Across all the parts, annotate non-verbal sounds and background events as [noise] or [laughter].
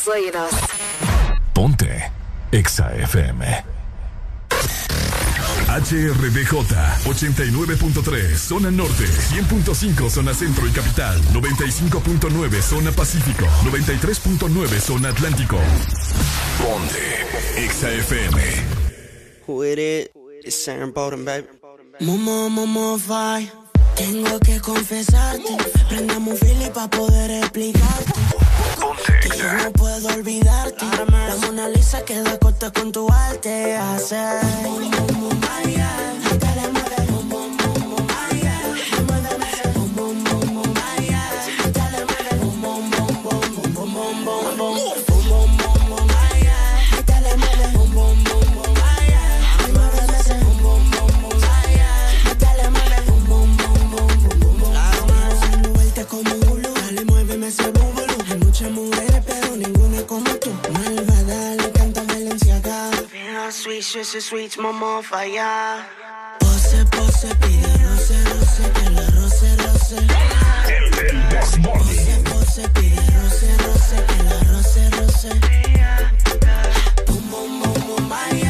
tus oídos. Ponte Exa FM. HRBJ 89.3 Zona Norte, 100.5 Zona Centro y Capital, 95.9 Zona Pacífico, 93.9 Zona Atlántico. Ponte Exa FM. Who it is? It's Aaron Bowden, baby. Momo, momo, fire. Tengo que confesarte. Prendamos un fili para poder explicarte. Que yo no puedo olvidarte. La Mona Lisa queda corta con tu arte. Hacer. Delicious sweets, momo falla. Pose, pose, pide roce, roce, que la roce, roce. El del Pose, pose, pide roce, roce, que la roce, roce. Pum, pum, pum, pum, vaya.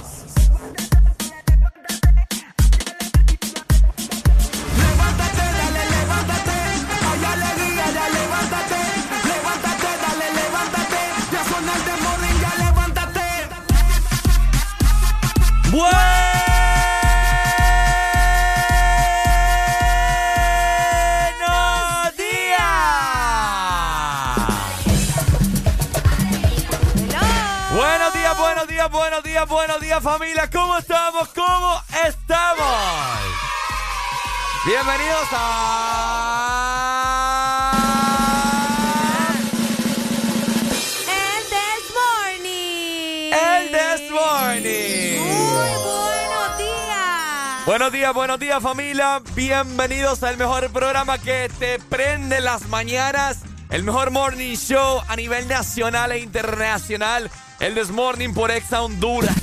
Familia. ¿Cómo estamos? ¿Cómo estamos? Bienvenidos a... El This Morning. El This Morning. Muy buenos días. Buenos días, buenos días familia. Bienvenidos al mejor programa que te prende las mañanas. El mejor morning show a nivel nacional e internacional. El This Morning por Exa Honduras.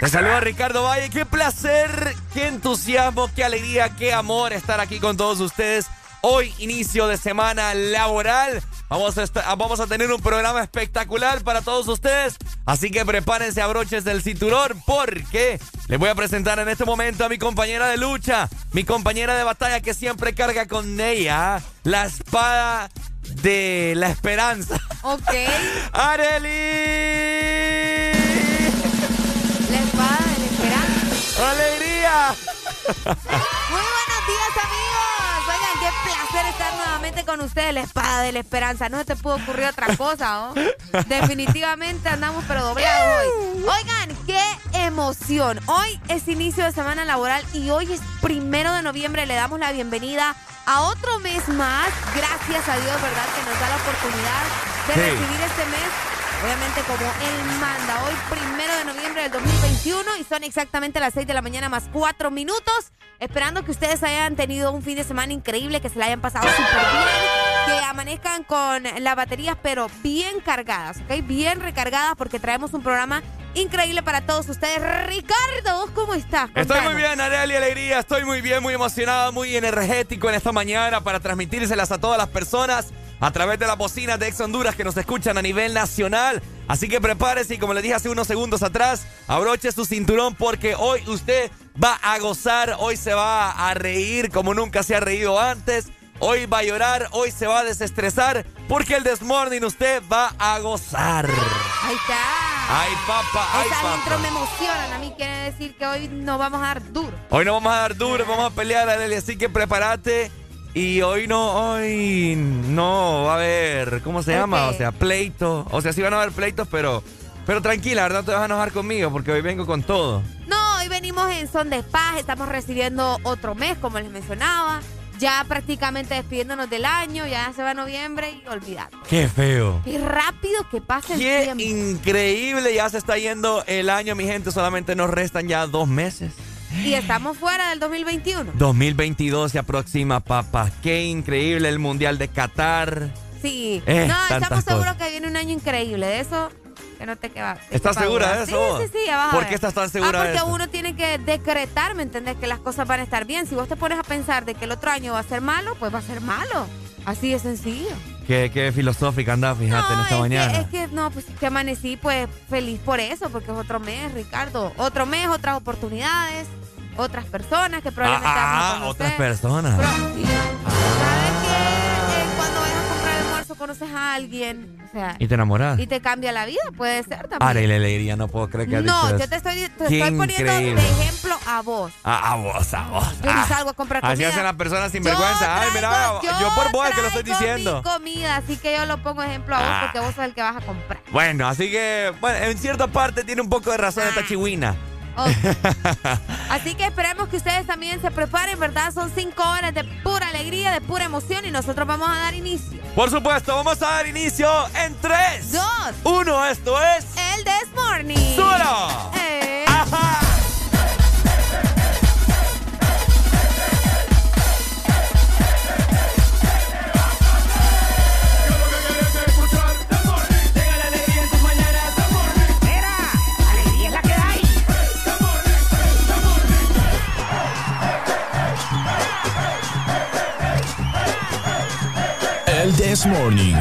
Te saluda Ricardo Valle. Qué placer, qué entusiasmo, qué alegría, qué amor estar aquí con todos ustedes. Hoy, inicio de semana laboral. Vamos a, vamos a tener un programa espectacular para todos ustedes. Así que prepárense, abroches del cinturón, porque les voy a presentar en este momento a mi compañera de lucha, mi compañera de batalla que siempre carga con ella la espada de la esperanza. Ok. [laughs] ¡Areli! La espada de la esperanza. ¡Alegría! [laughs] Muy buenos días, amigos. Oigan, qué placer estar nuevamente con ustedes. La espada de la esperanza. No se te pudo ocurrir otra cosa, ¿oh? [laughs] Definitivamente andamos pero doblados hoy. Oigan, qué emoción. Hoy es inicio de semana laboral y hoy es primero de noviembre. Le damos la bienvenida a otro mes más. Gracias a Dios, ¿verdad? Que nos da la oportunidad de Sí. recibir este mes. Obviamente como Él manda. Hoy primero de noviembre del 2021 y son exactamente las 6 de la mañana más 4 minutos. Esperando que ustedes hayan tenido un fin de semana increíble, que se la hayan pasado súper bien, que amanezcan con las baterías pero bien cargadas, ¿ok? Bien recargadas porque traemos un programa increíble para todos ustedes. Ricardo, ¿vos cómo estás? Estoy Contanos. muy bien, Areli Alegría. Estoy muy bien, muy emocionado, muy energético en esta mañana para transmitírselas a todas las personas a través de las bocinas de Ex Honduras que nos escuchan a nivel nacional. Así que prepárese y como le dije hace unos segundos atrás, abroche su cinturón porque hoy usted va a gozar, hoy se va a reír como nunca se ha reído antes. Hoy va a llorar, hoy se va a desestresar porque el Desmorning usted va a gozar. Ahí está. Ay, papá, ay, Esas papá. me emocionan. A mí quiere decir que hoy nos vamos a dar duro. Hoy no vamos a dar duro, vamos a pelear, Arely, así que prepárate. Y hoy no, hoy no va a haber, ¿cómo se ¿El llama? O sea, pleito. O sea, sí van a haber pleitos, pero, pero tranquila, ¿verdad? No te vas a enojar conmigo porque hoy vengo con todo. No, hoy venimos en son de paz, estamos recibiendo otro mes, como les mencionaba. Ya prácticamente despidiéndonos del año, ya se va noviembre y olvidar. Qué feo. Qué rápido que pasa el Qué tiempo. increíble, ya se está yendo el año, mi gente. Solamente nos restan ya dos meses. Y estamos fuera del 2021. 2022 se aproxima, papá. Qué increíble el Mundial de Qatar. Sí. Eh, no, estamos seguros que viene un año increíble. De eso, que no te queda. ¿Estás segura de eso? Sí, sí, sí, ya vas ¿Por qué estás tan segura Ah, de porque eso? uno tiene que decretar, ¿me entendés? Que las cosas van a estar bien. Si vos te pones a pensar de que el otro año va a ser malo, pues va a ser malo. Así de sencillo. Qué, qué filosófica anda, fíjate, en esta es mañana. Que, es que no, pues que amanecí pues feliz por eso, porque es otro mes, Ricardo. Otro mes, otras oportunidades, otras personas que probablemente vamos a Ah, conocer. otras personas. Pero, sí. ¿Sabes que eh, cuando vayas a comprar almuerzo conoces a alguien? O sea, ¿Y te enamoras? y te cambia la vida, puede ser también. Ahora y la alegría, no puedo creer que has no, dicho yo te estoy, te Qué estoy poniendo increíble. de ejemplo a vos. Ah, a vos, a vos. Yo Ah, salgo a comprar Así comida. hacen las personas sin Yo vergüenza. Ay, mira, traigo- yo, por vos es que lo estoy diciendo. mi comida, así que yo lo pongo ejemplo a vos Ah. porque vos sos el que vas a comprar. Bueno, así que, bueno, en cierta parte tiene un poco de razón esta Ah. chihuina. Oh. [laughs] Así que esperemos que ustedes también se preparen, ¿verdad? Son cinco horas de pura alegría, de pura emoción y nosotros vamos a dar inicio. Por supuesto, vamos a dar inicio en 3, Dos. 1. Esto es. El This Morning. ¡Solo! Eh. ¡Ajá! This Morning.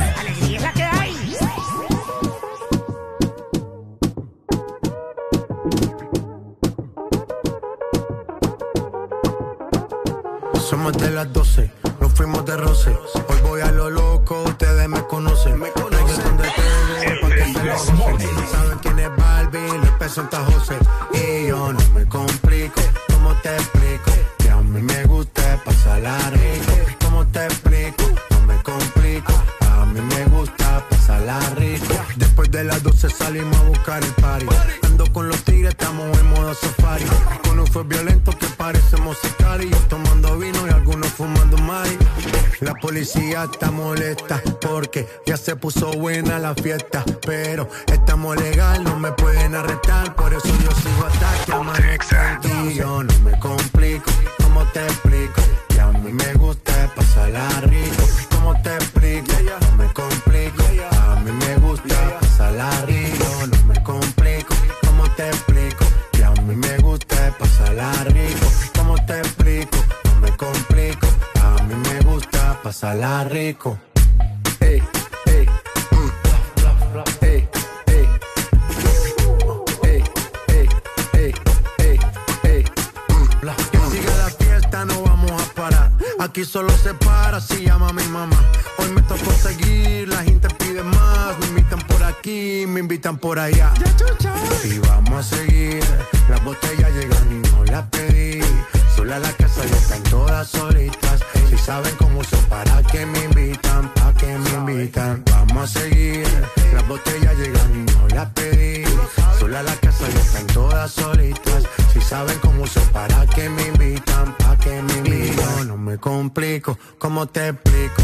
Somos de las 12, nos fuimos de roce. Hoy voy a lo loco, ustedes me conocen. Reggaeton de todo. Saben quién es Barbie, le presenta José. Y yo no me complico, ¿cómo te explico? Que a mí me gusta pasarla rico. 12 salimos a buscar el party. Ando con los tigres, estamos en modo safari. Uno fue violento que parecemos sicarios. Tomando vino y algunos fumando mari. La policía está molesta porque ya se puso buena la fiesta. Pero estamos legal, no me pueden arrestar. Por eso yo sigo hasta que amanezca. Y yo no me complico, ¿cómo te explico? Que a mí me gusta pasarla rico. ¿Cómo te explico? No me complico, pasarla rico. No me complico, ¿cómo te explico? Que a mí me gusta pasarla rico. ¿Cómo te explico? No me complico, a mí me gusta pasarla rico. Ey, ey, mm, ey, ey. Ey, ey, mm. Siga la fiesta, no vamos a parar. Aquí solo se para si llama mi mamá. Hoy me tocó seguir, la gente pide más. Me invitan aquí, me invitan por allá. Y vamos a seguir, las botellas llegan y no las pedí. Sola la casa ya están todas solitas. Si saben cómo son, para que me invitan, pa' que me invitan. Vamos a seguir, las botellas llegan y no las pedí. Sola la casa y están todas solitas. Si saben cómo uso para que me invitan, pa' que me invitan. No me complico, ¿cómo te explico?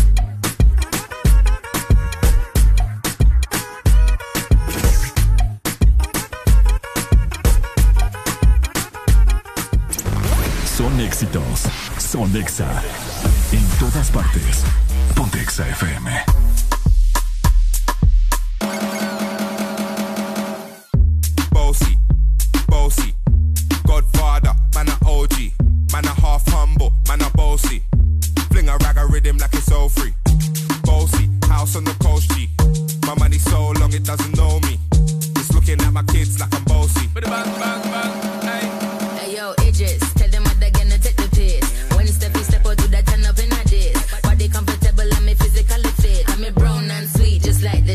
Son éxitos. Son Exa. En todas partes. Ponte Exa FM. Bossy, bossy, Godfather, man a OG, man a half humble, man a bossy. Fling a rag a rhythm like it's all free. Bossy, house on the coast G. My money so long it doesn't know me. It's looking at my kids like I'm bossy. Bang bang bang,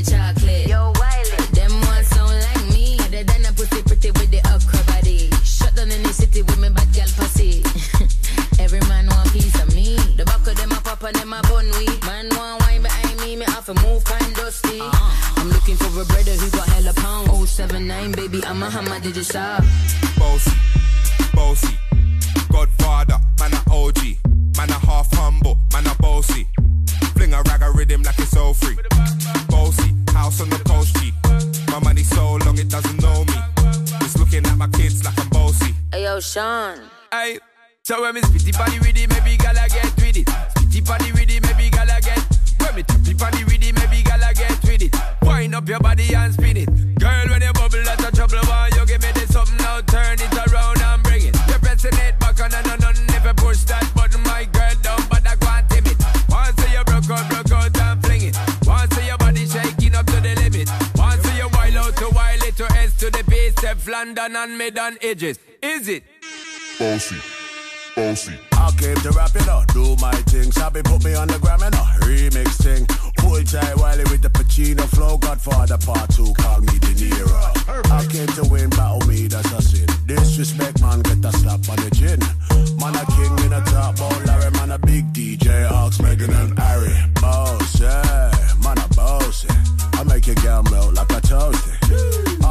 chocolate. Yo, Wiley, them ones sound like me. Other than a pussy pretty with the upper body. Shut down in the city with me bad girl pussy. [laughs] Every man want piece of me. The back of them a pop and them a bun weed. Man want wine behind me, me have to move kind dusty. Uh-huh. I'm looking for a brother who got hella pound. 079, baby, I'm a hammer, did you stop? Bossy, bossy, Godfather, man a OG, man a half humble, man a bossy. Fling a rag a rhythm like it's all free. House on the coast G. My money so long it doesn't know me. It's looking at my kids like I'm bossy. Hey yo, Sean. Aye. So when me spitty body with it, maybe gala get with it. Spitty body with it, maybe gala get. When me tappy body with it, maybe gala get with it. Wind up your body and spin it. Base, London and mid and edges. Is it? Bossy. Bossy. I came to rap it up, do my thing. Sabi put me on the gram and a remix thing. Hold tight Wiley with the Pacino flow. Godfather part two, call me De Niro. I came to win, battle me, that's a sin. Disrespect, man, get a slap on the chin. Man, a king in a top, oh Larry, man, a big DJ, Ox, Megan and Harry. Boss, yeah, man, a boss, yeah. I make your girl melt like a toasty.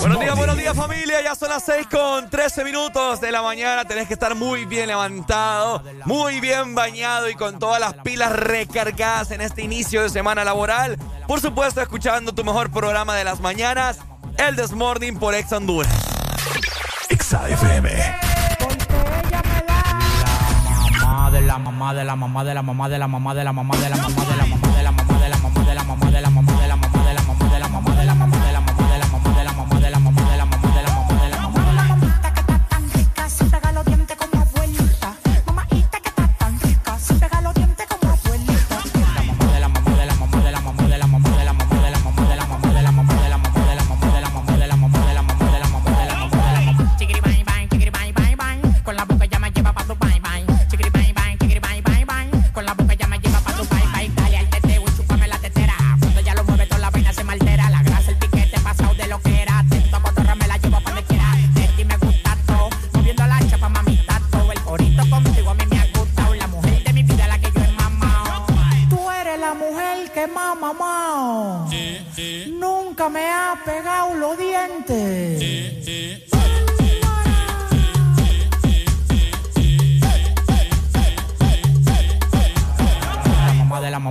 Buenos días, buenos días familia. Ya son las 6 con 13 minutos de la mañana. Tenés que estar muy bien levantado, muy bien bañado y con todas las pilas recargadas en este inicio de semana laboral. Por supuesto, escuchando tu mejor programa de las mañanas, el This Morning por Ex Honduras. Exa FM. mamá de la mamá de la mamá de la mamá de la mamá de la mamá de la mamá de la mamá de la mamá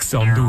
Alexandru.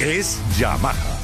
es Yamaha.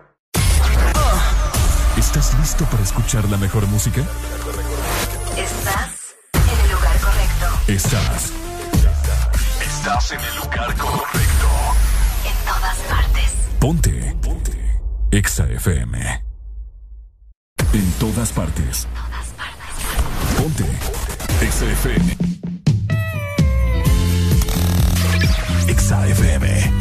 ¿Estás listo para escuchar la mejor música? Estás en el lugar correcto. Estás. Estás en el lugar correcto. En todas partes. Ponte. Ponte. Exa FM. En todas partes. Ponte. Exa FM. Exa FM.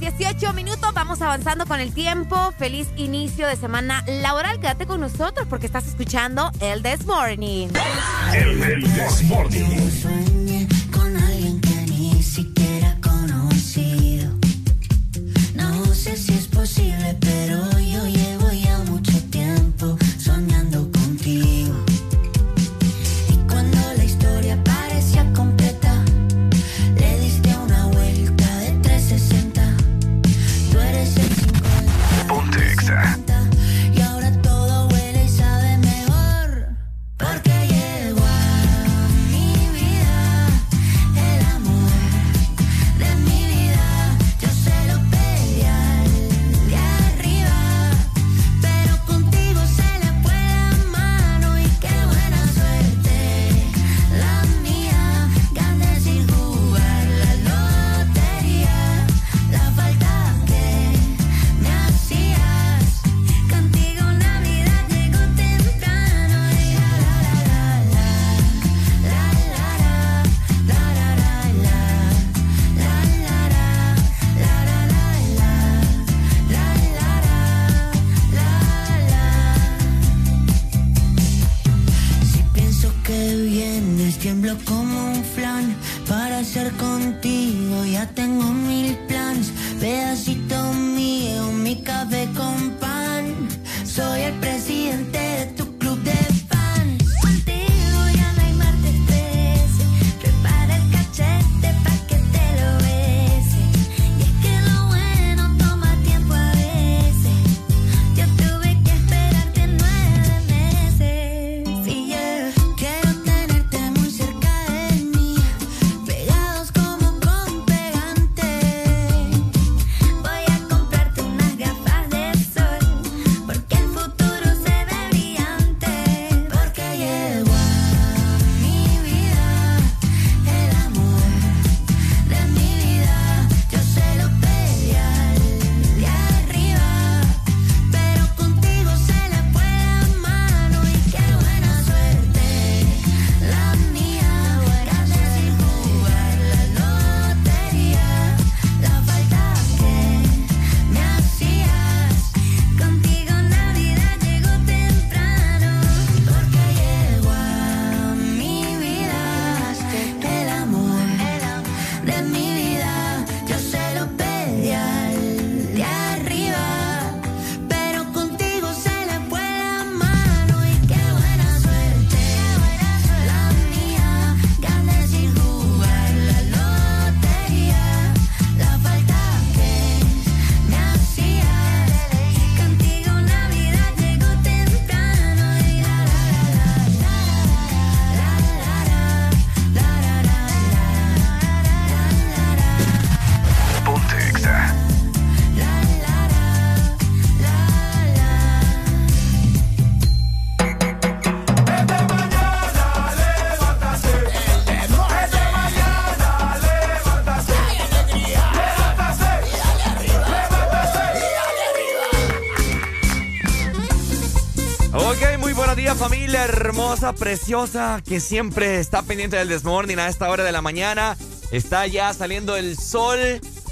La mañana más 18 minutos. Vamos avanzando con el tiempo. Feliz inicio de semana laboral. Quédate con nosotros porque estás escuchando el This Morning. El, el This Morning. Sueñe con alguien que ni siquiera he conocido. No sé si es posible, pero yo hermosa, preciosa, que siempre está pendiente del Desmorning a esta hora de la mañana. Está ya saliendo el sol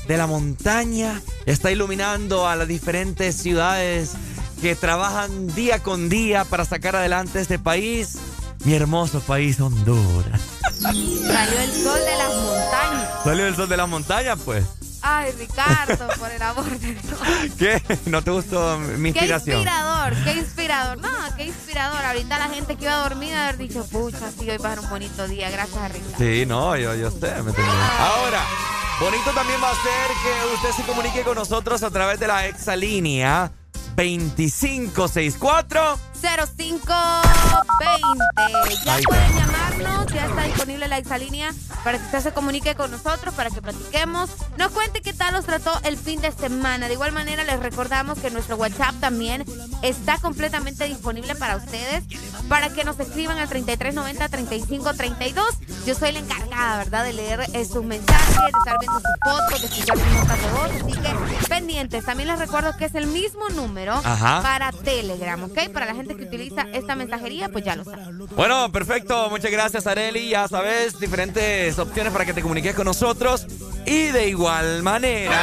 de la montaña, está iluminando a las diferentes ciudades que trabajan día con día para sacar adelante este país, mi hermoso país Honduras. Salió el sol de las montañas. Salió el sol de la montaña, pues. Ay, Ricardo, por el amor de Dios. [laughs] ¿Qué? ¿No te gustó mi Qué inspiración? inspirador, qué inspirador. No, qué inspirador. Ahorita la gente que iba a dormir haber dicho, pucha, sí, hoy va a ser un bonito día. Gracias a. Sí, no, yo, yo sé, ¿me entiendes? Ahora, bonito también va a ser que usted se comunique con nosotros a través de la exalínea 2564. 0520. Ya pueden ya está disponible la exalínea para que usted se comunique con nosotros, para que platiquemos. Nos cuente qué tal los trató el fin de semana. De igual manera, les recordamos que nuestro WhatsApp también está completamente disponible para ustedes, para que nos escriban al 3390-3532. Yo soy la encargada, ¿verdad?, de leer eh, sus mensajes, de estar viendo sus fotos, de escuchar sus notas de voz. Así que pendientes. También les recuerdo que es el mismo número Ajá. para Telegram, ¿ok? Para la gente que utiliza esta mensajería, pues ya lo saben. Bueno, perfecto. Muchas gracias, Areli. Ya sabes, diferentes opciones para que te comuniques con nosotros. Y de igual manera,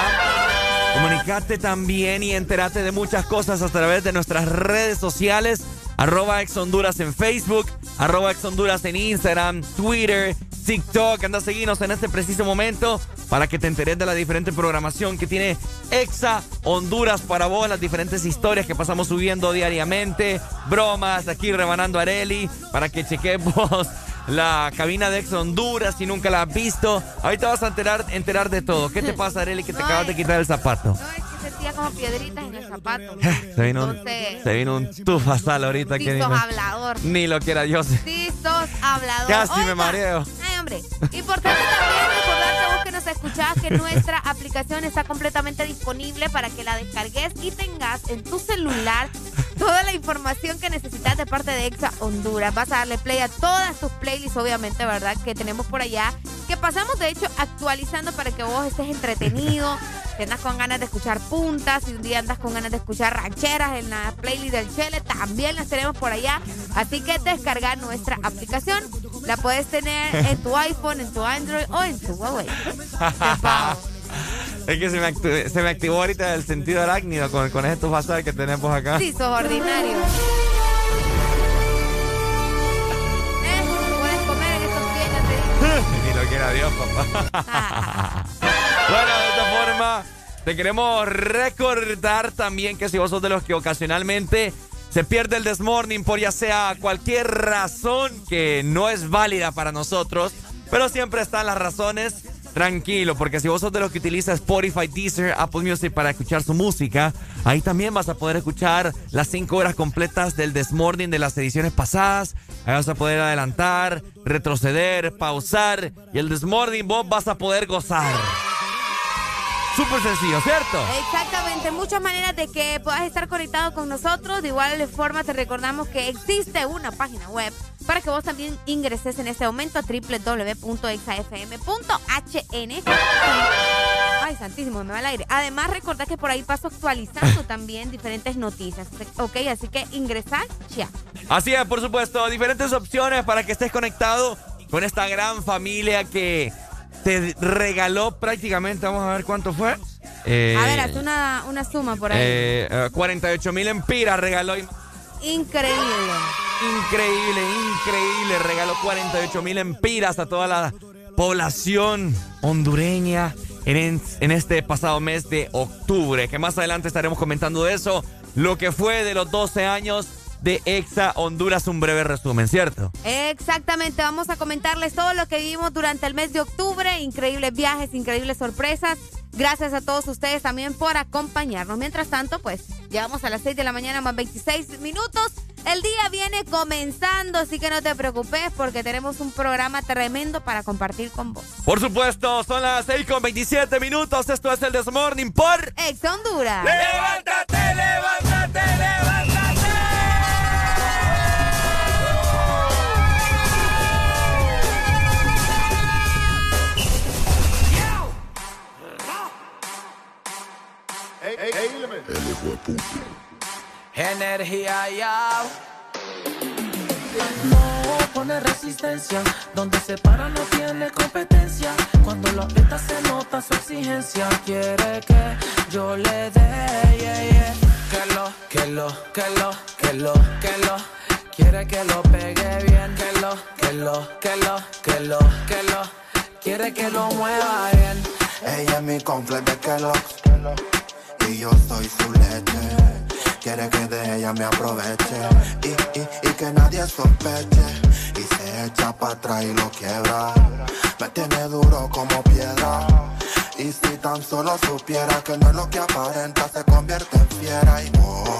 comunicate también y entérate de muchas cosas a través de nuestras redes sociales. Arroba Ex Honduras en Facebook, arroba Ex Honduras en Instagram, Twitter, TikTok. Anda a seguirnos en este preciso momento para que te enteres de la diferente programación que tiene Exa Honduras para vos, las diferentes historias que pasamos subiendo diariamente, bromas, aquí rebanando Areli, para que cheques vos la cabina de Exa Honduras si nunca la has visto. Ahorita vas a enterar, enterar de todo. ¿Qué te pasa, Areli, que te [laughs] No, acabas de quitar el zapato? No, es que sentía como piedritas en el zapato. [laughs] Se vino un, se vino un tufasal ahorita Sí que ni, sos lo- hablador. ni lo quiera yo. sé. Sí, sos hablador. Casi me Oiga, mareo. Ay, hombre. Importante también recordarte a vos que nos escuchás que nuestra aplicación está completamente disponible para que la descargues y tengas en tu celular toda la información que necesitas de parte de Exa Honduras. Vas a darle play a todas tus playlists, obviamente, ¿verdad? Que tenemos por allá. Que pasamos, de hecho, actualizando para que vos estés entretenido. Si andas con ganas de escuchar puntas, si un día andas con ganas de escuchar rancheras en la playlist del Chele, también las tenemos por allá. Así que descarga nuestra aplicación. La puedes tener en tu iPhone, en tu Android o en tu Huawei. Es que se me, actu- se me activó ahorita el sentido arácnido con, con ese tufasal que tenemos acá. Sí, sos ordinario. ¿Eh? Puedes comer en estos días. Ni [laughs] lo quiera Dios, papá. Bueno, de esta forma, te queremos recordar también que si vos sos de los que ocasionalmente se pierde el Desmorning por ya sea cualquier razón que no es válida para nosotros, pero siempre están las razones. Tranquilo, porque si vos sos de los que utiliza Spotify, Deezer, Apple Music para escuchar su música, ahí también vas a poder escuchar las 5 horas completas del Desmorning de las ediciones pasadas. Ahí vas a poder adelantar, retroceder, pausar y el Desmorning vos vas a poder gozar. Súper sencillo, ¿cierto? Exactamente, muchas maneras de que puedas estar conectado con nosotros. De igual forma te recordamos que existe una página web para que vos también ingreses en este momento a www.exafm.hn. Ay, santísimo, me va el aire. Además, recordad que por ahí paso actualizando [laughs] también diferentes noticias. Ok, así que ingresar ya. Así es, por supuesto, diferentes opciones para que estés conectado con esta gran familia que te regaló prácticamente, vamos a ver cuánto fue. Eh, a ver, haz una, una suma por ahí. eh, eh, 48 mil empiras regaló. Increíble. Increíble, increíble. Regaló 48 mil empiras a toda la población hondureña en, en este pasado mes de octubre. Que más adelante estaremos comentando de eso. Lo que fue de los 12 años de Exa Honduras. Un breve resumen, ¿cierto? Exactamente, vamos a comentarles todo lo que vivimos durante el mes de octubre, increíbles viajes, increíbles sorpresas. Gracias a todos ustedes también por acompañarnos. Mientras tanto, pues llegamos a las 6 de la mañana más 26 minutos. El día viene comenzando, así que no te preocupes porque tenemos un programa tremendo para compartir con vos. Por supuesto, son las 6 con 27 minutos. Esto es el Desmorning por Ex Honduras. ¡Levántate, levántate, levántate! Energía ya. No pone resistencia, donde se para no tiene competencia. Cuando lo aprieta se nota su exigencia. Quiere que yo le dé, yeah, yeah. que lo, que lo, que lo, que lo, que lo. Quiere que lo pegue bien, que lo, que lo, que lo, que lo, que lo. Quiere que lo mueva bien. Ella es mi completo de Kellogg's Y yo soy su leche. Quiere que de ella me aproveche y, y, y que nadie sospeche. Y se echa para atrás y lo quiebra. Me tiene duro como piedra. Y si tan solo supiera que no es lo que aparenta Se convierte en fiera y oh,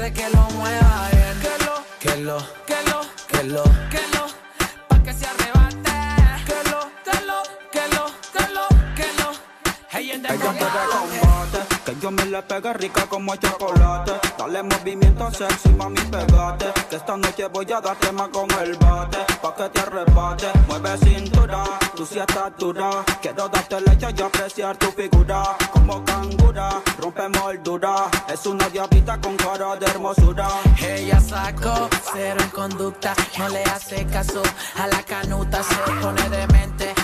Quiere que lo mueva bien. Que lo, que lo, que lo, que lo, que lo. Pa' que se arrebate. Que lo, que lo, que lo, que lo, que lo. Hey, en que yo me le pegue rica como chocolate. Dale movimiento sexy, mami, pegate. Que esta noche voy a darte más con el bate. Pa' que te arrebate, mueve cintura, tú sí estás dura. Quiero darte leche y apreciar tu figura. Como cangura, rompe moldura. Es una diablita con cara de hermosura. Ella sacó cero en conducta, no le hace caso a la canuta, se pone demente,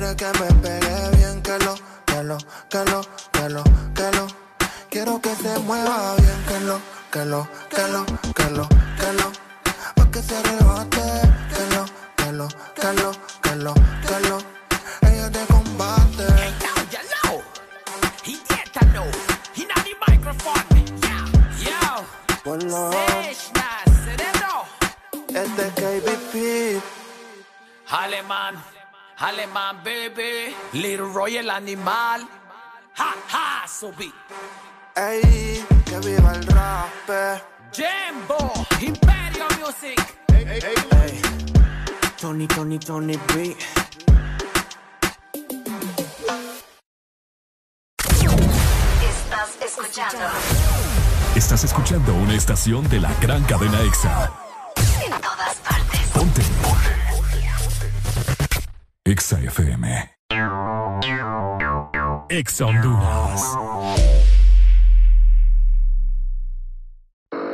Quiere que me pegue bien Que lo, que lo, que lo, que lo, que lo Quiero que se mueva bien Que lo, que lo, que lo, que lo, que lo Pa' que se arrebate Que lo, que lo, que lo, que lo, que lo Ella te combate Ponlo Este es KBP Alemán, alemán, baby. Little Roy el animal. Ha, ha, subí. Ey, qué viva el rap. Jimbo, Imperio Music. Ey, Tony, Tony, Tony B. Estás escuchando Estás escuchando una estación de la gran cadena EXA. en todas partes. Ponte. EXA FM. Honduras.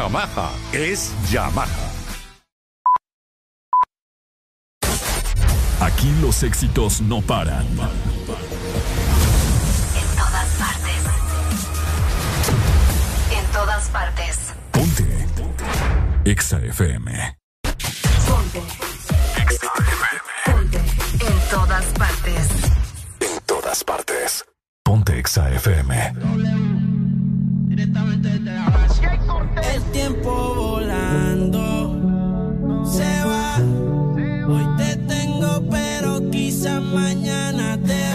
Yamaha es Yamaha. Aquí los éxitos no paran. En todas partes. En todas partes. Ponte. EXA FM. Ponte. Ponte. En todas partes. En todas partes. Ponte EXA FM. El tiempo volando se va. Hoy te tengo, pero quizás mañana te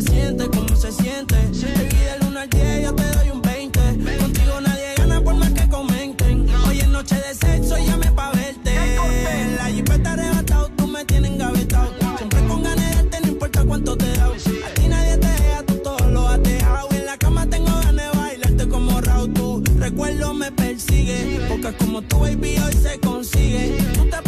se siente? ¿Cómo se siente? Baby, del 1 al 10 yo te doy un 20. Contigo nadie gana por más que comenten. Hoy es noche de sexo, llame pa' verte. La jipeta arrebatado, tú me tienes engavetado. Siempre con ganas de darte, no importa cuánto te da. A ti nadie te deja, tú todo lo has dejado. En la cama tengo ganas de bailarte como Raúl. Tu recuerdo me persigue. Porque como tu baby hoy se consigue. Tú te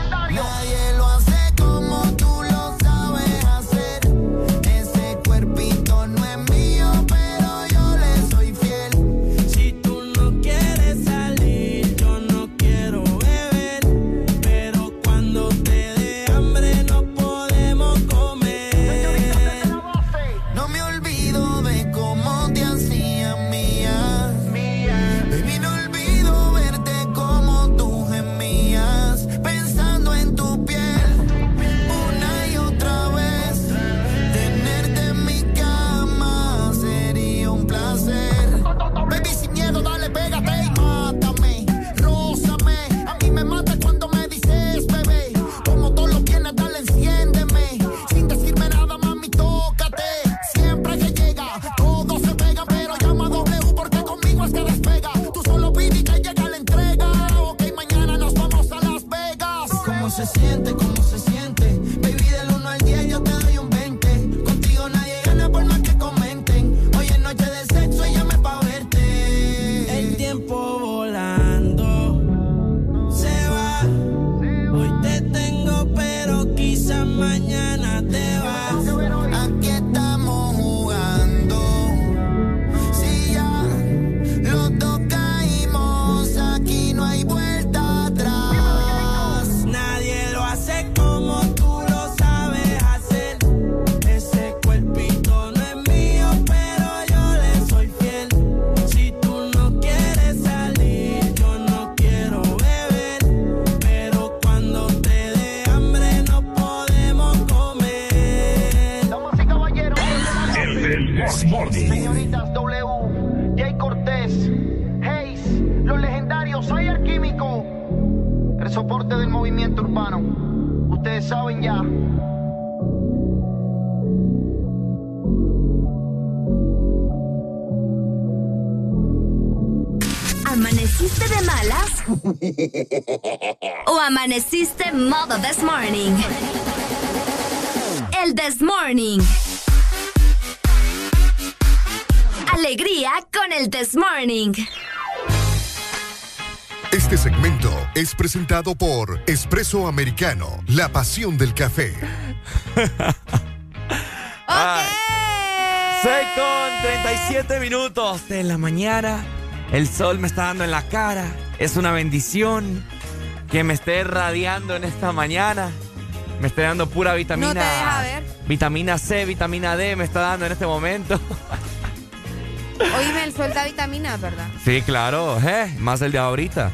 Presentado por Espresso Americano, la pasión del café. [laughs] Ay. 6 con 37 minutos de la mañana. El sol me está dando en la cara. Es una bendición que me esté radiando en esta mañana. Me esté dando pura vitamina. No te deja ver. Vitamina C, vitamina D me está dando en este momento. Oíme, el sol da vitamina, ¿verdad? Sí, claro, eh, más el de ahorita.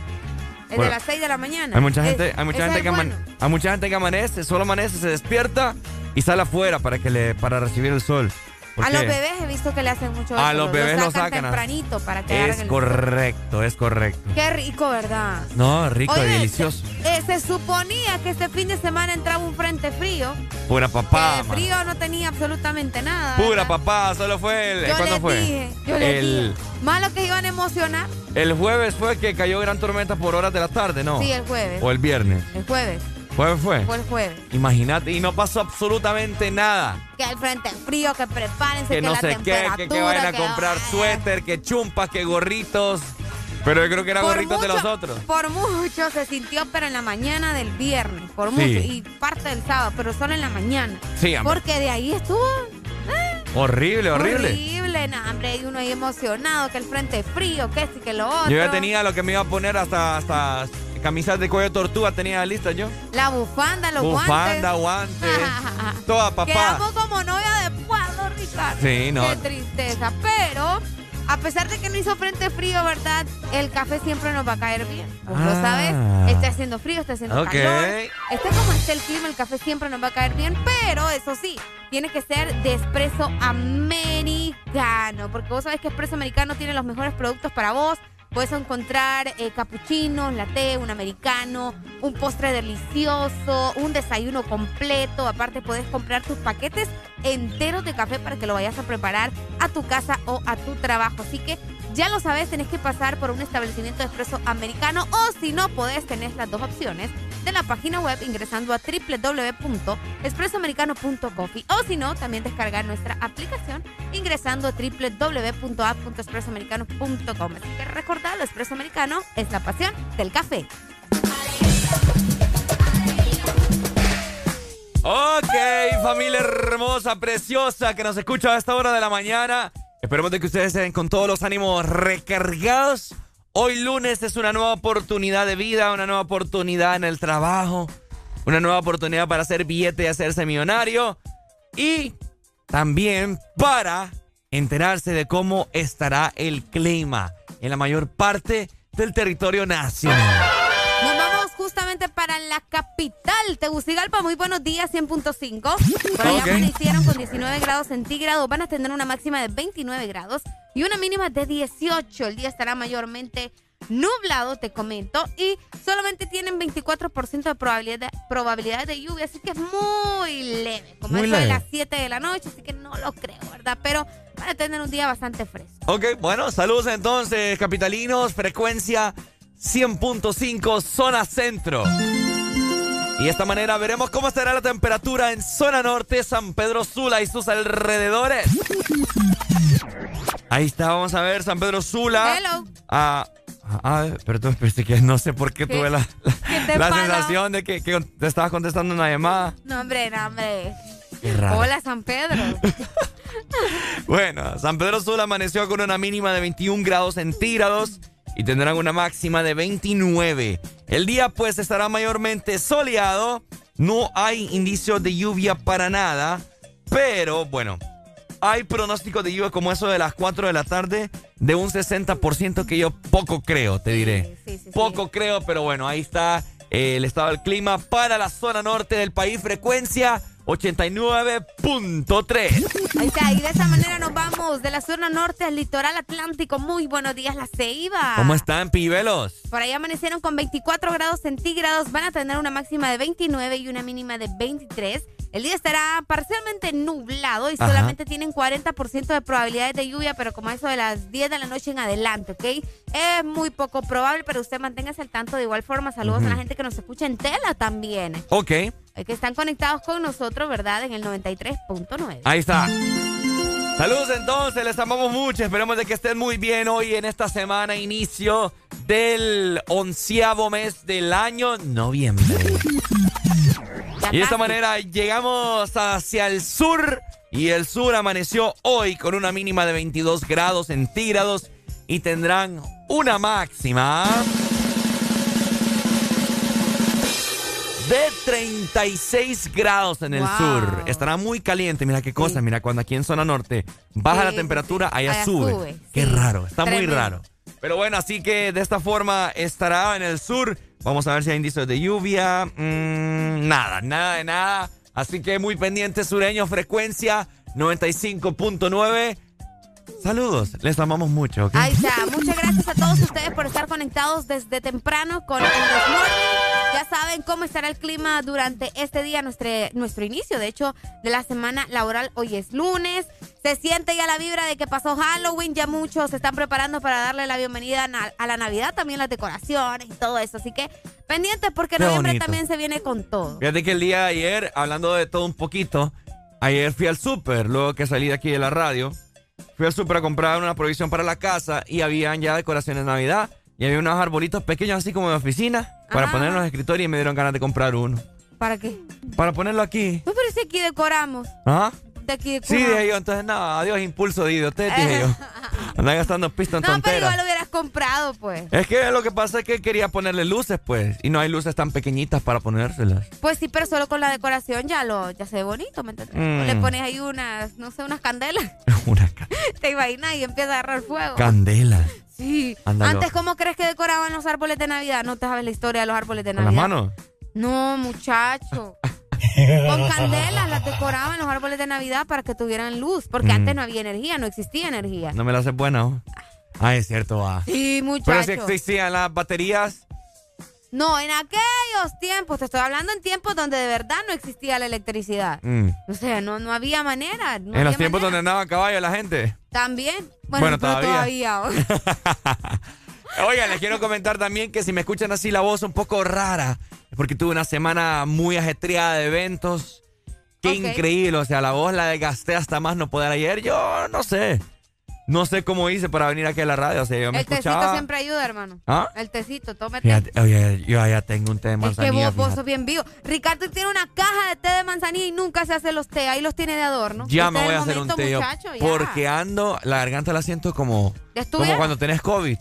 El Bueno, de las 6 de la mañana. Hay mucha Es- gente, hay mucha gente que bueno. hay mucha gente que amanece, solo amanece, se despierta y sale afuera para que le para recibir el sol. ¿Por A los bebés he visto que le hacen mucho A eso, los bebés lo sacan a- tempranito para que Es el correcto, es correcto. Qué rico, ¿verdad? No, rico Oye, delicioso. Se, eh, se suponía que este fin de semana entraba un frente frío. Pura papá, man. frío no tenía absolutamente nada. Pura papá, solo fue el. Yo ¿Cuándo les fue? dije, yo les el, dije. Malo que iban a emocionar. el jueves fue que cayó gran tormenta por horas de la tarde, ¿no? Sí, el jueves. O el viernes. El jueves. ¿Jueves fue? Fue el jueves. Imagínate, y no pasó absolutamente nada. Que el frente frío, que prepárense, Que que, no la sé qué, que, que vayan a que- comprar suéter, que chumpas, que gorritos. Pero yo creo que eran Por gorritos de los otros. Por mucho se sintió, pero en la mañana del viernes. Por Sí. mucho. Y parte del sábado, pero solo en la mañana. Sí, hombre. Porque de ahí estuvo Horrible, horrible. horrible, no, hombre. Y uno ahí emocionado, que el frente frío, que sí, que lo otro. Yo ya tenía lo que me iba a poner hasta, hasta camisas de cuello tortuga, tenía lista yo. La bufanda, los Bufanda, guantes. guantes. [laughs] toda papá. Quedamos como novia de Pablo, Ricardo. Sí, no. Qué tristeza. Pero, a pesar de que no hizo frente frío, ¿verdad? El café siempre nos va a caer bien. Vos lo Ah. sabes. Está haciendo frío, está haciendo Ok. calor. Esté como esté el clima, el café siempre nos va a caer bien. Pero, eso sí, tiene que ser de espresso americano. Porque vos sabés que espresso americano tiene los mejores productos para vos. Puedes encontrar eh, capuchinos, latte, un americano, un postre delicioso, un desayuno completo. Aparte, puedes comprar tus paquetes enteros de café para que lo vayas a preparar a tu casa o a tu trabajo. Así que ya lo sabes, tenés que pasar por un establecimiento de espresso americano o si no podés, tenés las dos opciones de la página web ingresando a www.espressoamericano.coffee o si no, también descargar nuestra aplicación ingresando a www.app.espressoamericano.com. Así que recordad, el espresso americano es la pasión del café. Ok, familia hermosa, preciosa, que nos escucha a esta hora de la mañana. Esperemos de que ustedes estén con todos los ánimos recargados. Hoy lunes es una nueva oportunidad de vida, una nueva oportunidad en el trabajo, una nueva oportunidad para hacer billete y hacerse millonario. Y también para enterarse de cómo estará el clima en la mayor parte del territorio nacional. Para la capital, Tegucigalpa. Muy buenos días, 100.5. Por allá amanecieron con 19 grados centígrados. Van a tener una máxima de 29 grados y una mínima de 18. El día estará mayormente nublado, te comento, y solamente tienen 24% de probabilidad de, probabilidad de lluvia, así que es muy leve, como Muy eso de las 7 de la noche, así que no lo creo, ¿verdad? Pero van a tener un día bastante fresco. Ok, bueno, saludos entonces, capitalinos, frecuencia 100.5, zona centro. Y de esta manera veremos cómo estará la temperatura en zona norte, San Pedro Sula y sus alrededores. Ahí está, vamos a ver San Pedro Sula. Hello. Ah, ah, perdón, pensé que no sé por qué, ¿Qué? tuve la, sensación de que, que te estabas contestando una llamada. No, hombre, no, hombre. Qué raro. Hola, San Pedro. [laughs] Bueno, San Pedro Sula amaneció con una mínima de 21 grados centígrados y tendrán una máxima de 29. El día pues estará mayormente soleado, no hay indicios de lluvia para nada, pero bueno, hay pronóstico de lluvia como eso de las 4 de la tarde de un 60% que yo poco creo, te diré. poco creo, pero bueno, ahí está eh, el estado del clima para la zona norte del país, frecuencia 89.3. Ahí está, y de esa manera nos vamos de la zona norte al litoral atlántico. Muy buenos días, La Ceiba. ¿Cómo están, pibelos? Por ahí amanecieron con 24 grados centígrados, van a tener una máxima de 29 y una mínima de 23. El día estará parcialmente nublado y Ajá. solamente tienen 40% de probabilidades de lluvia, pero como eso de las 10 de la noche en adelante, ¿ok? Es muy poco probable, pero usted manténgase al tanto de igual forma. Saludos a la gente que nos escucha en tela también. Ok, Que están conectados con nosotros, ¿verdad? En el 93.9. ahí está. Saludos entonces, les amamos mucho. Esperemos de que estén muy bien hoy en esta semana, inicio del onceavo mes del año, noviembre. Y de esta manera llegamos hacia el sur y el sur amaneció hoy con una mínima de 22 grados centígrados y tendrán una máxima de 36 grados en el Wow. sur. Estará muy caliente, mira qué cosa, mira cuando aquí en zona norte baja Sí, la temperatura, sí. allá, Allá sube. sube, Qué raro, está muy raro. Pero bueno, así que de esta forma estará en el sur. Vamos a ver si hay indicios de lluvia. Mm, nada, nada de nada. Así que muy pendiente sureño, frecuencia 95.9. Saludos, les amamos mucho. Ahí está. Muchas gracias a todos ustedes por estar conectados desde temprano con el This Morning. Ya saben cómo estará el clima durante este día, nuestro, nuestro inicio, de hecho, de la semana laboral. Hoy es lunes. Se siente ya la vibra de que pasó Halloween. Ya muchos se están preparando para darle la bienvenida a la Navidad, también las decoraciones y todo eso. Así que pendientes porque Qué noviembre bonito. también se viene con todo. Fíjate que el día de ayer, hablando de todo un poquito, ayer fui al súper, luego que salí de aquí de la radio, fui al súper a comprar una provisión para la casa y habían ya decoraciones de Navidad y había unos arbolitos pequeños así como de oficina para poner en los escritorios y me dieron ganas de comprar uno. ¿Para qué? Para ponerlo aquí. Pues pero si aquí decoramos. ¿Ah? De aquí Sí, decoramos. dije yo, entonces nada, adiós impulso de idiotez, dije yo. [laughs] Andar gastando pisto en No, pero igual tonteras. lo hubieras comprado, pues. Es que lo que pasa es que quería ponerle luces, pues, y no hay luces tan pequeñitas para ponérselas. Pues sí, pero solo con la decoración ya lo ya se ve bonito, ¿me entiendes? Mm. Le pones ahí unas, no sé, unas candelas. [laughs] [laughs] Te imaginas y empieza a agarrar fuego. Candela. Sí. Antes, ¿cómo crees que decoraban los árboles de Navidad? No te sabes la historia de los árboles de ¿Con Navidad. las manos? No, muchacho. [laughs] Con candelas las decoraban los árboles de Navidad para que tuvieran luz. Porque Mm. antes no había energía, no existía energía. No me la haces buena, ¿o? Ah, es cierto, va. Sí, Pero muchacho. si existían las baterías. No, en aquellos tiempos, te estoy hablando en tiempos donde de verdad no existía la electricidad. mm, O sea, no, no había manera. no en había los tiempos manera. donde andaba a caballo la gente. También. Bueno, Bueno, todavía. todavía. [laughs] Oigan, les quiero comentar también que si me escuchan así la voz un poco rara, es porque tuve una semana muy ajetreada de eventos. Qué increíble, o sea, la voz la desgasté hasta más no poder ayer. Yo no sé. No sé cómo hice para venir aquí a la radio. O sea, yo me El tecito escuchaba. siempre ayuda, hermano. ¿Ah? El tecito, tómate. Fíjate, oye, yo ya tengo un té de Es que manzanilla. vos, vos sos bien vivo. Ricardo tiene una caja de té de manzanilla y nunca se hace los té. Ahí los tiene de adorno. Ya me voy a hacer un té muchacho, porque ando, la garganta la siento como, ¿Ya como cuando tenés COVID.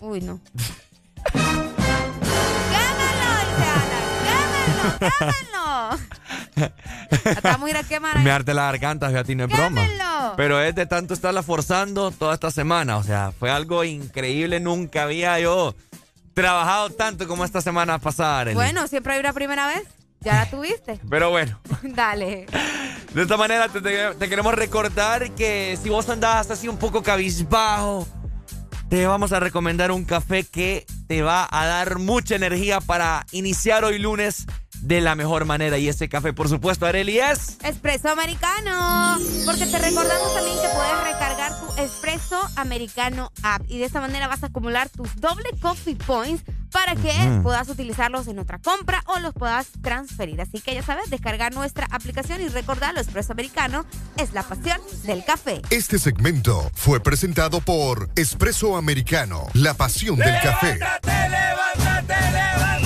Uy, no. [laughs] ¡Quémelo! Dice Alan. ¡Quémelo! [laughs] Hasta vamos a ir a quemar. Me arte la garganta, fíjate, no es broma. Pero es de tanto estarla forzando toda esta semana. O sea, fue algo increíble. Nunca había yo trabajado tanto como esta semana pasada. Arely. Bueno, siempre hay una primera vez. Ya la tuviste. [laughs] Pero bueno, [laughs] Dale. de esta manera te, te- te queremos recordar que si vos andás así un poco cabizbajo, te vamos a recomendar un café que te va a dar mucha energía para iniciar hoy lunes de la mejor manera. Y ese café, por supuesto, Areli, es... Espresso americano. Porque te recordamos también que puedes recargar tu Espresso americano app. Y de esta manera vas a acumular tus doble coffee points para que puedas utilizarlos en otra compra o los puedas transferir. Así que ya sabes, descargar nuestra aplicación y recordar, lo expreso americano es la pasión del café. Este segmento fue presentado por Espresso Americano, la pasión del café. Estás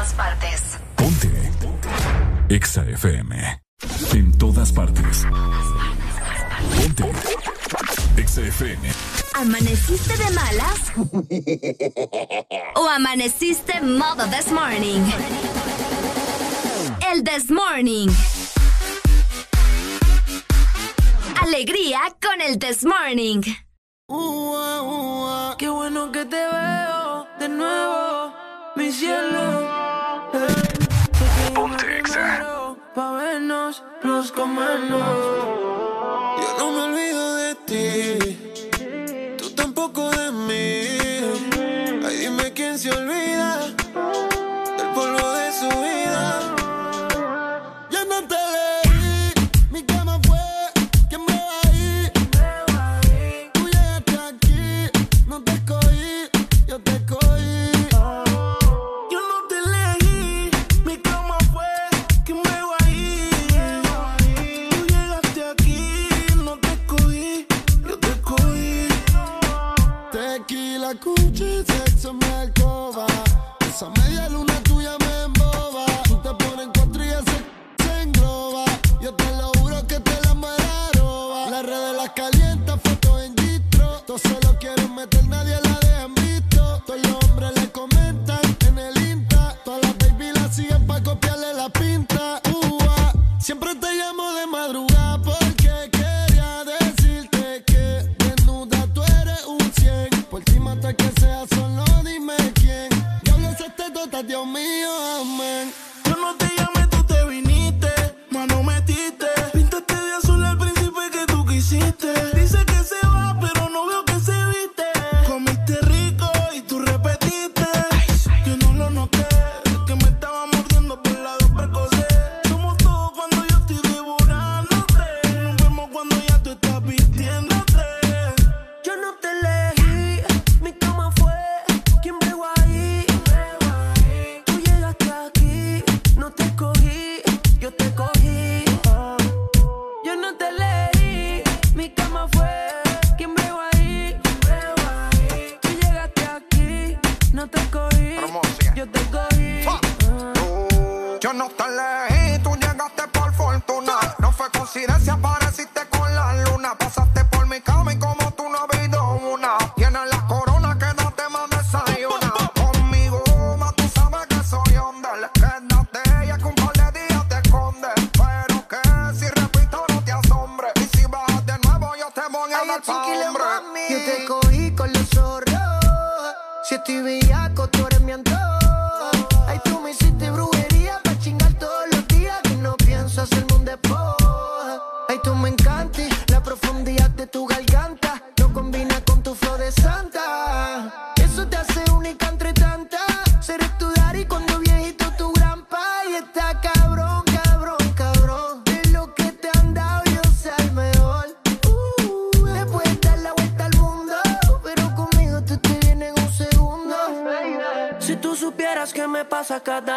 todas partes. Ponte. EXA FM. En todas partes. Ponte. EXA FM. ¿Amaneciste de malas? ¿O amaneciste modo this morning? El this morning. Alegría con el this morning. Qué bueno que te veo de nuevo, mi cielo. Eh, Ponte Exa. Pa' vernos, nos comemos. Yo no me olvido de ti, tú tampoco de mí. Ay, dime quién se olvida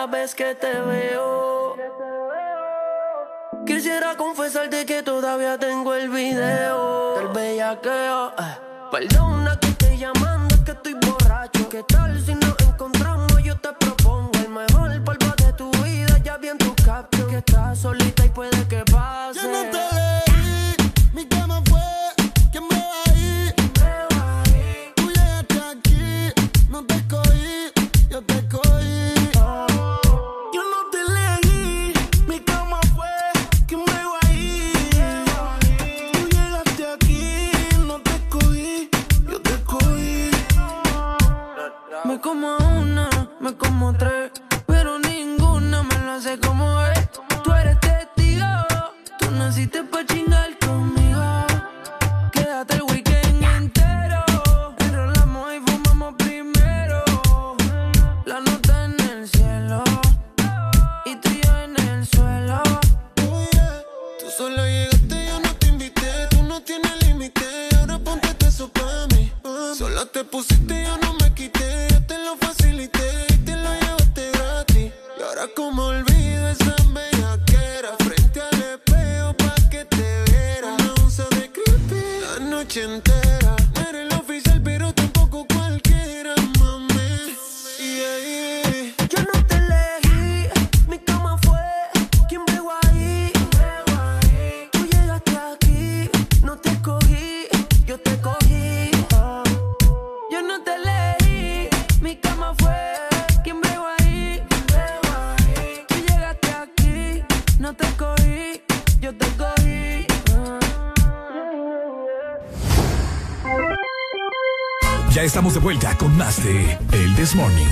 vez que te veo. Quisiera confesarte que todavía tengo el video del bellaqueo. eh. Perdona más de El This Morning.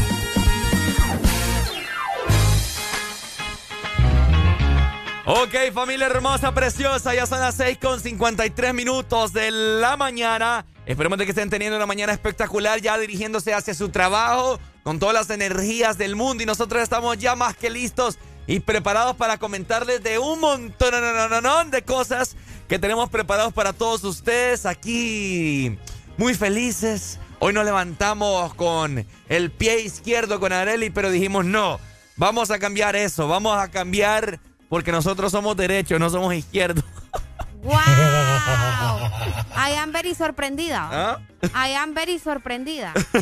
Ok, familia hermosa, preciosa, ya son las 6 con 53 minutos de la mañana. Esperemos de que estén teniendo una mañana espectacular, ya dirigiéndose hacia su trabajo con todas las energías del mundo y nosotros estamos ya más que listos y preparados para comentarles de un montón de cosas que tenemos preparados para todos ustedes aquí. Muy felices. Hoy nos levantamos con el pie izquierdo con Areli, pero dijimos no, vamos a cambiar eso, vamos a cambiar porque nosotros somos derechos, no somos izquierdos. [laughs] ¡Wow! I am very sorprendida. ¿Ah? I am very sorprendida. [laughs]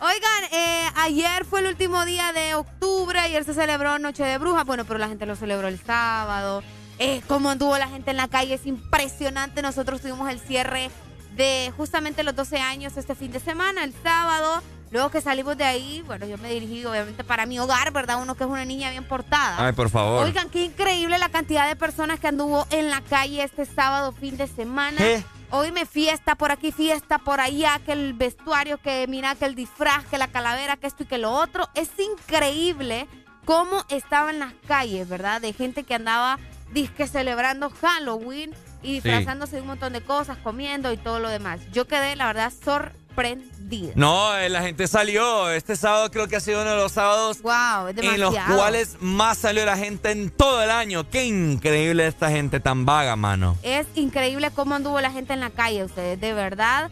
Oigan, eh, ayer fue el último día de octubre, ayer se celebró Noche de Brujas, bueno, pero la gente lo celebró el sábado. Eh, cómo anduvo la gente en la calle es impresionante. Nosotros tuvimos el cierre de justamente los 12 años este fin de semana, el sábado. Luego que salimos de ahí, bueno, yo me dirigí obviamente para mi hogar, ¿verdad? Uno que es una niña bien portada. Ay, por favor. Oigan, qué increíble la cantidad de personas que anduvo en la calle este sábado, fin de semana. ¿Qué? Hoy me fiesta por aquí, fiesta por allá, que el vestuario, que mira, que el disfraz, que la calavera, que esto y que lo otro. Es increíble cómo estaban las calles, ¿verdad? De gente que andaba disque celebrando Halloween y disfrazándose de un montón de cosas, comiendo y todo lo demás. Yo quedé, la verdad, sorprendida. No, eh, la gente salió. Este sábado creo que ha sido uno de los sábados Wow, es en los cuales más salió la gente en todo el año. Qué increíble esta gente tan vaga, mano. Es increíble cómo anduvo la gente en la calle, ustedes, de verdad.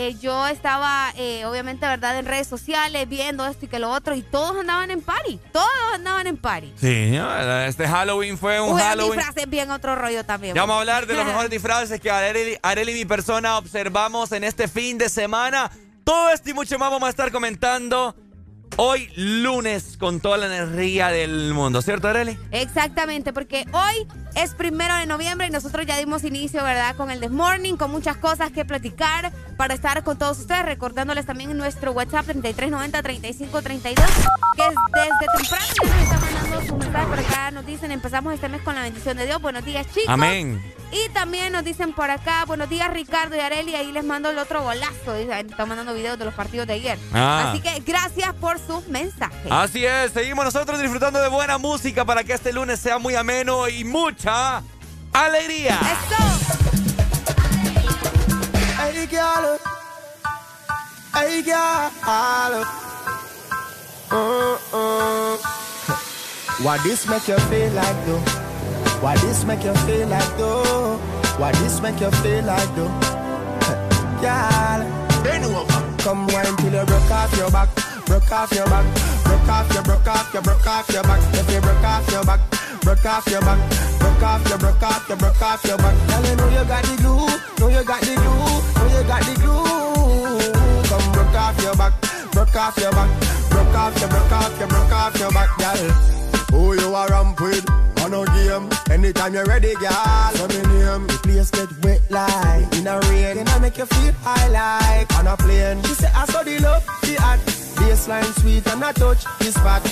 Eh, yo estaba, eh, obviamente, verdad, en redes sociales viendo esto y que lo otro, y todos andaban en party. Todos andaban en party. Sí, este Halloween fue un Uy, Halloween. disfraces bien otro rollo también. Ya vamos a hablar de los [laughs] mejores disfraces que Areli, Areli y mi persona observamos en este fin de semana. Todo esto y mucho más vamos a estar comentando hoy lunes con toda la energía del mundo, ¿cierto, Areli? Exactamente, porque hoy es primero de noviembre y nosotros ya dimos inicio, ¿verdad? Con el This Morning, con muchas cosas que platicar para estar con todos ustedes, recordándoles también nuestro WhatsApp 3390-3532, que es desde temprano ya nos están mandando sus mensajes por acá, nos dicen, empezamos este mes con la bendición de Dios, buenos días chicos. Amén. Y también nos dicen por acá, buenos días Ricardo y Areli, ahí les mando el otro golazo, están mandando videos de los partidos de ayer. Ah. Así que gracias por sus mensajes. Así es, seguimos nosotros disfrutando de buena música para que este lunes sea muy ameno y mucha alegría. Girl. Uh-uh. Why this make you feel like though? Why this make you feel like though? Why this make you feel like though? Girl, bend over. Come wine till you broke off your back. broke off your back, broke off your, broke off your, broke off your back. If you broke off your back, broke off your back, broke off your, broke off your, broke off your back. Girl, you know you got the glue, know you got the glue, know you got the glue. Come broke off your back, broke off your back, broke off your, broke off your, broke off your back, girl. Who you are ramp with? On a game. Anytime you're ready, girl. Let me name. The place get wet like in a rain. Then I make you feel high like on a plane. She say I saw the love, the hot. Baseline sweet and I touch the spot.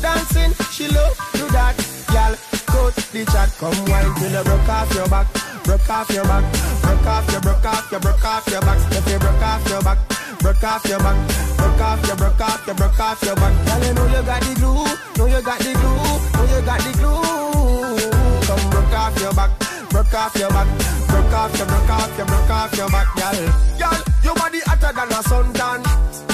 Dancing, she love do that. Girl, coat the chat. Come wine till you broke off your back. Broke off your back. Broke off your, broke off your, broke off your back. If you broke off your back. Broke off your back, broke off your, broke off your, broke off your back. Girl, you know you got the glue, know you got the glue, know you got the glue. Come broke off your back, broke off your back, broke off your, broke off your, broke off your back, girl. Girl, your body hotter than a suntan.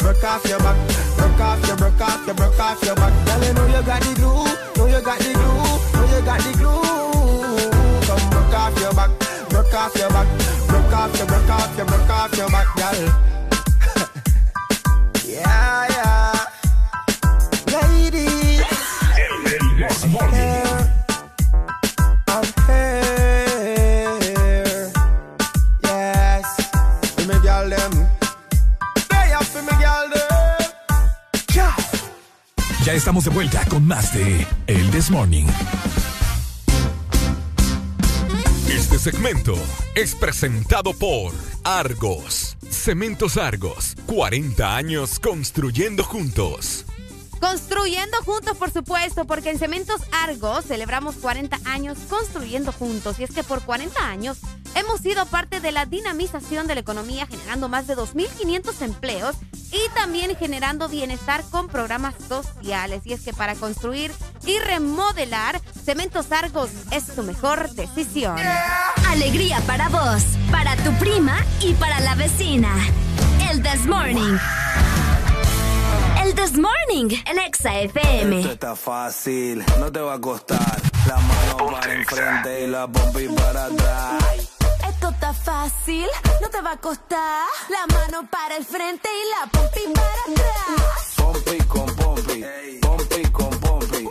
broke off your back, broke off your, broke off your, broke off your back. Girl, you know you got the glue, know you got the glue, know you got the glue. Come broke off your back, broke off your back, broke off your, broke off your, broke off your back, girl. [laughs] yeah, yeah. Ladies, here, Estamos de vuelta con más de El This Morning. Este segmento es presentado por Argos. Cementos Argos. 40 años construyendo juntos. Construyendo juntos, por supuesto, porque en Cementos Argos celebramos 40 años construyendo juntos. Y es que por 40 años hemos sido parte de la dinamización de la economía, generando más de 2.500 empleos y también generando bienestar con programas sociales. Y es que para construir y remodelar, Cementos Argos es tu mejor decisión. Alegría para vos, para tu prima y para la vecina. El This Morning. El This Morning, en Exa FM. Esto está fácil, no te va a costar. La mano para enfrente y la pompi para atrás. Esto está fácil, no te va a costar. La mano para el frente y la pompi para atrás. Pompi con pompi, pompi con pompi,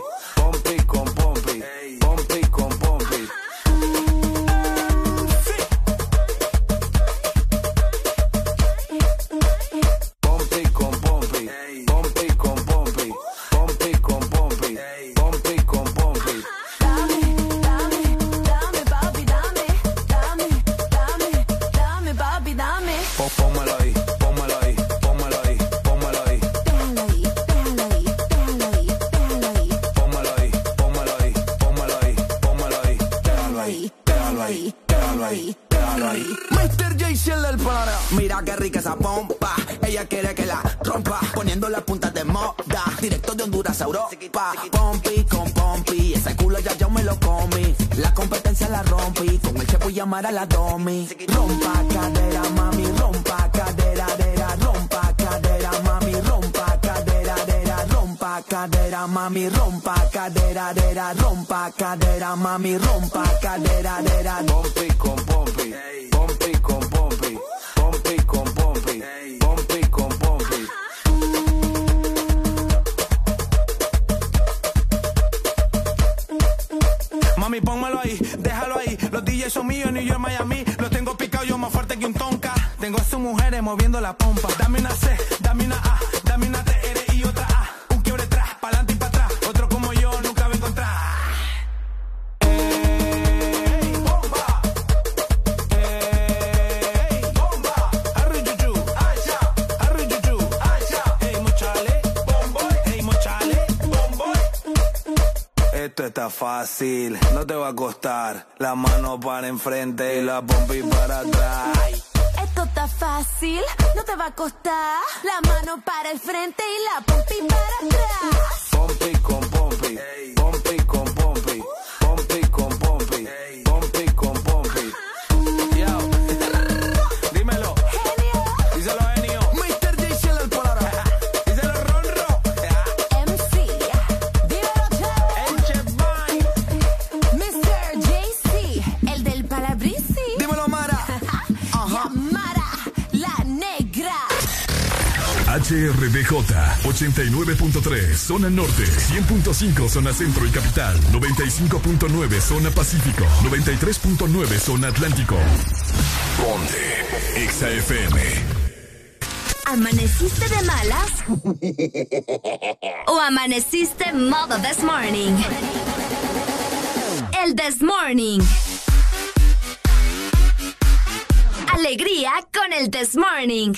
ahí, déjalo ahí. Mr. El. Mira qué rica esa pompa. Ella quiere que la rompa. Poniendo las puntas de moda. Directo de Honduras a Europa. Pompi con pompi. Ese culo ya yo me lo comí. La competencia la rompí. Con el chepo y llamar a la domi. Rompa cadera, mami. Rompa cadera, dera. Rompa Rompa cadera, mami. Rompa cadera, dera. Rompa cadera, mami. Rompa cadera, dera. Pompi con pompi, pompi con pompi, pompi con pompi, pompi con pompi. Mami, pónmelo ahí, déjalo ahí. Los DJs son míos, New York, Miami. Los tengo picado yo más fuerte que un tonka. Tengo a sus mujeres moviendo la pompa. Dame una C, dame una A, dame una T, eres está fácil, no te va a costar. La mano para enfrente y la pompi para atrás. Esto está fácil, no te va a costar. La mano para el frente y la pompi para atrás. Pompi con pompi, pompi con pompi, pompi con pompi, HRDJ 89.3 Zona Norte 100.5 Zona Centro y Capital 95.9 Zona Pacífico 93.9 Zona Atlántico Ponte Exa FM ¿Amaneciste de malas? ¿O amaneciste modo this morning? El this morning. Alegría con el this morning.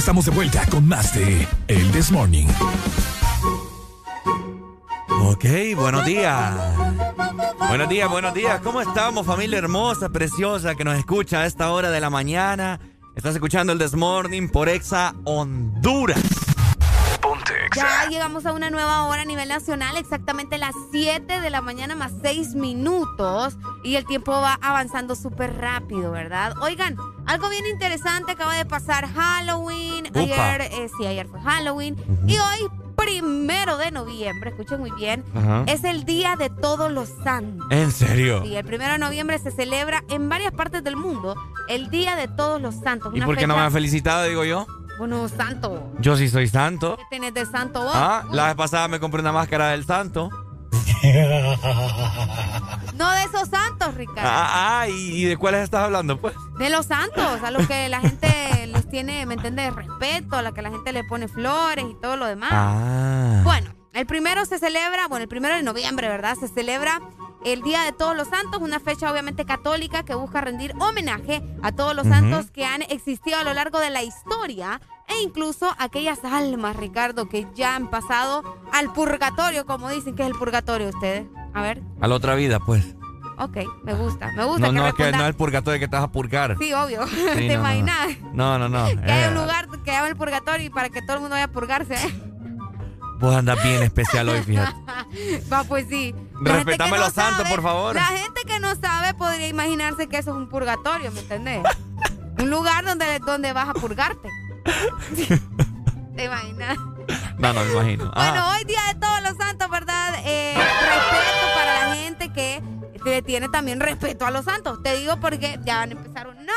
Estamos de vuelta con más de El This Morning Ok, buenos días. Buenos días, buenos días. ¿Cómo estamos, familia hermosa, preciosa, que nos escucha a esta hora de la mañana? Estás escuchando el This Morning por Exa Honduras. Ya llegamos a una nueva hora a nivel nacional, exactamente las 7 de la mañana más 6 minutos. Y el tiempo va avanzando súper rápido, ¿verdad? Oigan, algo bien interesante acaba de pasar Halloween. Ayer, eh, sí, ayer fue Halloween. Y hoy primero de noviembre, escuchen muy bien, es el Día de Todos los Santos. ¿En serio? Sí, el primero de noviembre se celebra en varias partes del mundo el Día de Todos los Santos. ¿Y por qué no me fecha- han felicitado, digo yo? Bueno, santo. Yo sí soy santo. ¿Qué tenés de santo vos? Ah, la vez pasada me compré una máscara del santo. [laughs] No de esos santos, Ricardo. Ah, ah, ¿y, y de cuáles estás hablando, pues? De los santos, a los que la gente [laughs] tiene, ¿me entiendes? Respeto, a la que la gente le pone flores y todo lo demás. Ah. Bueno, el primero se celebra, bueno, el primero de noviembre, ¿verdad? Se celebra el Día de Todos los Santos, una fecha obviamente católica que busca rendir homenaje a todos los santos que han existido a lo largo de la historia e incluso aquellas almas, Ricardo, que ya han pasado al purgatorio, como dicen que es el purgatorio ustedes. A ver, A la otra vida, pues. Ok, me gusta, me gusta No, que no, es que responda- no es el purgatorio que te vas a purgar. Sí, obvio, Sí, [laughs] ¿te no, no, no. imaginas? No, no, no. Que hay Eh, un lugar que llama el purgatorio y para que todo el mundo vaya a purgarse. Vos andas bien especial hoy, fíjate. [laughs] Va, pues sí. La Respetame los santos, por favor. La gente que no sabe podría imaginarse que eso es un purgatorio, ¿me entendés? [laughs] un lugar donde, donde vas a purgarte. ¿Te imaginas? No, no me imagino. Bueno, Ah, hoy día de todos los santos, ¿verdad? Eh, le tiene también respeto a los santos. Te digo porque ya van a empezar un no.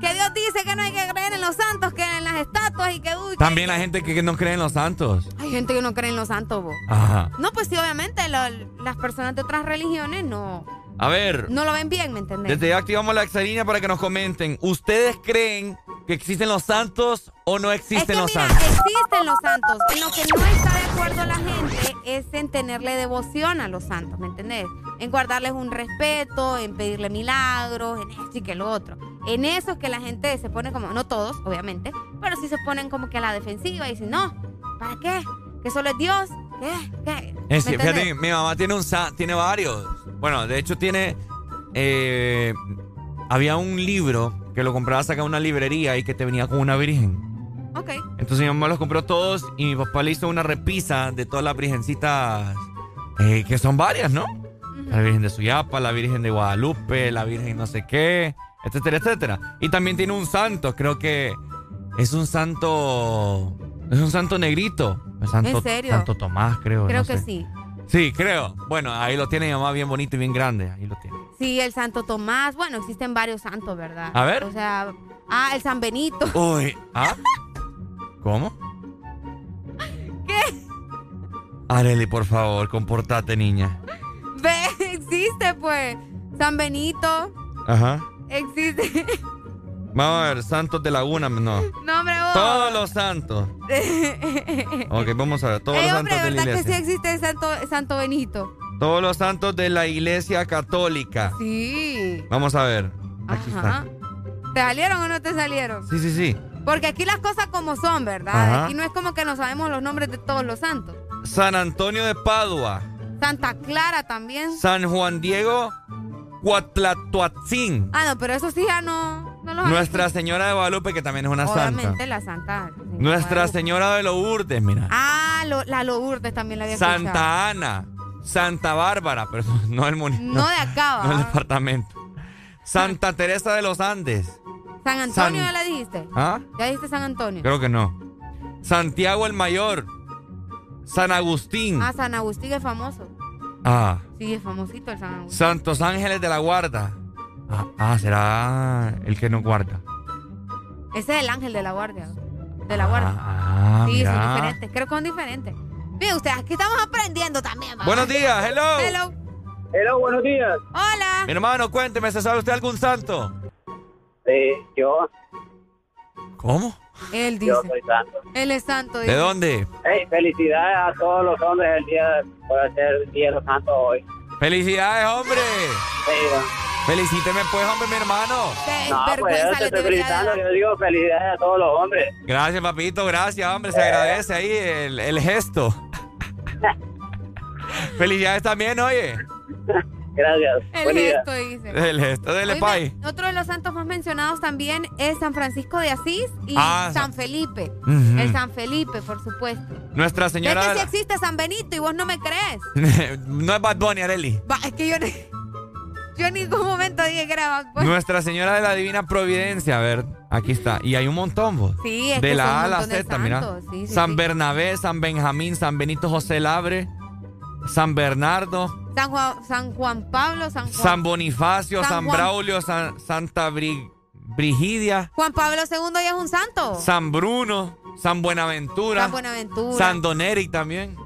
Que Dios dice que no hay que creer en los santos, que en las estatuas y que uy, que- también la gente que, que no cree en los santos. hay gente que no cree en los santos, vos. Ajá. No, pues sí, obviamente lo- las personas de otras religiones no, A ver, no lo ven bien, ¿me entendés? desde ya activamos la exalínea para que nos comenten. ¿Ustedes creen que existen los santos o no Es existen que los mira, santos? existen los santos. En lo que no está de acuerdo la gente es en tenerle devoción a los santos, ¿me entendés? En guardarles un respeto, en pedirle milagros, en esto y que lo otro. En eso es que la gente se pone como, no todos, obviamente, pero sí se ponen como que a la defensiva y dicen, no, ¿para qué? Que solo es Dios. ¿Qué? ¿Qué? Es, ¿Me fíjate, mi mamá tiene un sa- tiene varios. Bueno, de hecho tiene. eh, había un libro que lo comprabas acá en una librería y que te venía con una virgen. Ok. Entonces mi mamá los compró todos y mi papá le hizo una repisa de todas las virgencitas, eh, que son varias, ¿no? La Virgen de Suyapa, la Virgen de Guadalupe, la Virgen no sé qué, etcétera, etcétera. Y también tiene un santo, creo que es un santo, es un santo negrito. Santo, ¿En serio? Santo Tomás, creo. Creo no que sé. sí. Sí, creo. Bueno, ahí lo tiene mi mamá bien bonito y bien grande. Ahí lo tiene. Sí, el Santo Tomás. Bueno, existen varios santos, ¿verdad? A ver. O sea, ah, el San Benito. [laughs] Uy, ¿ah? ¿Cómo? [laughs] ¿Qué? Areli, por favor, comportate, niña. Ve, [laughs] existe, pues. San Benito. Ajá. Existe. Vamos a ver, Santos de Laguna, no. No, hombre, vos. Todos los santos. [laughs] Ok, vamos a ver, todos Ey, los hombre, santos de la ¿verdad que sí iglesia. existe el Santo, Santo Benito? Todos los santos de la iglesia católica. Sí. Vamos a ver. Aquí Ajá. está. ¿Te salieron o no te salieron? Sí, sí, sí. Porque aquí las cosas como son, ¿verdad? Aquí no es como que no sabemos los nombres de todos los santos. San Antonio de Padua. Santa Clara también. San Juan Diego Cuatlatoatzin. Ah, no, pero eso sí ya no, no Nuestra Señora de Guadalupe, que también es una Obviamente santa. la Santa. Nuestra Señora de Lourdes, mira. Ah, lo- la Lourdes también la había escuchado. Santa Ana. Santa Bárbara, pero [laughs] no el municipio. No de acá, No el departamento. Santa Teresa de los Andes. San Antonio San- ya la dijiste. ¿Ah? Ya dijiste San Antonio. Creo que no. Santiago el Mayor. San Agustín. Ah, San Agustín es famoso. Ah. Sí, es famosito el San Agustín. Santos Ángeles de la Guarda. Ah, ah, será el que no guarda. Ese es el ángel de la guardia. De la guardia. Ah, sí, mira. son diferentes. Creo que son diferentes. Mire usted, aquí estamos aprendiendo también. ¿va? Buenos días, hello. Hello. Hello, buenos días. Hola. Mi hermano, cuénteme, ¿se sabe usted algún santo? Sí, yo, ¿Cómo? Él dice. yo soy santo. Él es santo. ¿De dónde? Hey, felicidades a todos los hombres el día por ser el día de los santos hoy. ¡Felicidades, hombre! Sí, Felicíteme, pues, hombre, mi hermano. no, pues yo te estoy felicitando, yo digo felicidades a todos los hombres. Gracias, papito, gracias, hombre. Se agradece ahí el, el gesto. [laughs] Felicidades también, oye. Gracias. El Buen día. gesto dice. El gesto del pay. Otro de los santos más mencionados también es San Francisco de Asís y Ah, San Felipe. El San Felipe, por supuesto. Nuestra Es señora. que de sí existe San Benito y vos no me crees. [laughs] no es Bad Bunny, Areli. Va, es que yo, yo en ningún momento dije que era Bad Bunny. Nuestra Señora de la Divina Providencia. A ver, Aquí está. Y hay un montón, vos. Sí, es De que la A a la Z, mira. santos, sí, sí, San sí. Bernabé, San Benjamín, San Benito José Labre, San Bernardo, San Juan, San Juan Pablo, San Juan. San Bonifacio, San San, Braulio, San- Santa Bri- Brigidia, Juan Pablo II ya es un santo. San Bruno, San Buenaventura, San Buenaventura. San Doneri también.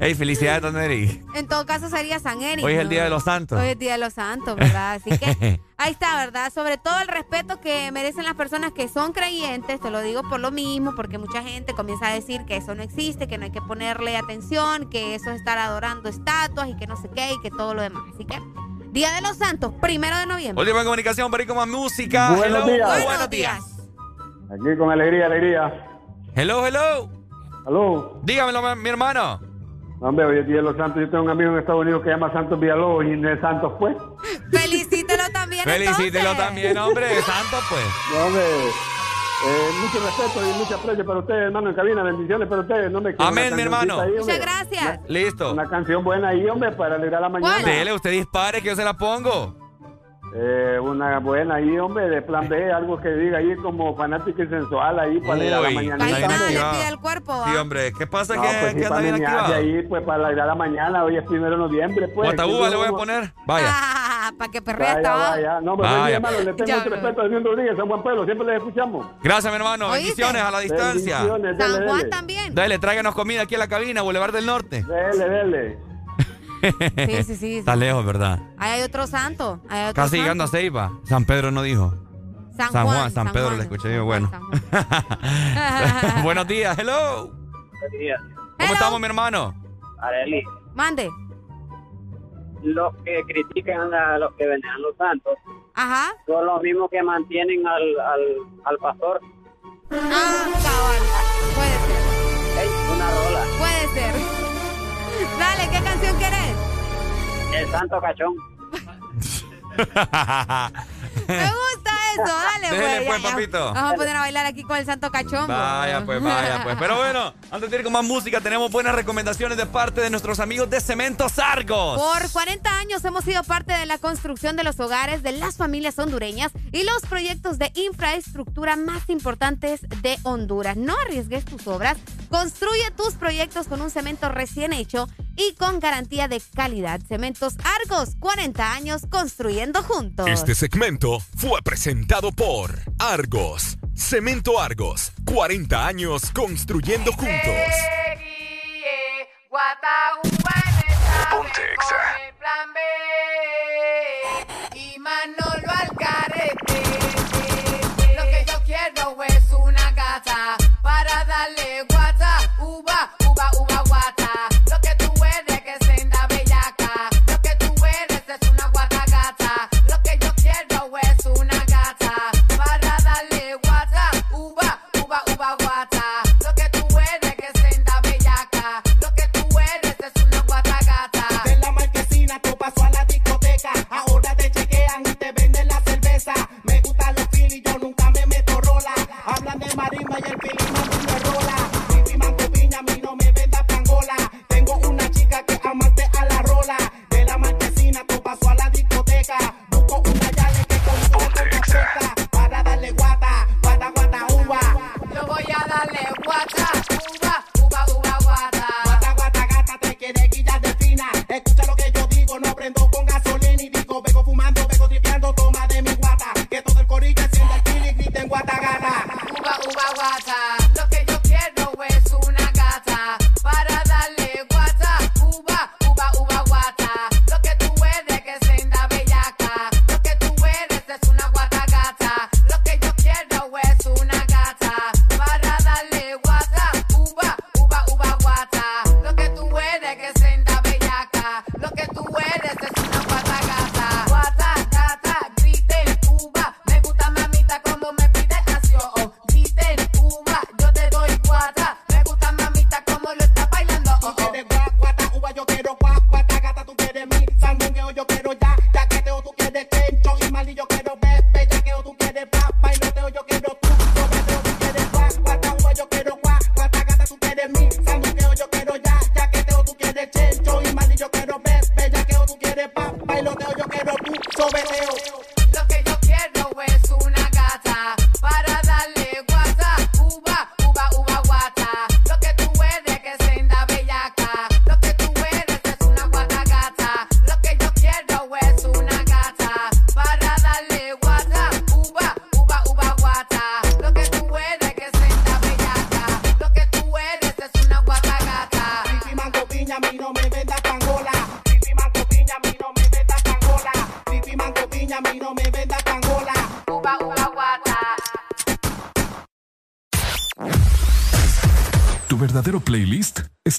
Ey, felicidades, Doneri. En todo caso sería San Eric. Hoy es el ¿no? Día de los Santos. Hoy es el Día de los Santos, ¿verdad? Así que [laughs] ahí está, ¿verdad? Sobre todo el respeto que merecen las personas que son creyentes, te lo digo por lo mismo, porque mucha gente comienza a decir que eso no existe, que no hay que ponerle atención, que eso es estar adorando estatuas y que no sé qué y que todo lo demás. Así que, Día de los Santos, primero de noviembre. Última comunicación, para ir con más música. Buenos Hello, días. Buenos días. Aquí con alegría, alegría. Hello, hello. Aló. Dígamelo, mi hermano. Hombre, hoy es Día de los Santos. Yo tengo un amigo en Estados Unidos que se llama Santos Villalobos y no es Santos, pues. Felicítelo también. Felicítelo entonces. también, hombre. Santo, pues. [laughs] No, hombre, eh, mucho respeto y mucho aprecio para ustedes, hermano, en cabina. Bendiciones para ustedes. No me Amén, una mi hermano. ahí. Muchas gracias. Listo. Una canción buena ahí, hombre, para alegrar la mañana. Dele, usted dispare que yo se la pongo. Eh, una buena ahí, hombre, de plan B, algo que diga ahí como fanático y sensual ahí para la Uy, mañana. está bien Nada le activado. pide el cuerpo, ¿va? Sí, hombre. ¿Qué pasa No, que, pues sí, que anda para bien activado? ahí, pues para alegrar la mañana. Hoy es primero de noviembre, pues. Guataúba Que le voy a poner. [laughs] Vaya. [laughs] Ah, para que perrea Vaya, estaba. vaya. No, pues, Vaya. hermano. Le tengo Ya, mucho respeto a Dios Rodríguez, San Juan Pablo. Siempre les escuchamos. Gracias, mi hermano. ¿Oíste? Bendiciones a la distancia. Bendiciones, dele, San Juan dele. también. Dale, tráiganos comida aquí a la cabina, Boulevard del Norte. Dele, dele. Sí, sí, [laughs] sí. Está lejos, ¿verdad? Ahí hay otro santo. ahí hay otro Casi santo. llegando a Ceiba. San Pedro no dijo. San, San Juan, Juan, San Pedro Juan. le escuché yo. Bueno. [laughs] Buenos días, hello. Buenos días. ¿Cómo estamos, mi hermano? Areli, Mande. los que critican a los que veneran los santos Ajá. son los mismos que mantienen al, al, al pastor. Ah, cabal. Puede ser. Una rola. Puede ser. Dale, ¿qué canción querés? El santo cachón. [laughs] Me gusta eso. Dale, Dele, pues. pues, ya, ya. papito. Vamos a poner a bailar aquí con el santo cachombo. Vaya, pues, vaya, pues. Pero bueno, antes de ir con más música, tenemos buenas recomendaciones de parte de nuestros amigos de Cementos Argos. Por 40 años hemos sido parte de la construcción de los hogares de las familias hondureñas y los proyectos de infraestructura más importantes de Honduras. No arriesgues tus obras, construye tus proyectos con un cemento recién hecho y con garantía de calidad. Cementos Argos, 40 años construyendo juntos. Este segmento fue presentado por Argos. Cemento Argos. 40 años construyendo juntos. Ponte plan B y Manolo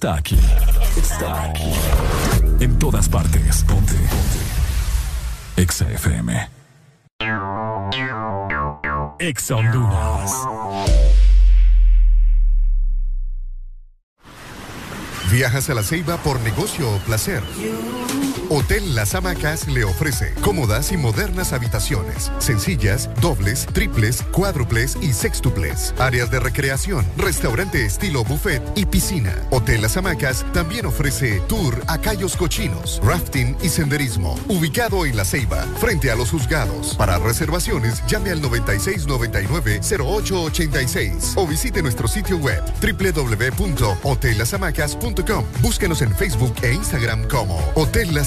está aquí. Está aquí. En todas partes. Ponte. Ponte. Exa FM. Exa Honduras. ¿Viajas a la Ceiba por negocio o placer? Hotel Las Hamacas le ofrece cómodas y modernas habitaciones, sencillas, dobles, triples, cuádruples y sextuples, áreas de recreación, restaurante estilo buffet y piscina. Hotel Las Hamacas también ofrece tour a Cayos Cochinos, rafting y senderismo, ubicado en La Ceiba, frente a los juzgados. Para reservaciones, llame al 9699-0886 o visite nuestro sitio web www.hotellasamacas.com. Búsquenos en Facebook e Instagram como Hotel Las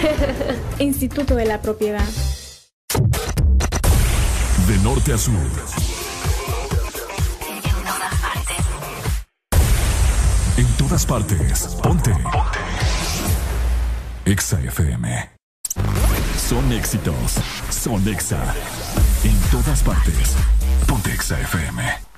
[laughs] Instituto de la Propiedad. De norte a sur. En todas partes. Ponte. Exa FM. Son éxitos. Son Exa. En todas partes. Ponte Exa FM.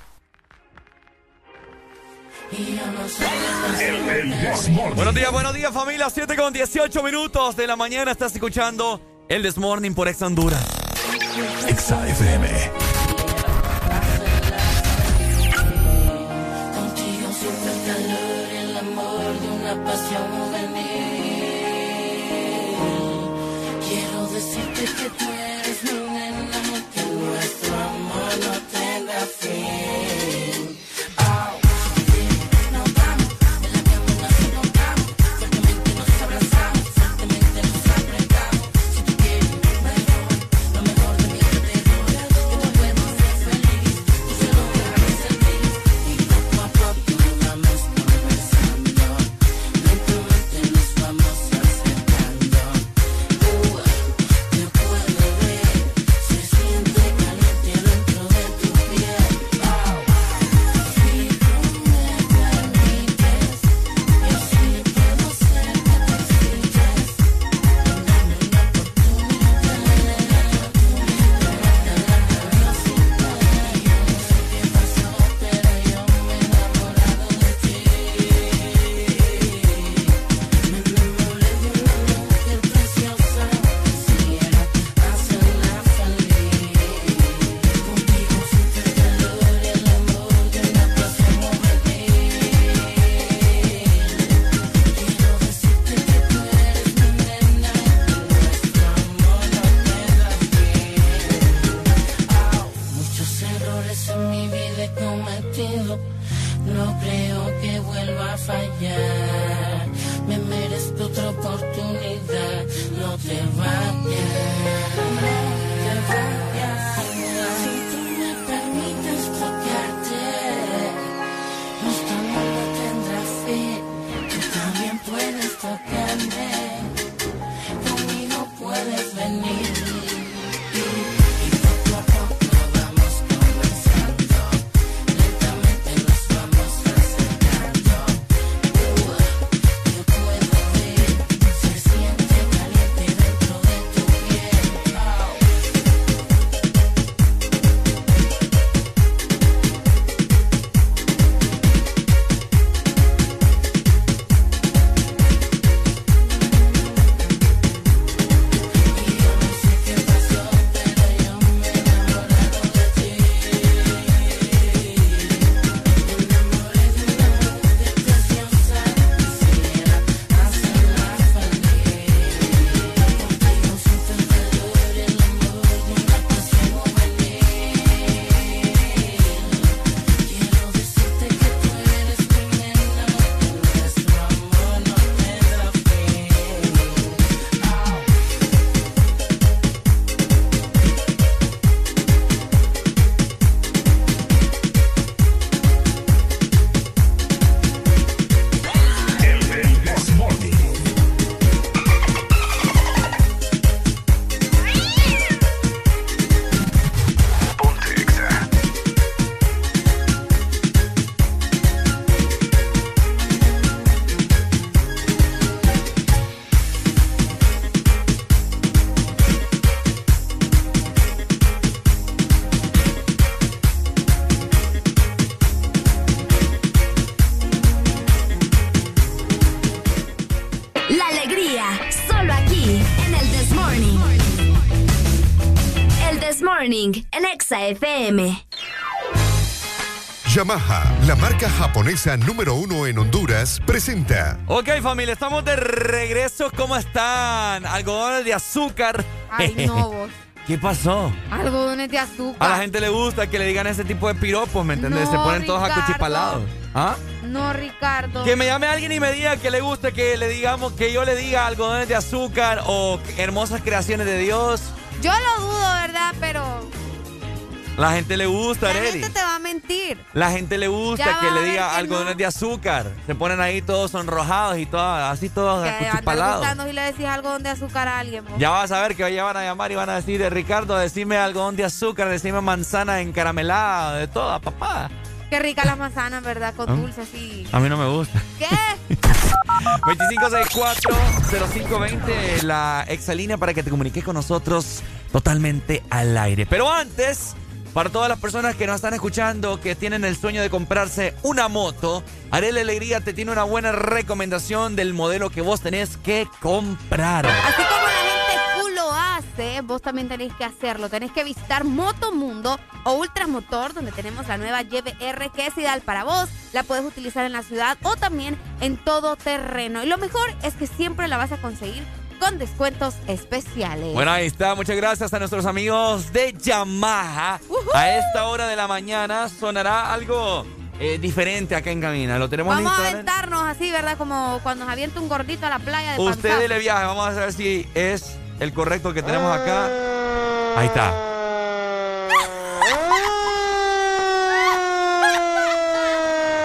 Buenos días, buenos días familia, 7 con 18 minutos de la mañana estás escuchando el This Morning por Ex Honduras. Exa FM. FM. Yamaha, la marca japonesa número uno en Honduras, presenta Ok, familia, estamos de regreso. ¿Cómo están? Algodones de azúcar. Ay, no, [laughs] vos. ¿Qué pasó? Algodones de azúcar. A la gente le gusta que le digan ese tipo de piropos, ¿me entendés? No, Se ponen todos Ricardo. acuchipalados. ¿Ah? No, Ricardo. Que me llame alguien y me diga que le gusta que le digamos, que yo le diga algodones de azúcar o hermosas creaciones de Dios. Yo lo dudo, ¿verdad? Pero La gente le gusta, la gente te va a mentir. La gente le gusta Ya que va a le ver diga que algodones no. de azúcar. Se ponen ahí todos sonrojados y todos, así todos Que andar acuchipalados. gustando si le decís algodón de azúcar a alguien. vos. Ya vas a ver que ya van a llamar y van a decir, Ricardo, decime algodón de azúcar, decime manzana encaramelada, de toda, papá. Qué rica las manzanas, ¿verdad? Con ¿Ah? dulce así. A mí no me gusta. ¿Qué? [laughs] 2564-0520, la exalínea para que te comuniques con nosotros totalmente al aire. Pero antes, para todas las personas que nos están escuchando, que tienen el sueño de comprarse una moto, Arela Alegría te tiene una buena recomendación del modelo que vos tenés que comprar. Así como la gente cool lo hace, vos también tenéis que hacerlo. Tenés que visitar Motomundo o Ultramotor, donde tenemos la nueva YBR que es ideal para vos. La puedes utilizar en la ciudad o también en todo terreno. Y lo mejor es que siempre la vas a conseguir con descuentos especiales. Bueno, ahí está. Muchas gracias a nuestros amigos de Yamaha. A esta hora de la mañana sonará algo eh, diferente acá en Camina. Lo tenemos Vamos a. Aren? aventarnos así, ¿verdad? Como cuando nos avienta un gordito a la playa de Usted panzazo. dele viaje, vamos a ver si es el correcto que tenemos acá. Ahí está. [laughs]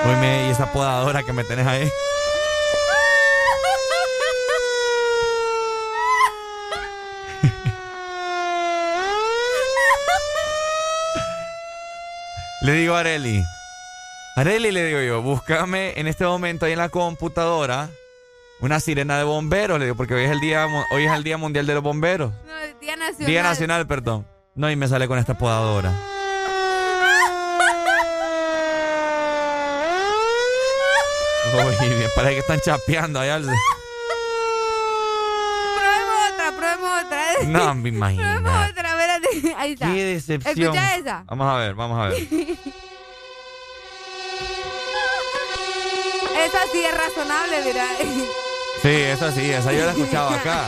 Oíme, y esa podadora que me tenés ahí. Le digo a Areli. Areli, le digo yo, búscame en este momento ahí en la computadora una sirena de bomberos, le digo, porque hoy es el día, hoy es el día mundial de los bomberos. No, Día Nacional. Día nacional, perdón. No, y me sale con esta podadora. [laughs] Uy, bien, parece que están chapeando allá. Probemos otra, probemos otra. No, me imagino. [laughs] Ahí está. Qué decepción. Escucha esa. Vamos a ver, vamos a ver. [laughs] Esa sí es razonable, mira. [laughs] Sí, esa sí, esa yo la he escuchado acá.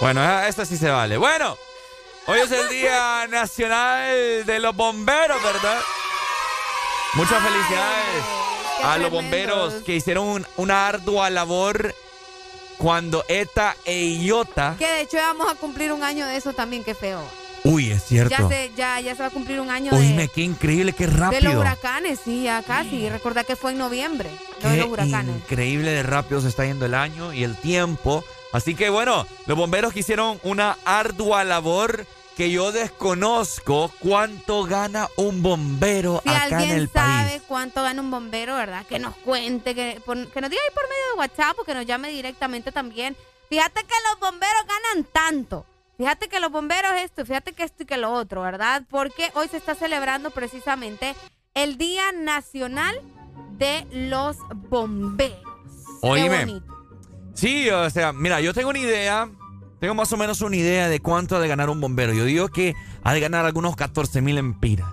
Bueno, esa- esta sí se vale. Bueno, hoy es el Día Nacional de los Bomberos, ¿verdad? Muchas felicidades a los bomberos que hicieron un- una ardua labor cuando ETA e IOTA. Que de hecho vamos a cumplir un año de eso también, qué feo. Es cierto. Ya se, ya, ya se va a cumplir un año Oíme, de, qué increíble, qué de los rápido. huracanes, sí, ya casi. Recordá que fue en noviembre, de Qué los huracanes. increíble de rápido se está yendo el año y el tiempo. Así que bueno, los bomberos que hicieron una ardua labor que yo desconozco cuánto gana un bombero Si acá en alguien el sabe país. cuánto gana un bombero, ¿verdad? Que nos cuente, que, por- que nos diga ahí por medio de WhatsApp o que nos llame directamente también. Fíjate que los bomberos ganan tanto. Fíjate que los bomberos esto, fíjate que esto y que lo otro, ¿verdad? Porque hoy se está celebrando precisamente el Día Nacional de los Bomberos. Oíme. Sí, o sea, mira, yo tengo una idea, tengo más o menos una idea de cuánto ha de ganar un bombero. Yo digo que ha de ganar algunos 14 mil empiras.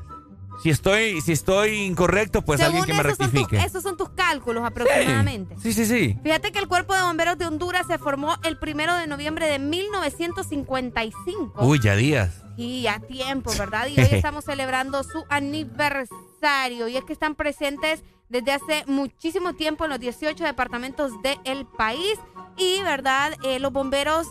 Si estoy, si estoy incorrecto, pues alguien que me son rectifique. esos son tus cálculos aproximadamente. Sí, sí, sí. Fíjate que el Cuerpo de Bomberos de Honduras se formó el primero de noviembre de 1955. Uy, ya días. Y ya tiempo, ¿verdad? Y [laughs] hoy estamos celebrando su aniversario. Y es que están presentes desde hace muchísimo tiempo en los 18 departamentos del país. Y, ¿verdad? Eh, los bomberos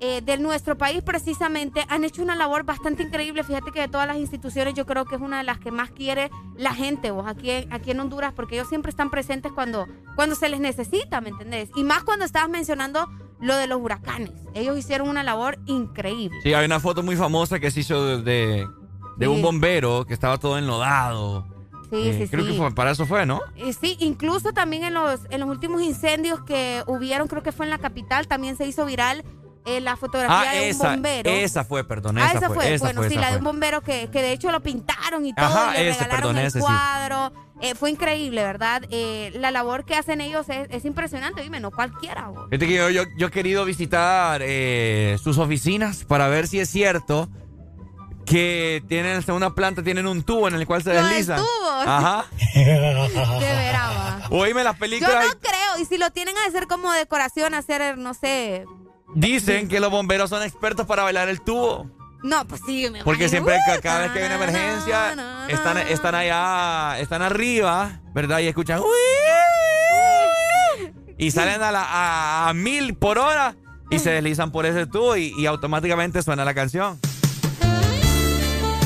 eh, de nuestro país precisamente han hecho una labor bastante increíble. Fíjate que de todas las instituciones yo creo que es una de las que más quiere la gente vos aquí, en- aquí en Honduras porque ellos siempre están presentes cuando, cuando se les necesita, ¿me entendés? Y más cuando estabas mencionando lo de los huracanes. Ellos hicieron una labor increíble. Sí, hay una foto muy famosa que se hizo de, de, de un bombero que estaba todo enlodado. Sí, Eh, sí, creo sí. que fue, para eso fue, ¿no? Eh, Sí, incluso también en los, en los últimos incendios que hubieron, creo que fue en la capital, también se hizo viral eh, la fotografía Ah, de un bombero. esa fue, perdón, ah, esa, esa fue. esa bueno, fue, sí, esa la de un bombero que, que de hecho lo pintaron y todo, Ajá, y le ese, regalaron perdón, el ese sí. cuadro. Eh, fue increíble, ¿verdad? Eh, la labor que hacen ellos es, es impresionante, dime, no cualquiera. vos. Fíjate que yo, yo, yo he querido visitar eh, sus oficinas para ver si es cierto que tienen una planta, tienen un tubo en el cual se Lo del deslizan. tubo. [laughs] Ajá. De veras, va. Oíme las Yo películas. no creo. Y si lo tienen a hacer como decoración, hacer, no sé. Dicen que los bomberos son expertos para bailar el tubo. No, pues sí, me Porque siempre, Uh, ca- cada vez que hay una emergencia, están, están allá, están arriba, ¿verdad? Y escuchan. Y salen a, la, a, a mil por hora y se deslizan por ese tubo y, y automáticamente suena la canción.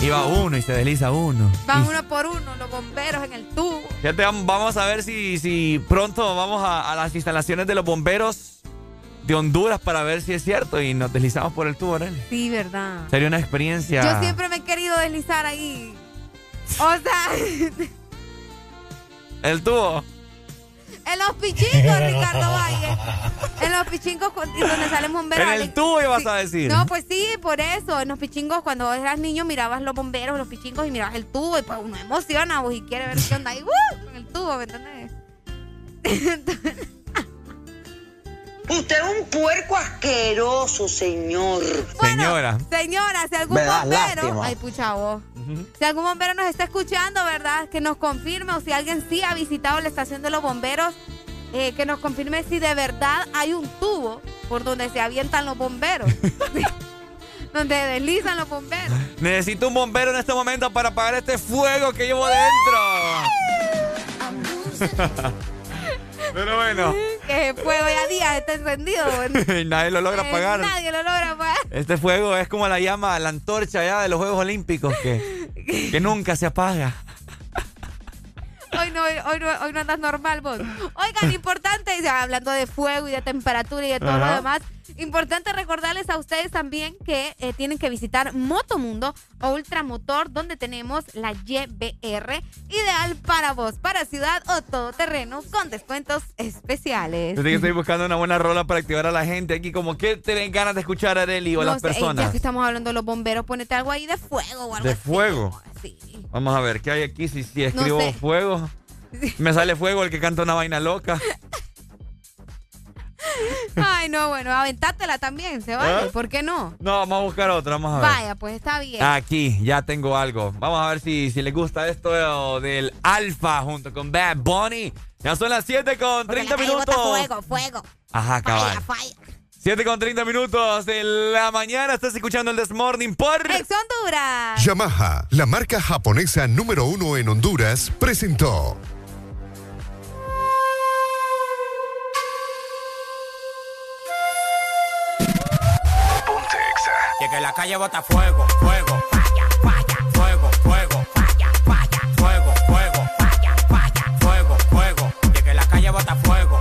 Y va uno y se desliza uno. Van uno por uno, los bomberos en el tubo. Fíjate, vam- vamos a ver si, si pronto vamos a, a las instalaciones de los bomberos de Honduras para ver si es cierto y nos deslizamos por el tubo, Arely. Sí, verdad. Sería una experiencia. Yo siempre me he querido deslizar ahí. O sea, [laughs] El tubo. en los pichincos, Ricardo Valle. En los y donde salen bomberos. En el tubo ibas Sí. a decir. No, pues sí, por eso. En los pichingos, cuando eras niño, mirabas los bomberos, los pichingos y mirabas el tubo. Y pues uno emociona vos y quiere ver qué onda ahí. ¡uh! En el tubo, ¿me entendés? [laughs] Usted es un puerco asqueroso, señor. Señora. Señora, si algún bombero. lástima. Ay, pucha vos. Si algún bombero nos está escuchando, ¿verdad? Que nos confirme o si alguien sí ha visitado la estación de los bomberos, eh, que nos confirme si de verdad hay un tubo por donde se avientan los bomberos. [laughs] donde deslizan los bomberos. Necesito un bombero en este momento para apagar este fuego que llevo dentro. [laughs] [laughs] Pero bueno, [laughs] Que fuego ya días está encendido. [laughs] y nadie lo logra Eh, apagar. Nadie lo logra apagar. Este fuego es como la llama, la antorcha ya de los Juegos Olímpicos que, [laughs] que nunca se apaga. Hoy no, hoy, no, hoy no andas normal vos. Oigan, importante, ya hablando de fuego y de temperatura y de todo Ajá. lo demás, importante recordarles a ustedes también que eh, tienen que visitar Motomundo o Ultramotor, donde tenemos la YBR, ideal para vos, para ciudad o todoterreno, con descuentos especiales. Yo estoy buscando una buena rola para activar a la gente aquí, como que tienen ganas de escuchar a Areli o No las sé, personas. ya que estamos hablando de los bomberos, ponete algo ahí de fuego o algo De así. fuego. Vamos a ver, ¿qué hay aquí? Si, si escribo sé. fuego, me sale fuego el que canta una vaina loca. [laughs] Ay, no, bueno, aventátela también, se vale, ¿Eh? ¿por qué no? No, vamos a buscar otra, vamos a ver. Vaya, pues está bien. Aquí, ya tengo algo. Vamos a ver si, si les gusta esto del Alfa junto con Bad Bunny. Ya son las 7 con Porque 30 la calle bota minutos. Fuego, fuego. Ajá, cabal. Falla, falla. 7 con 30 minutos de la mañana. Estás escuchando el This Morning por... Ex Honduras. Yamaha, la marca japonesa número uno en Honduras, presentó. Que la calle bota fuego, fuego, falla, falla, fuego, fuego, falla, falla, fuego, fuego, falla, falla, fuego, fuego. Y que la calle bota fuego,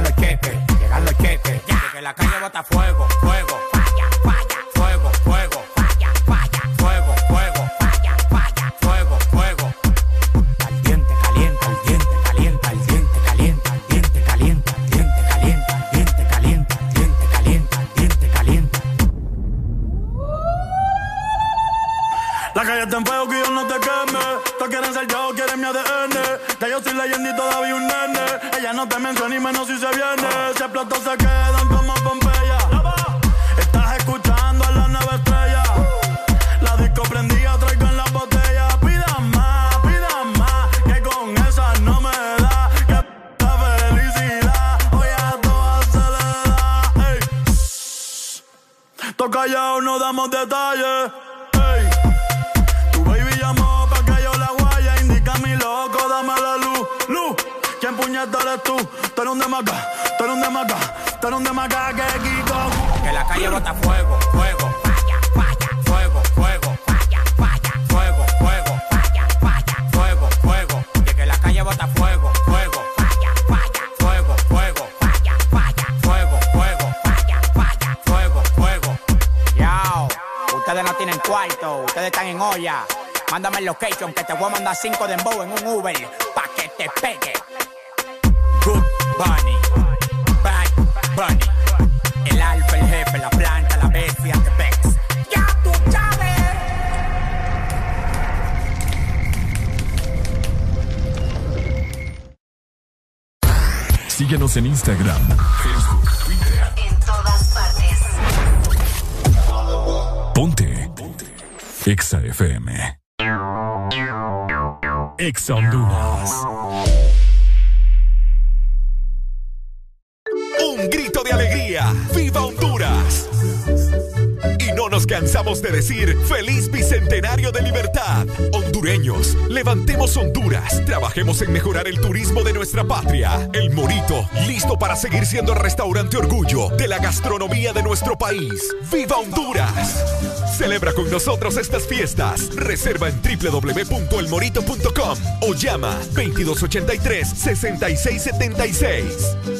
llegando el queque, llegando el queque. Ya. Que la calle bota fuego, fuego. Mandar cinco de dembow en un Uber pa' que te pegue. Good Bunny, Bad Bunny. El alfa, el jefe, la planta, la bestia, te pex. ¡Ya tú sabes! Síguenos en Instagram, Facebook, Twitter. En todas partes. Ponte. Ponte. Exa FM. Exa Honduras. Un grito de alegría. ¡Viva Honduras! Y no nos cansamos de decir feliz bicentenario de libertad. Hondureños, levantemos Honduras. Trabajemos en mejorar el turismo de nuestra patria. El Morito, listo para seguir siendo el restaurante orgullo de la gastronomía de nuestro país. ¡Viva Honduras! Celebra con nosotros estas fiestas. Reserva en www.elmorito.com o llama 2283-6676.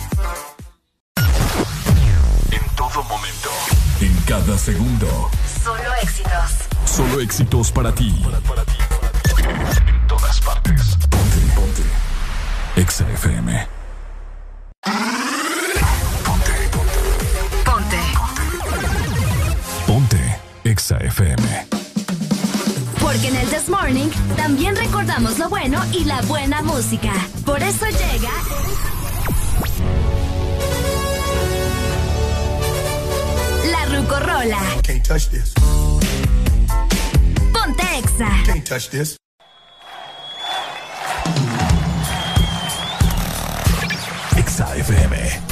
En todo momento. En cada segundo. Solo éxitos. Solo éxitos para ti. En todas partes. Ponte, ponte. Exa FM. Ponte. Ponte. Exa FM. Porque en el This Morning también recordamos lo bueno y la buena música. Por eso llega. La Rucorola. Can't touch this. Ponte Exa. Can't touch this. Exa FM.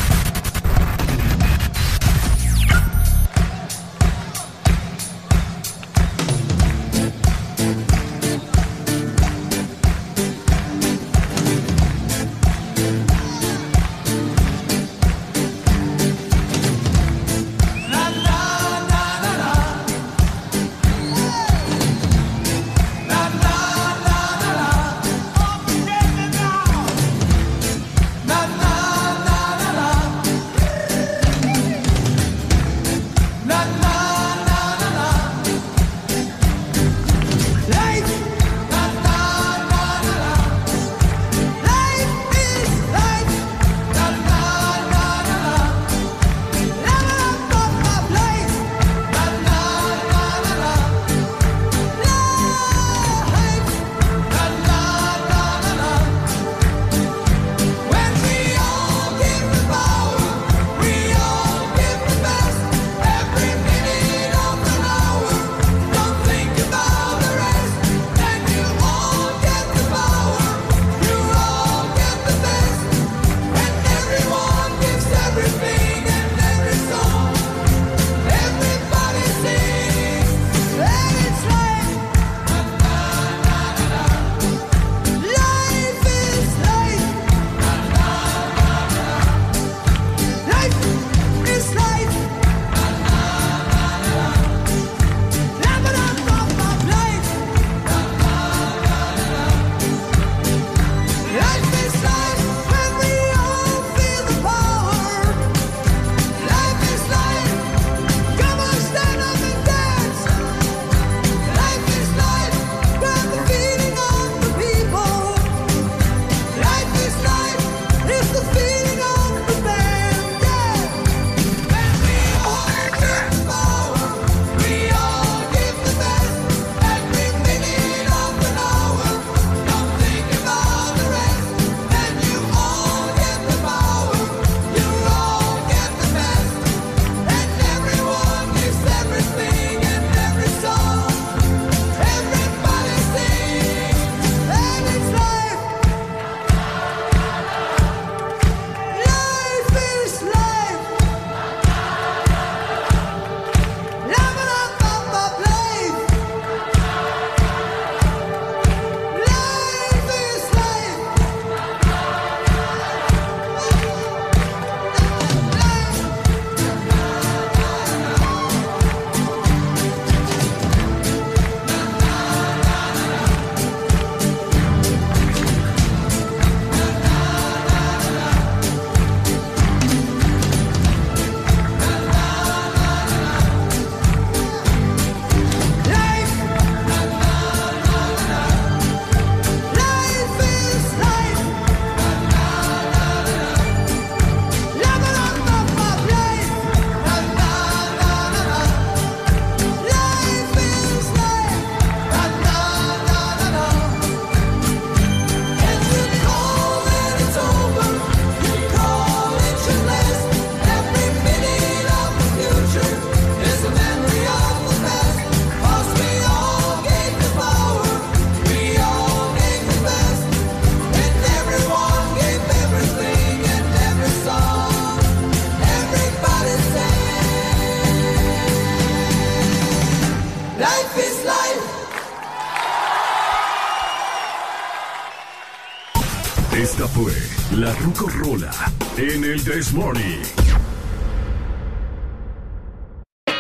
This Morning.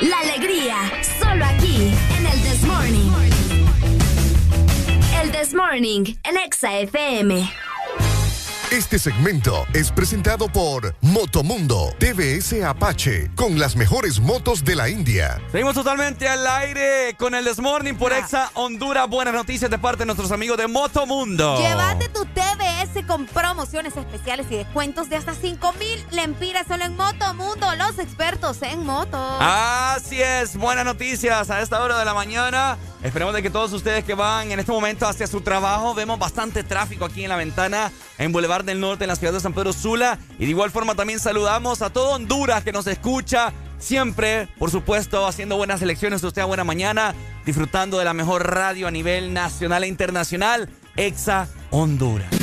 La alegría, solo aquí, en el This Morning. El This Morning, en Exa FM. Este segmento es presentado por Motomundo TVS Apache con las mejores motos de la India. Seguimos totalmente al aire con el Desmorning por Exa Honduras. Buenas noticias de parte de nuestros amigos de Motomundo. Llévate TBS con promociones especiales y descuentos de hasta 5 mil lempiras solo en Motomundo, los expertos en moto. Así es, buenas noticias a esta hora de la mañana. Esperemos de que todos ustedes que van en este momento hacia su trabajo, vemos bastante tráfico aquí en la ventana en Boulevard del Norte, en la ciudad de San Pedro Sula. Y de igual forma también saludamos a todo Honduras que nos escucha. Siempre, por supuesto, haciendo buenas elecciones. Usted a buena mañana, disfrutando de la mejor radio a nivel nacional e internacional. Exa Honduras.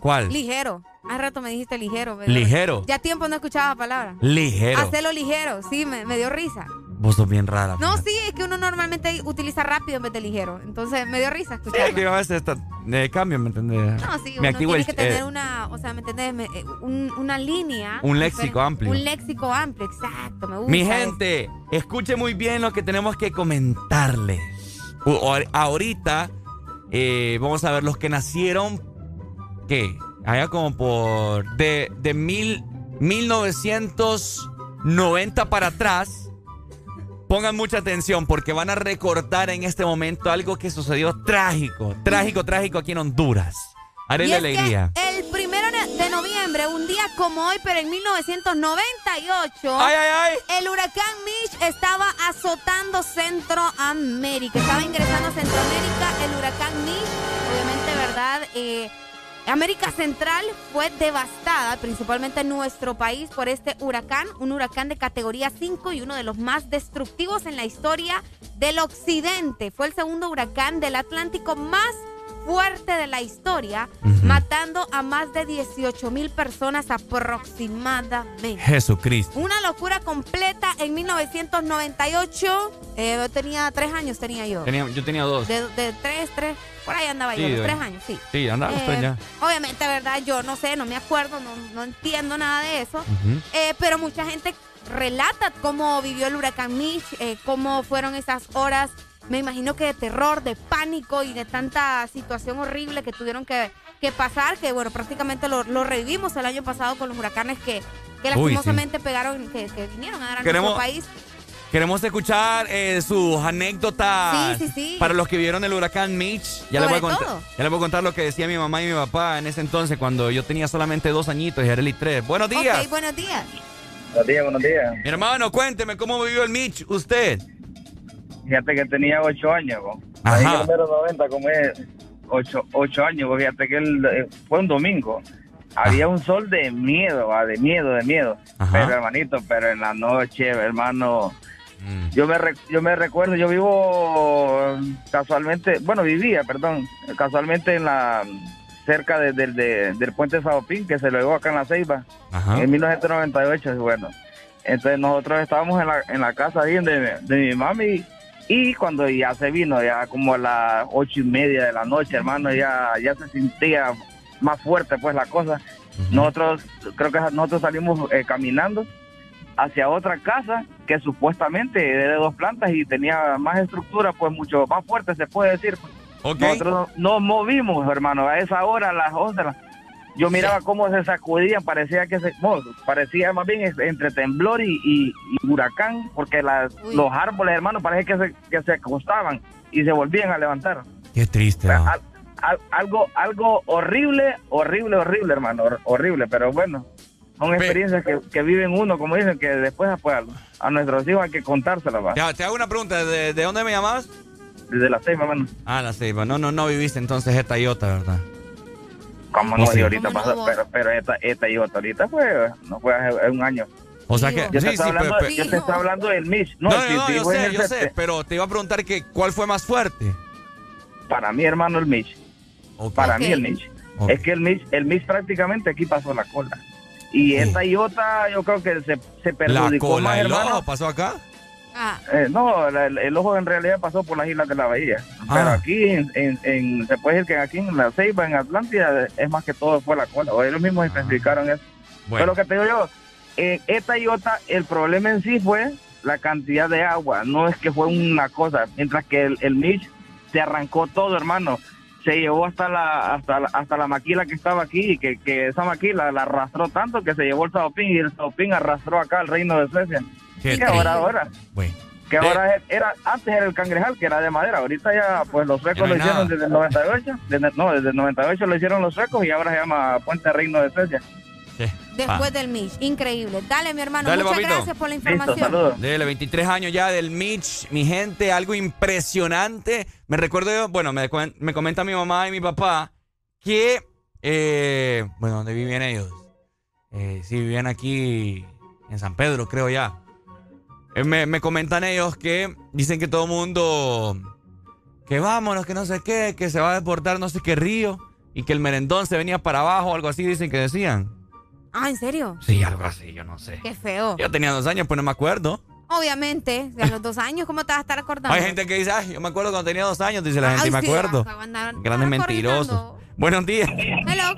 ¿Cuál? Ligero. Hace rato me dijiste ligero. ¿verdad? Ligero. Ya tiempo no escuchaba la palabra. Ligero. Hacelo ligero, sí, me, me dio risa. Vos sos bien rara. No, sí, es que uno normalmente utiliza rápido en vez de ligero. Entonces me dio risa Sí, escucharlo. que a veces está, de cambio, ¿me entendés? No, sí, Me uno activo tiene el- que tener eh, una, o sea, ¿me entendés? Me- eh, un- una línea. Un léxico amplio. Un léxico amplio, exacto, me gusta. Mi eso. gente, escuche muy bien lo que tenemos que comentarles. Ahorita eh, vamos a ver los que nacieron, ¿qué? Allá como por... De, de mil, 1990 para atrás. Pongan mucha atención porque van a recordar en este momento algo que sucedió trágico, trágico, trágico aquí en Honduras. Haré la alegría. el primero de noviembre, un día como hoy, pero en 1998, Ay, ay, el huracán Mitch estaba azotando Centroamérica. Estaba ingresando a Centroamérica el huracán Mitch. Obviamente, ¿verdad? Eh, América Central fue devastada, principalmente en nuestro país, por este huracán, un huracán de categoría 5 y uno de los más destructivos en la historia del occidente. Fue el segundo huracán del Atlántico más fuerte de la historia, matando a más de 18 mil personas aproximadamente. Jesucristo. Una locura completa en 1998. Eh, yo tenía tres años, tenía yo. Tenía- yo tenía dos. De, de tres, tres, por ahí andaba Sí, yo, doña. tres años, sí. Sí, andaba usted Eh, ya. Obviamente, ¿verdad? Yo no sé, no me acuerdo, no, no entiendo nada de eso. Eh, pero mucha gente relata cómo vivió el huracán Mitch, eh, cómo fueron esas horas, me imagino que de terror, de pánico y de tanta situación horrible que tuvieron que, que pasar, que bueno, prácticamente lo, lo revivimos el año pasado con los huracanes que, que Uy, sí. lastimosamente pegaron, que, que vinieron a dar a nuestro país. Queremos escuchar eh, sus anécdotas Sí, sí, sí. para los que vieron el huracán Mitch. Ya les, voy a contar, ya les voy a contar lo que decía mi mamá y mi papá en ese entonces cuando yo tenía solamente dos añitos y Arely tres. Buenos días. Ok, buenos días. Buenos días, buenos días. Mi hermano, cuénteme cómo vivió el Mitch usted. Fíjate que tenía ocho años, bo. Ajá. Ahí en el número 90, como es ocho, ocho años, bo. fíjate que el- eh, fue un domingo. Había un sol de miedo, va, de miedo, de miedo. Ajá. Pero hermanito, pero en la noche, hermano, Mm. yo me re- yo me recuerdo, yo vivo casualmente, bueno, vivía, perdón, casualmente en la cerca de- del- de- del puente Saopín, que se lo llevó acá en la Ceiba, Ajá. en 1998, y bueno. Entonces nosotros estábamos en la, en la casa ahí de, de mi mami y cuando ya se vino, ya como a las ocho y media de la noche, hermano, ya, ya se sentía más fuerte pues la cosa. Nosotros, creo que nosotros salimos eh, caminando hacia otra casa que supuestamente era de dos plantas y tenía más estructura, pues mucho más fuerte se puede decir. pues. Ok. Nosotros nos movimos, hermano, a esa hora, a las 11. de la- Yo miraba cómo se sacudían, parecía que se, no, parecía más bien entre temblor y, y- y huracán, porque las- los árboles, hermano, parece que se, que se acostaban y se volvían a levantar. Qué triste. ¿no? Al- al- algo, algo horrible, horrible, horrible, hermano, hor- horrible, pero bueno, son experiencias que, que viven uno, como dicen, que después pues, a, a nuestros hijos hay que contárselas, va. Ya, te hago una pregunta. ¿De, de dónde me llamas? Desde las seis, hermano. Ah, la ceiba. No, no, no viviste entonces esta iota, ¿verdad? Como Oh, no, sí. y ahorita ¿Cómo no, pasa, pero, pero esta, esta y otra ahorita fue, no fue hace un año. O sea que... Yo te, sí, hablando, yo te estoy hablando del Mitch. No, No, yo sé, yo sé, pero te iba a preguntar que cuál fue más fuerte. Para mi hermano el Mitch. Para mí el Mitch. Es que el Mitch, el Mitch prácticamente aquí pasó la cola. Y esta y otra yo creo que se, se La perjudicó cola más, del hermano. ojo pasó acá. Ah. Eh, no, la- el, el ojo en realidad pasó por las islas de la bahía. Ah. Pero aquí, en, en- en- se puede decir que aquí en la Ceiba, en Atlántida, es más que todo fue la cola. O ellos mismos especificaron eso. Bueno. Pero lo que te digo yo, en esta iota, el problema en sí fue la cantidad de agua. No es que fue una cosa. Mientras que el, el Mitch se arrancó todo, hermano. Se llevó hasta la hasta la, hasta la maquila que estaba aquí y que, que esa maquila la arrastró tanto que se llevó el Saopín y el Saopín arrastró acá al reino de Suecia. Qué que ahora, ahora, Bueno. que ahora era, antes era el cangrejal que era de madera, ahorita ya pues los suecos no lo hicieron nada. desde el 98, desde, no, desde el 98 lo hicieron los suecos y ahora se llama Puente Reino de Suecia. Después del Mitch. Increíble. Dale, mi hermano. Dale, Muchas papito. gracias por la información. Dele, 23 años ya del Mitch, mi gente, algo impresionante. Me recuerdo, yo, bueno, me, me comenta mi mamá y mi papá que, eh, bueno, ¿dónde vivían ellos? Eh, sí, vivían aquí en San Pedro, creo ya. Eh, me, me comentan ellos que dicen que todo el mundo, que vámonos, que no sé qué, que se va a deportar no sé qué río y que el merendón se venía para abajo, algo así, dicen que decían. Ah, ¿en serio? Sí, algo así, yo no sé. Qué feo. Yo tenía dos años, pues no me acuerdo. Obviamente, a los dos años, ¿cómo te vas a estar acordando? Hay gente que dice, ay, yo me acuerdo cuando tenía dos años, dice la gente, Ay, y me sí, acuerdo. de andar- Grandes mentirosos. Buenos días. Hello.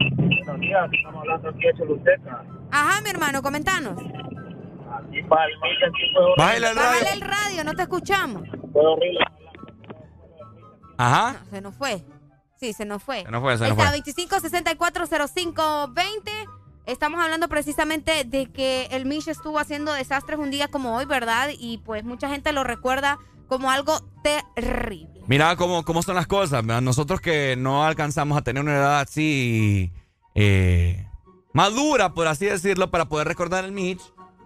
Buenos días, estamos hablando aquí de Choluteca. Ajá, mi hermano, comentanos. Aquí. Bájale el radio. Bájale el radio, no te escuchamos. Fue horrible. Ajá. Se nos fue. Sí, se nos fue. Se nos fue, se nos está, fue. 25 64 05 20. Estamos hablando precisamente de que el Mish estuvo haciendo desastres un día como hoy, ¿verdad? Y pues mucha gente lo recuerda como algo terrible. Mira cómo, cómo son las cosas. Nosotros que no alcanzamos a tener una edad así eh, madura, por así decirlo, para poder recordar el Mitch,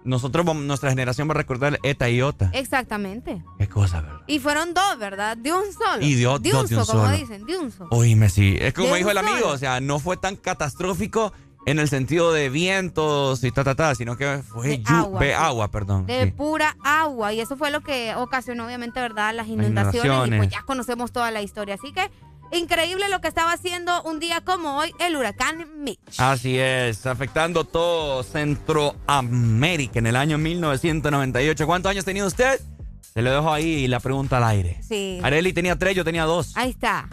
nosotros, nuestra generación va a recordar ETA y OTA. Exactamente. Qué cosa, ¿verdad? Y fueron dos, ¿verdad? De un solo. Y de o- de dos un de un solo, como solo. dicen, de un solo. Oíme, sí. Es como De dijo el amigo, solo. o sea, no fue tan catastrófico en el sentido de vientos y ta, ta, ta, sino que fue De agua, de agua, perdón. De sí. pura agua. Y eso fue lo que ocasionó, obviamente, ¿verdad? Las inundaciones. Y inundaciones. pues ya conocemos toda la historia. Así que increíble lo que estaba haciendo un día como hoy el huracán Mitch. Así es, afectando todo Centroamérica en el año 1998. ¿Cuántos años tenía usted? Se le dejo ahí la pregunta al aire. Sí. Areli tenía tres, yo tenía dos. Ahí está.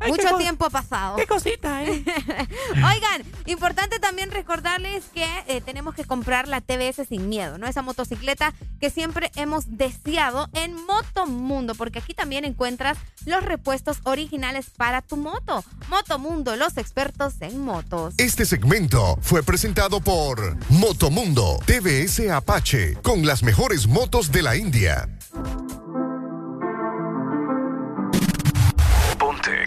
Ay, Mucho tiempo ha pasado. qué cosita, ¿eh? [laughs] Oigan, importante también recordarles que eh, tenemos que comprar la TBS sin miedo, ¿no? Esa motocicleta que siempre hemos deseado en Motomundo, porque aquí también encuentras los repuestos originales para tu moto. Motomundo, los expertos en motos. Este segmento fue presentado por Motomundo TVS Apache con las mejores motos de la India.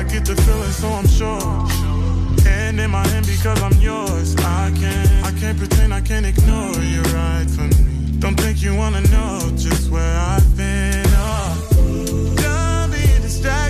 I get the feeling, so I'm sure. And in my hand because I'm yours. I can't, I can't pretend, I can't ignore you right from me. Don't think you wanna know just where I've been. Oh, don't be distracted.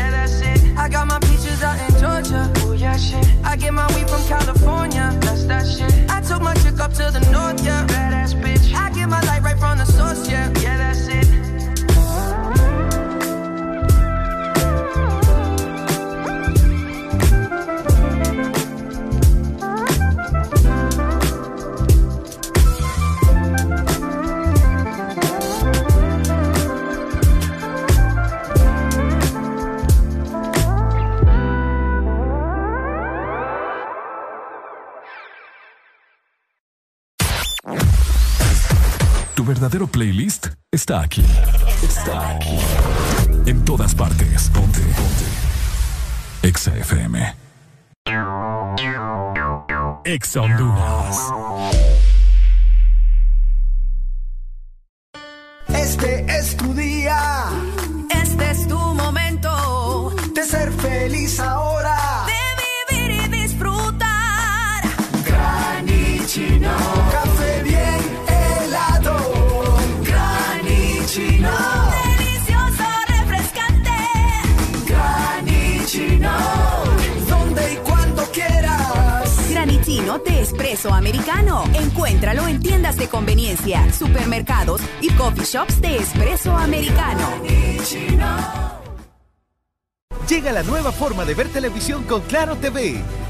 I got my peaches out in Georgia. Oh, yeah, shit. I get my weed from California. Playlist está aquí. Está aquí. En todas partes. Ponte. Ponte. Exa FM. Exa Honduras. Este es tu día. Espresso americano. Encuéntralo en tiendas de conveniencia, supermercados y coffee shops de espresso americano. Llega la nueva forma de ver televisión con Claro TV,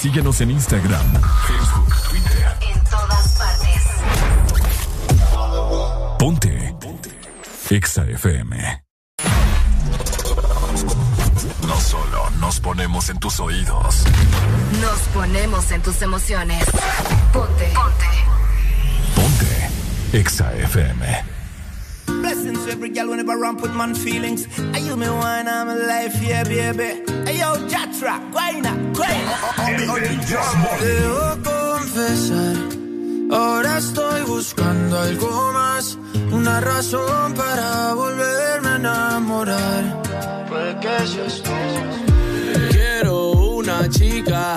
Síguenos en Instagram, Facebook, Twitter. En todas partes. Ponte. Ponte. Exa FM. No solo nos ponemos en tus oídos. Nos ponemos en tus emociones. Ponte. Ponte. Ponte. Exa FM. Blessings to every girl whenever ramp with man feelings. Are you me wine, I'm alive, yeah, baby. Hey, yo, Jatra, guayna, Debo confesar, ahora estoy buscando algo más, una razón para volverme a enamorar. Puede que seas tú. Quiero una chica,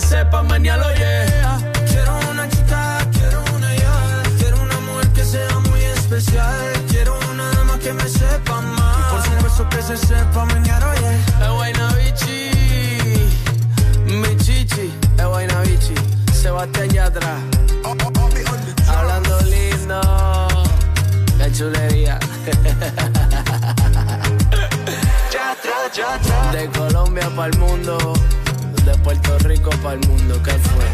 se sepa, mañana lo yeah. Quiero una chica, quiero una ya. Quiero una mujer que sea muy especial. Quiero una dama que me sepa más. Y por supuesto que se sepa, mañana oye. Es guayna bichi, mi chichi. Es guayna bichi, Sebastián Yatra. Hablando lindo, qué chulería. [laughs] De Colombia para el mundo, de Puerto Rico para el mundo, ¿qué fue?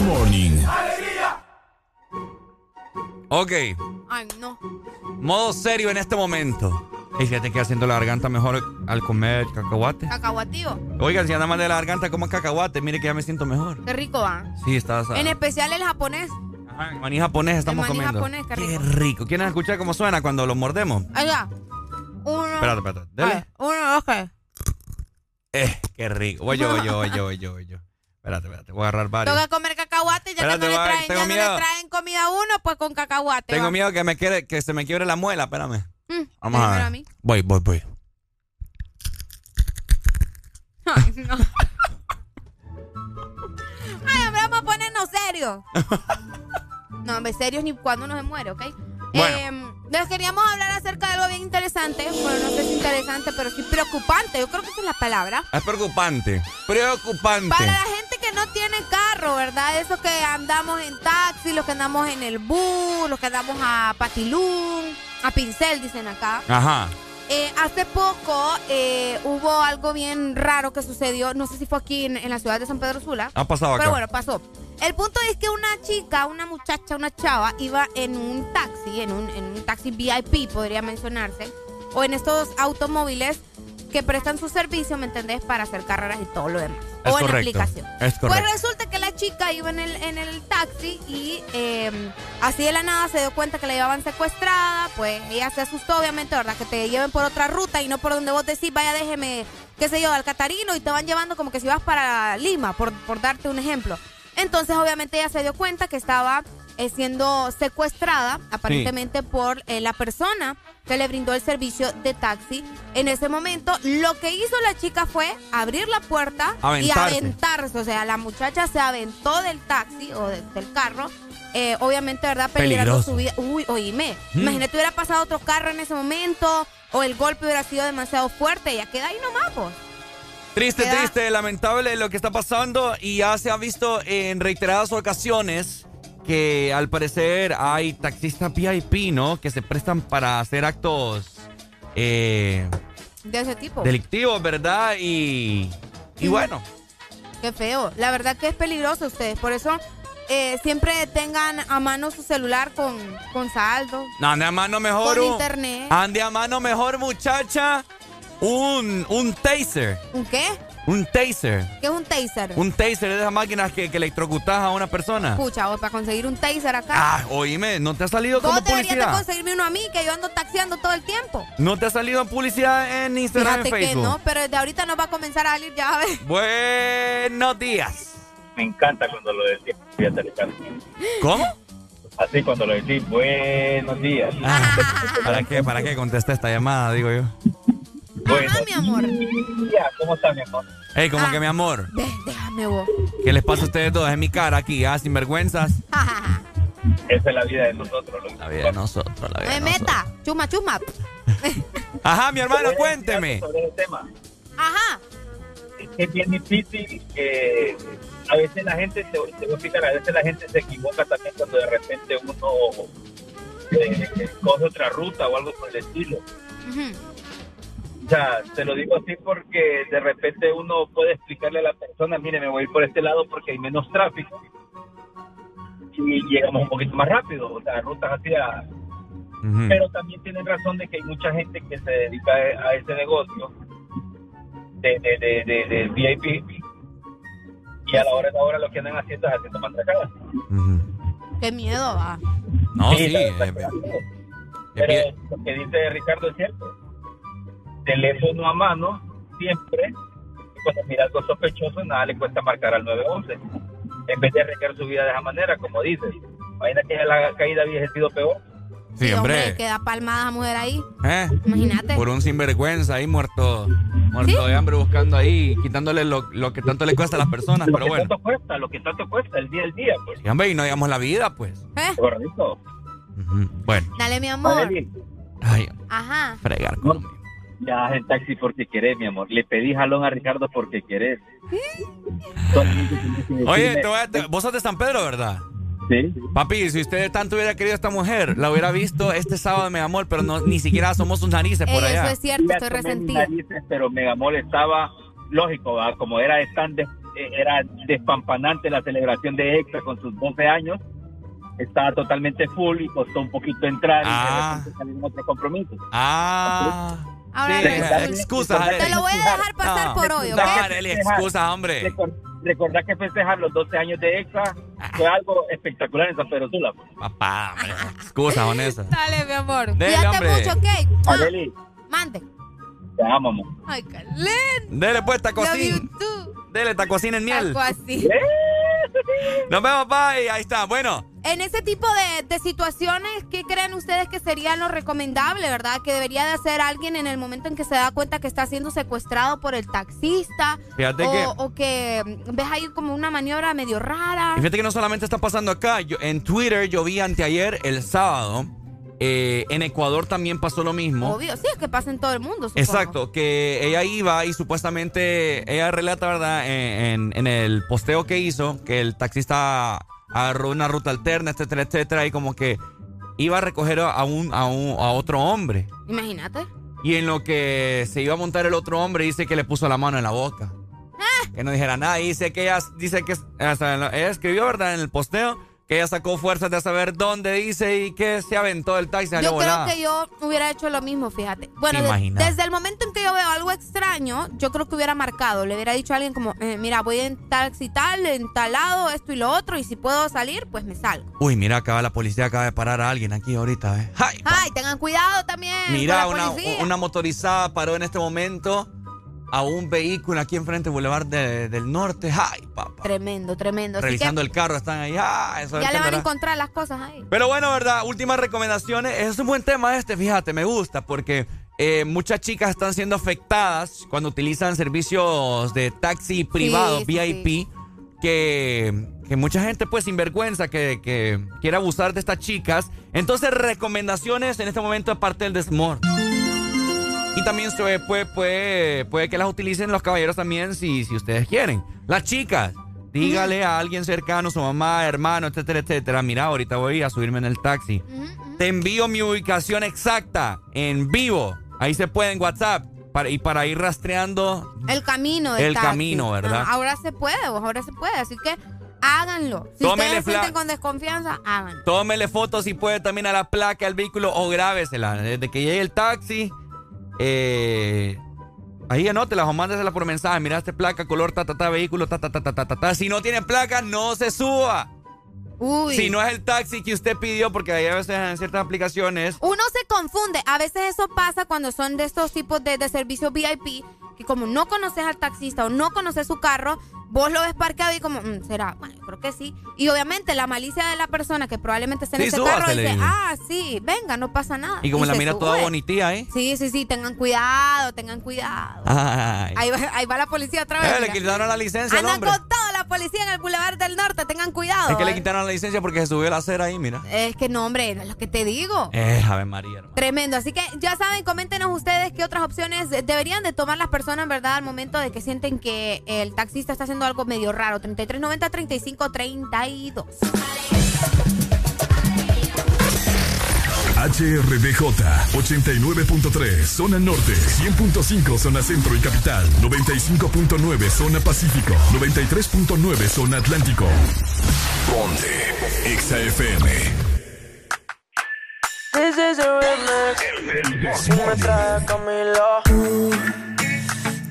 Morning. Ok, Ay, no. modo serio en este momento. Y fíjate que haciendo la garganta mejor al comer cacahuate. Cacahuatío. Oigan, si anda mal de la garganta, como cacahuate. Mire que ya me siento mejor. Qué rico va. Sí, está. En especial el japonés. El maní japonés estamos maní comiendo. japonés, qué rico. rico. ¿Quieren escuchar cómo suena cuando lo mordemos? Allá. Uno. Espérate, espérate. Dele. Ay, uno, dos, tres. Eh, qué rico. Voy yo, voy yo, voy yo, voy yo, voy yo. Espérate, espérate. Voy a agarrar varios. Toca comer cacahuate, ya Espérate, que no le traen, tengo ya no le traen comida a uno, pues con cacahuate. Tengo va. miedo que, me quede, que se me quiebre la muela. Espérame. Mm, Vamos a ver. a mí. Voy, voy, voy. Ay, no. [laughs] Ay, hombre, vamos a ponernos serios. [laughs] No, hombre, serios ni cuando uno se muere, ¿ok? Bueno. Eh, les queríamos hablar acerca de algo bien interesante. Bueno, no sé si interesante, pero sí preocupante. Yo creo que esa es la palabra. Es preocupante. Preocupante. Para la gente que no tiene carro, ¿verdad? Eso que andamos en taxi, los que andamos en el bus, los que andamos a Patilún, a Pincel, dicen acá. Ajá. Eh, hace poco eh, hubo algo bien raro que sucedió, no sé si fue aquí en, en la ciudad de San Pedro Sula. Ha pasado acá. Pero bueno, pasó. El punto es que una chica, una muchacha, una chava, iba en un taxi, en un, en un taxi VIP, podría mencionarse, o en estos automóviles que prestan su servicio, ¿me entendés? Para hacer carreras y todo lo demás. Es o en correcto. aplicación. Es correcto. Pues resulta que la chica iba en el, en el taxi y eh, así de la nada se dio cuenta que la llevaban secuestrada. Pues ella se asustó, obviamente, ¿verdad? Que te lleven por otra ruta y no por donde vos decís, vaya, déjeme, qué sé yo, al Catarino y te van llevando como que si vas para Lima, por, por darte un ejemplo. Entonces, obviamente, ella se dio cuenta que estaba eh, siendo secuestrada, aparentemente por eh, la persona que le brindó el servicio de taxi. En ese momento, lo que hizo la chica fue abrir la puerta y Aventarse. O sea, la muchacha se aventó del taxi o de- del carro. eh, obviamente, ¿verdad? Peligrando su vida. Uy, oíme. Mm. Imagínate, hubiera pasado otro carro en ese momento o el golpe hubiera sido demasiado fuerte. Ya queda ahí nomás, pues. Triste, Queda- triste, lamentable lo que está pasando y ya se ha visto en reiteradas ocasiones que al parecer hay taxistas VIP, ¿no? Que se prestan para hacer actos eh, De ese tipo. delictivos, ¿verdad? Y, y bueno, Qué feo. La verdad que es peligroso ustedes. Por eso eh, siempre tengan a mano su celular con, con saldo. no, ande a mano mejor. Con un- internet. Ande a mano mejor, muchacha. Un, un taser. ¿Un qué? Un taser. ¿Qué es un taser? Un taser es de esas máquinas que, que electrocutas a una persona. Pucha, vos, para conseguir un taser acá. Ah, oíme, ¿no te ha salido Vos como deberías de publicidad? conseguirme uno a mí, que yo ando taxiando todo el tiempo. ¿No te ha salido publicidad en Instagram Fíjate que Facebook? no, pero desde ahorita nos va a comenzar a salir, ya a ver. Buenos días. Me encanta cuando lo decís. Fíjate, Ricardo. ¿Cómo? Así cuando lo decís, buenos días. ¿Para qué? ¿Para qué contesta esta llamada, digo yo? Bueno, mi amor. ya, ¿cómo está, mi amor? Ey, como Ah. que mi amor, Ve, déjame vos. ¿qué les pasa a ustedes dos en mi cara aquí, ah, sinvergüenzas? Esa es la vida de nosotros. La vida de nosotros, la No vida me de nosotros. meta. Chuma, chuma. [laughs] Ajá, mi hermano, cuénteme. Sobre ese tema. Ajá. Es que es bien difícil que a veces la gente, te, te voy a explicar, a veces la gente se equivoca también cuando de repente uno eh, coge otra ruta o algo por el estilo. Ujú. O sea, te lo digo así porque de repente uno puede explicarle a la persona, mire, me voy a ir por este lado porque hay menos tráfico y llegamos un poquito más rápido, o sea, rutas así a... Pero también tienen razón de que hay mucha gente que se dedica a ese negocio de, de, de, de, de VIP y a la hora de la hora lo que andan haciendo es haciendo mandracadas. Qué miedo va. No, sí. está- eh, claro. Pero lo que dice Ricardo es cierto. Teléfono a mano siempre. Y cuando mira algo sospechoso, nada le cuesta marcar al 911. En vez de arriesgar su vida de esa manera, como dices. Imagina que la caída hubiese sido peor. Sí, hombre. Que da palmada a mujer ahí. ¿Eh? Imagínate. Por un sinvergüenza ahí muerto, muerto de hambre buscando ahí, quitándole lo, lo que tanto le cuesta a las personas, Lo pero que bueno. tanto cuesta, lo que tanto cuesta, el día al día, pues. Sí, hombre, y no digamos la vida, pues. ¿Eh? Correcto. Bueno, Dale, mi amor. Ay, Ajá. fregar. no, ya el taxi porque querés, mi amor. Le pedí jalón a Ricardo porque querés. Oye, te voy a- te- vos sos de San Pedro, ¿verdad? Sí. Papi, si usted tanto hubiera querido a esta mujer, la hubiera visto este sábado, mi amor, pero no, ni siquiera somos sus narices por Ey, allá. eso es cierto, estoy resentida. narices, pero Megamol estaba lógico, ¿verdad? como era tan des- eh, era despampanante la celebración de Extra con sus 12 años, estaba totalmente full y costó un poquito entrar Ah. y de repente salieron otros compromisos. Ah. Ahora Sí, resulta- excusas, Te Arely. lo voy a dejar pasar No. por hoy, ¿ok? Arely, excusas, hombre. Recor- Recordar que festejar los 12 años de Extra fue algo espectacular en San Pedro Sula. pues. Papá, hombre, excusas, honesta. Dale, mi amor. Dele, Cuídate hombre. mucho, ¿ok? Mande. te amo, amor. Ay, qué lindo. Dele pues tacocín. Dele tacocín en miel. Algo así. Nos vemos, bye. Ahí está. Bueno, En ese tipo de, de situaciones, ¿qué creen ustedes que sería lo recomendable, verdad? Que debería de hacer alguien en el momento en que se da cuenta que está siendo secuestrado por el taxista. Fíjate o, que- o que ves ahí como una maniobra medio rara. y fíjate que no solamente está pasando acá. Yo, en Twitter yo vi anteayer, el sábado, eh, en Ecuador también pasó lo mismo. Obvio, sí, es que pasa en todo el mundo. supongo. Exacto, que ella iba y supuestamente ella relata, ¿verdad? En, en- en el posteo que hizo, que el taxista agarró una ruta alterna, etcétera, etcétera, y como que iba a recoger a, un, a, un- a otro hombre. Imagínate. Y en lo que se iba a montar el otro hombre, dice que le puso la mano en la boca. Que no dijera nada. Y dice que ella, dice que, ella escribió, ¿verdad? En el posteo, que ella sacó fuerzas de saber dónde dice y que se aventó el taxi. salió Yo creo volada. que yo hubiera hecho lo mismo, fíjate. Bueno, desde el momento en que yo veo algo extraño, yo creo que hubiera marcado. Le hubiera dicho a alguien como, eh, mira, voy en taxi tal, en tal lado, esto y lo otro, y si puedo salir, pues me salgo. Uy, mira, acaba la policía acaba de parar a alguien aquí ahorita, ¿eh? ¡Ay! Ay, tengan cuidado también. Mira, con la una, policía. una motorizada paró en este momento a un vehículo aquí enfrente del Boulevard de- del Norte. ¡Ay, papá! Tremendo, tremendo. Revisando el carro, están ahí. ¡Ah! Eso ya le van a encontrar las cosas ahí. Pero bueno, ¿verdad? Últimas recomendaciones. Es un buen tema este, fíjate, me gusta porque eh, muchas chicas están siendo afectadas cuando utilizan servicios de taxi privado, sí, VIP, Que, que mucha gente pues sinvergüenza que, que quiere abusar de estas chicas. Entonces, recomendaciones en este momento aparte del desmor. Y también se puede, puede, puede que las utilicen los caballeros también si, si ustedes quieren. Las chicas, dígale a alguien cercano, su mamá, hermano, etcétera, etcétera. Mira, ahorita voy a subirme en el taxi. Te envío mi ubicación exacta en vivo. Ahí se puede en WhatsApp. Para, y para ir rastreando. El camino El taxi. camino, ¿verdad? Ah, Ahora se puede, ahora se puede. Así que háganlo. Si Tómele ustedes sienten con desconfianza, háganlo. Tómele fotos si puede también a la placa del vehículo o grábesela. Desde que llegue el taxi, eh, ahí anótela o mándesela por mensaje. Mira este placa, color, ta, ta, ta, vehículo, ta, ta, ta, ta, ta, ta, ta. Si no tiene placa, no se suba. Uy. Si no es el taxi que usted pidió, porque hay a veces en ciertas aplicaciones. Uno se confunde. A veces eso pasa cuando son de estos tipos de, de servicios VIP, que como no conoces al taxista o no conoces su carro, vos lo ves parqueado y como, "Mm, ¿será? Bueno, creo que sí. Y obviamente la malicia de la persona que probablemente esté en Sí, ese carro dice, ah, sí, venga, no pasa nada. Y como la mira toda sube. bonitía, ¿eh? Sí, sí, sí, tengan cuidado, tengan cuidado. Ay. Ahí va, ahí va la policía otra vez. Eh, le quitaron la licencia Andan con toda la policía en el Boulevard del Norte, tengan cuidado. Es que le ¿eh? quitaron la licencia porque se subió la acera ahí, mira. Es que no, hombre, es lo que te digo. Eh, Ave María. hermano. Tremendo, así que ya saben, coméntenos ustedes qué otras opciones deberían de tomar las personas, ¿verdad? Al momento de que sienten que el taxista está haciendo algo medio raro. 3390 3532. HRDJ 89.3 zona norte, 100.5 zona centro y capital, 95.9 zona pacífico, 93.9 zona atlántico. Ponte XAFM. This is a remix. Si me trae Camilo.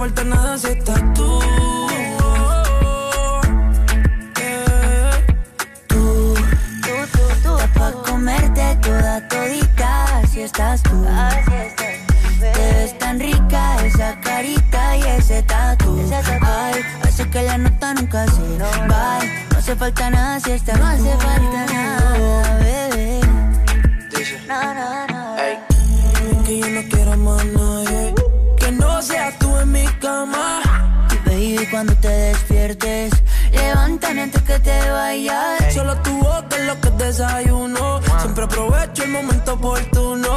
No falta nada si estás tú. Tú, tú, tú, tú, pa' comerte toda todita, así estás tú. Te ves tan rica esa carita y ese tatu. Ay, hace que la nota nunca se va. No hace falta nada si estás No hace falta nada, bebé. No, no, no. Que yo no quiero más cama. Baby, cuando te despiertes, levántame antes que te vayas. Solo tu boca es lo que desayuno. Siempre aprovecho el momento oportuno.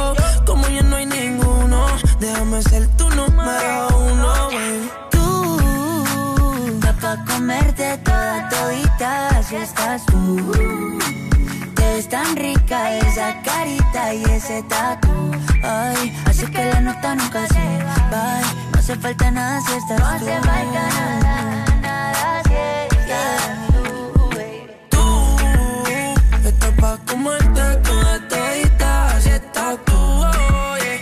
Como ya no hay ninguno, déjame ser tu número uno. baby. Tú, pa' comerte toda todita, así estás tú. Ves tan rica esa carita y ese tatu. Ay, hace que la nota nunca se va. No hace falta nada si estás no tú. No hace falta nada, nada si estás tú, baby. Tú estás pa' comerte toda todita, así estás tú. oh, yeah.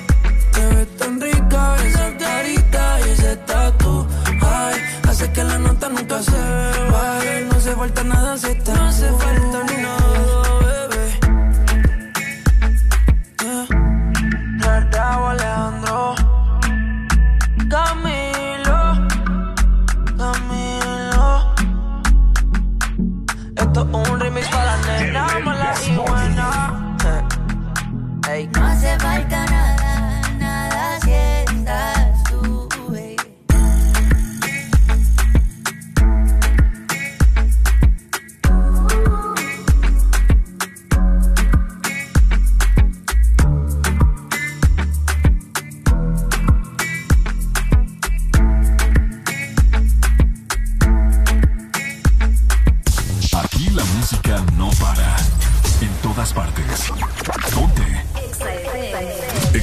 Te ves tan rica esa carita y ese tatu. Ay, hace que la nota nunca se vaya. No hace falta nada si estás Esto es un remix para la nena mala y buena. Ey.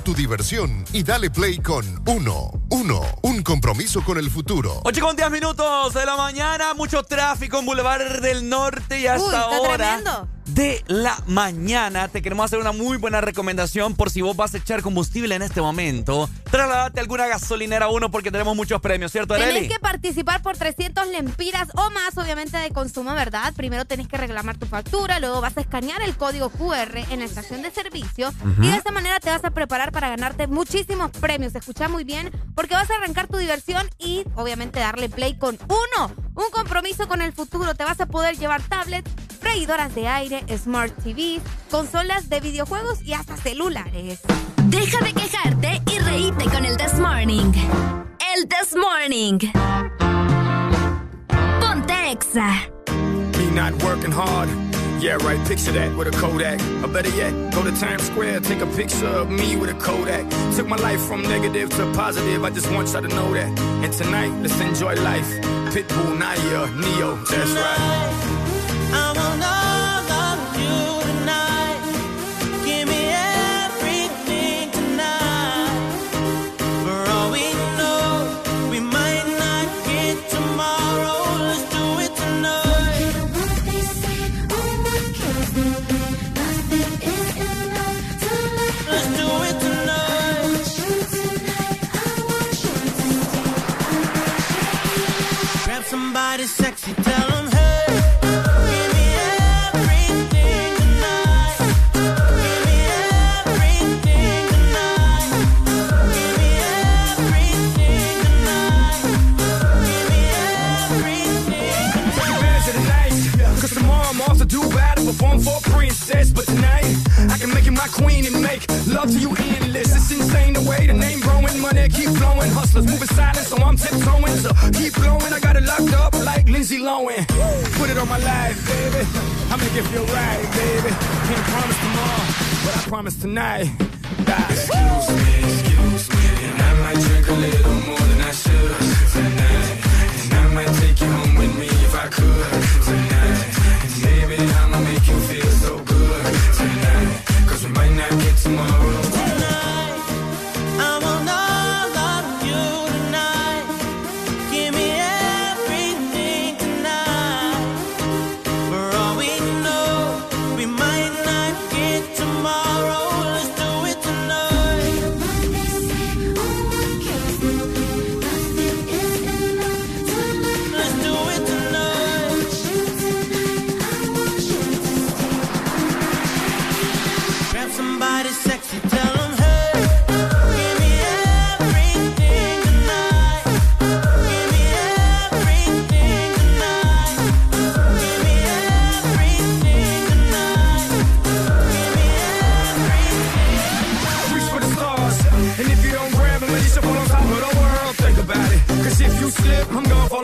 Tu diversión y dale play con Uno. Uno, un compromiso con el futuro. 8 con 10 minutos de la mañana, mucho tráfico en Boulevard del Norte y hasta Uy, está ahora tremendo. de la mañana te queremos hacer una muy buena recomendación por si vos vas a echar combustible en este momento. Trasladate a alguna gasolinera 1 porque tenemos muchos premios, ¿cierto, Areli? Tenés que participar por 300 lempiras o más, obviamente, de consumo, ¿verdad? Primero tenés que reclamar tu factura, luego vas a escanear el código QR en la estación de servicio y de esta manera te vas a preparar para ganarte muchísimos premios. Escucha muy bien, porque vas a arrancar tu diversión y, obviamente, darle play con uno. Un compromiso con el futuro. Te vas a poder llevar tablets, freidoras de aire, smart TVs, consolas de videojuegos y hasta celulares. Deja de quejarte y reíte con el This Morning. El This Morning. Ponte Exa. Me not working hard. Yeah, right, picture that with a Kodak. Or better yet, go to Times Square, take a picture of me with a Kodak. Took my life from negative to positive, I just want y'all to know that. And tonight, let's enjoy life. Pitbull, Naya, Neo, that's right. I want all sexy, tell. Cause tomorrow I'm off to do battle, perform for a princess. But tonight, I can make you my queen and make love to you endless. Keep flowing. Hustlers moving silent, so I'm tiptoeing. So keep blowing, I got it locked up like Lindsay Lohan. Put it on my life, baby. I make it feel right, baby. Can't promise tomorrow, but I promise tonight. Excuse me, excuse me, and I might drink a little more than I should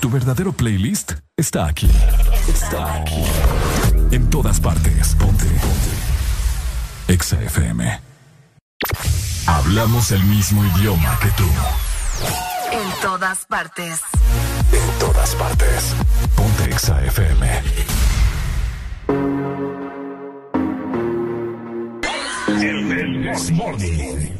Tu verdadero playlist está aquí. Está aquí. En todas partes. Ponte. Ponte. Exa FM. Hablamos el mismo idioma que tú. En todas partes. En todas partes. Ponte Exa FM. El This Morning.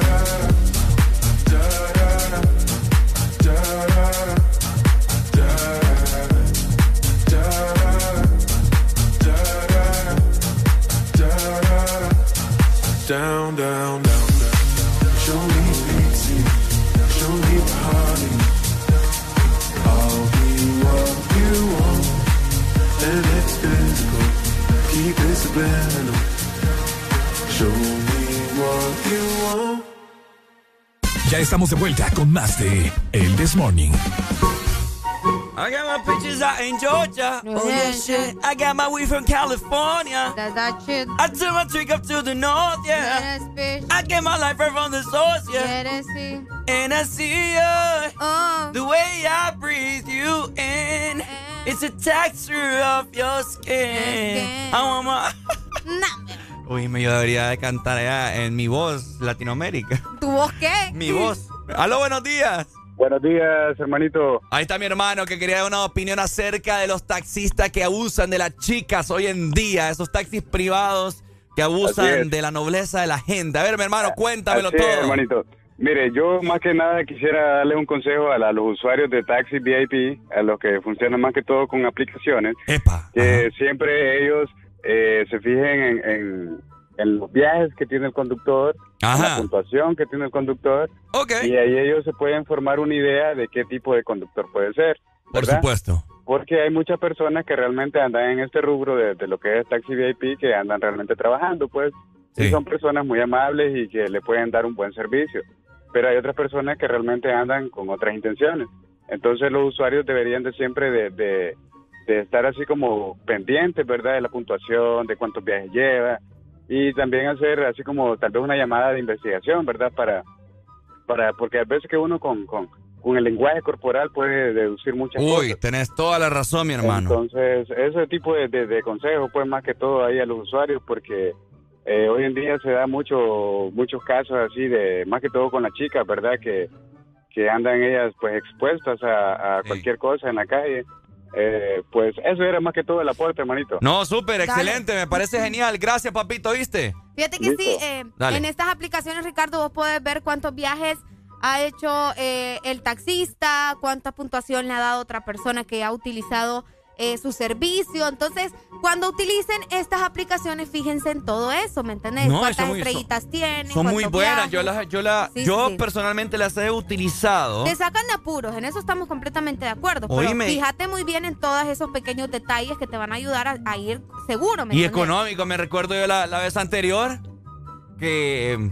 Down, down, down, down. Show me pixie, show me party. I'll be what you want, and it's physical. Keep it subliminal. Show me what you want. Ya estamos de vuelta con más de El This Morning. I got my pictures out in Georgia. Oh yeah, shit. I got my weed from California. That, that shit. I took my trick up to the north, yeah. Yes, bitch. I get my life right from the source, yeah. Sí. And I see you. Oh. The way I breathe you in. It's a texture of your skin. I want my... [laughs] Uy, me yo debería de cantar allá en mi voz, Latinoamérica. ¿Tu voz qué? Mi voz. Aló, buenos días. Buenos días, hermanito. Ahí está mi hermano que quería dar una opinión acerca de los taxistas que abusan de las chicas hoy en día, esos taxis privados que abusan de la nobleza de la gente. A ver, mi hermano, cuéntamelo Así es, todo. hermanito. Mire, yo más que nada quisiera darle un consejo a, la- a los usuarios de taxi VIP, a los que funcionan más que todo con aplicaciones, que siempre ellos eh, se fijen en, en- en los viajes que tiene el conductor, en la puntuación que tiene el conductor, y ahí ellos se pueden formar una idea de qué tipo de conductor puede ser. Por ¿verdad? supuesto. Porque hay muchas personas que realmente andan en este rubro de, de lo que es taxi VIP, que andan realmente trabajando, pues, y son personas muy amables y que le pueden dar un buen servicio. Pero hay otras personas que realmente andan con otras intenciones. Entonces los usuarios deberían de siempre de, de- de estar así como pendientes, ¿verdad? De la puntuación, de cuántos viajes lleva y también hacer así como tal vez una llamada de investigación, ¿verdad? Para, para porque a veces que uno con, con, con el lenguaje corporal puede deducir muchas cosas. Uy, tenés toda la razón, mi hermano. Entonces, ese tipo de, de, de consejos, pues más que todo ahí a los usuarios, porque eh, hoy en día se da mucho, muchos casos así de, más que todo con las chicas, ¿verdad? Que, que andan ellas pues expuestas a, a cualquier cosa en la calle. Eh, pues eso era más que todo el aporte, hermanito. No, súper, excelente, me parece genial. Gracias, papito, ¿viste? Fíjate que sí, eh, en estas aplicaciones, Ricardo, vos podés ver cuántos viajes ha hecho eh, el taxista, cuánta puntuación le ha dado otra persona que ha utilizado eh, su servicio. Entonces, cuando utilicen estas aplicaciones, fíjense en todo eso, ¿me entendés? No, ¿Cuántas son muy- estrellitas tienen? Son muy buenas. viajes. Yo las, yo la, Sí, yo sí. personalmente las he utilizado. Te sacan de apuros, en eso estamos completamente de acuerdo. Pero Oíme. fíjate muy bien en todos esos pequeños detalles que te van a ayudar a, a ir seguro, ¿me Y entendés? económico, me recuerdo yo la, la vez anterior que...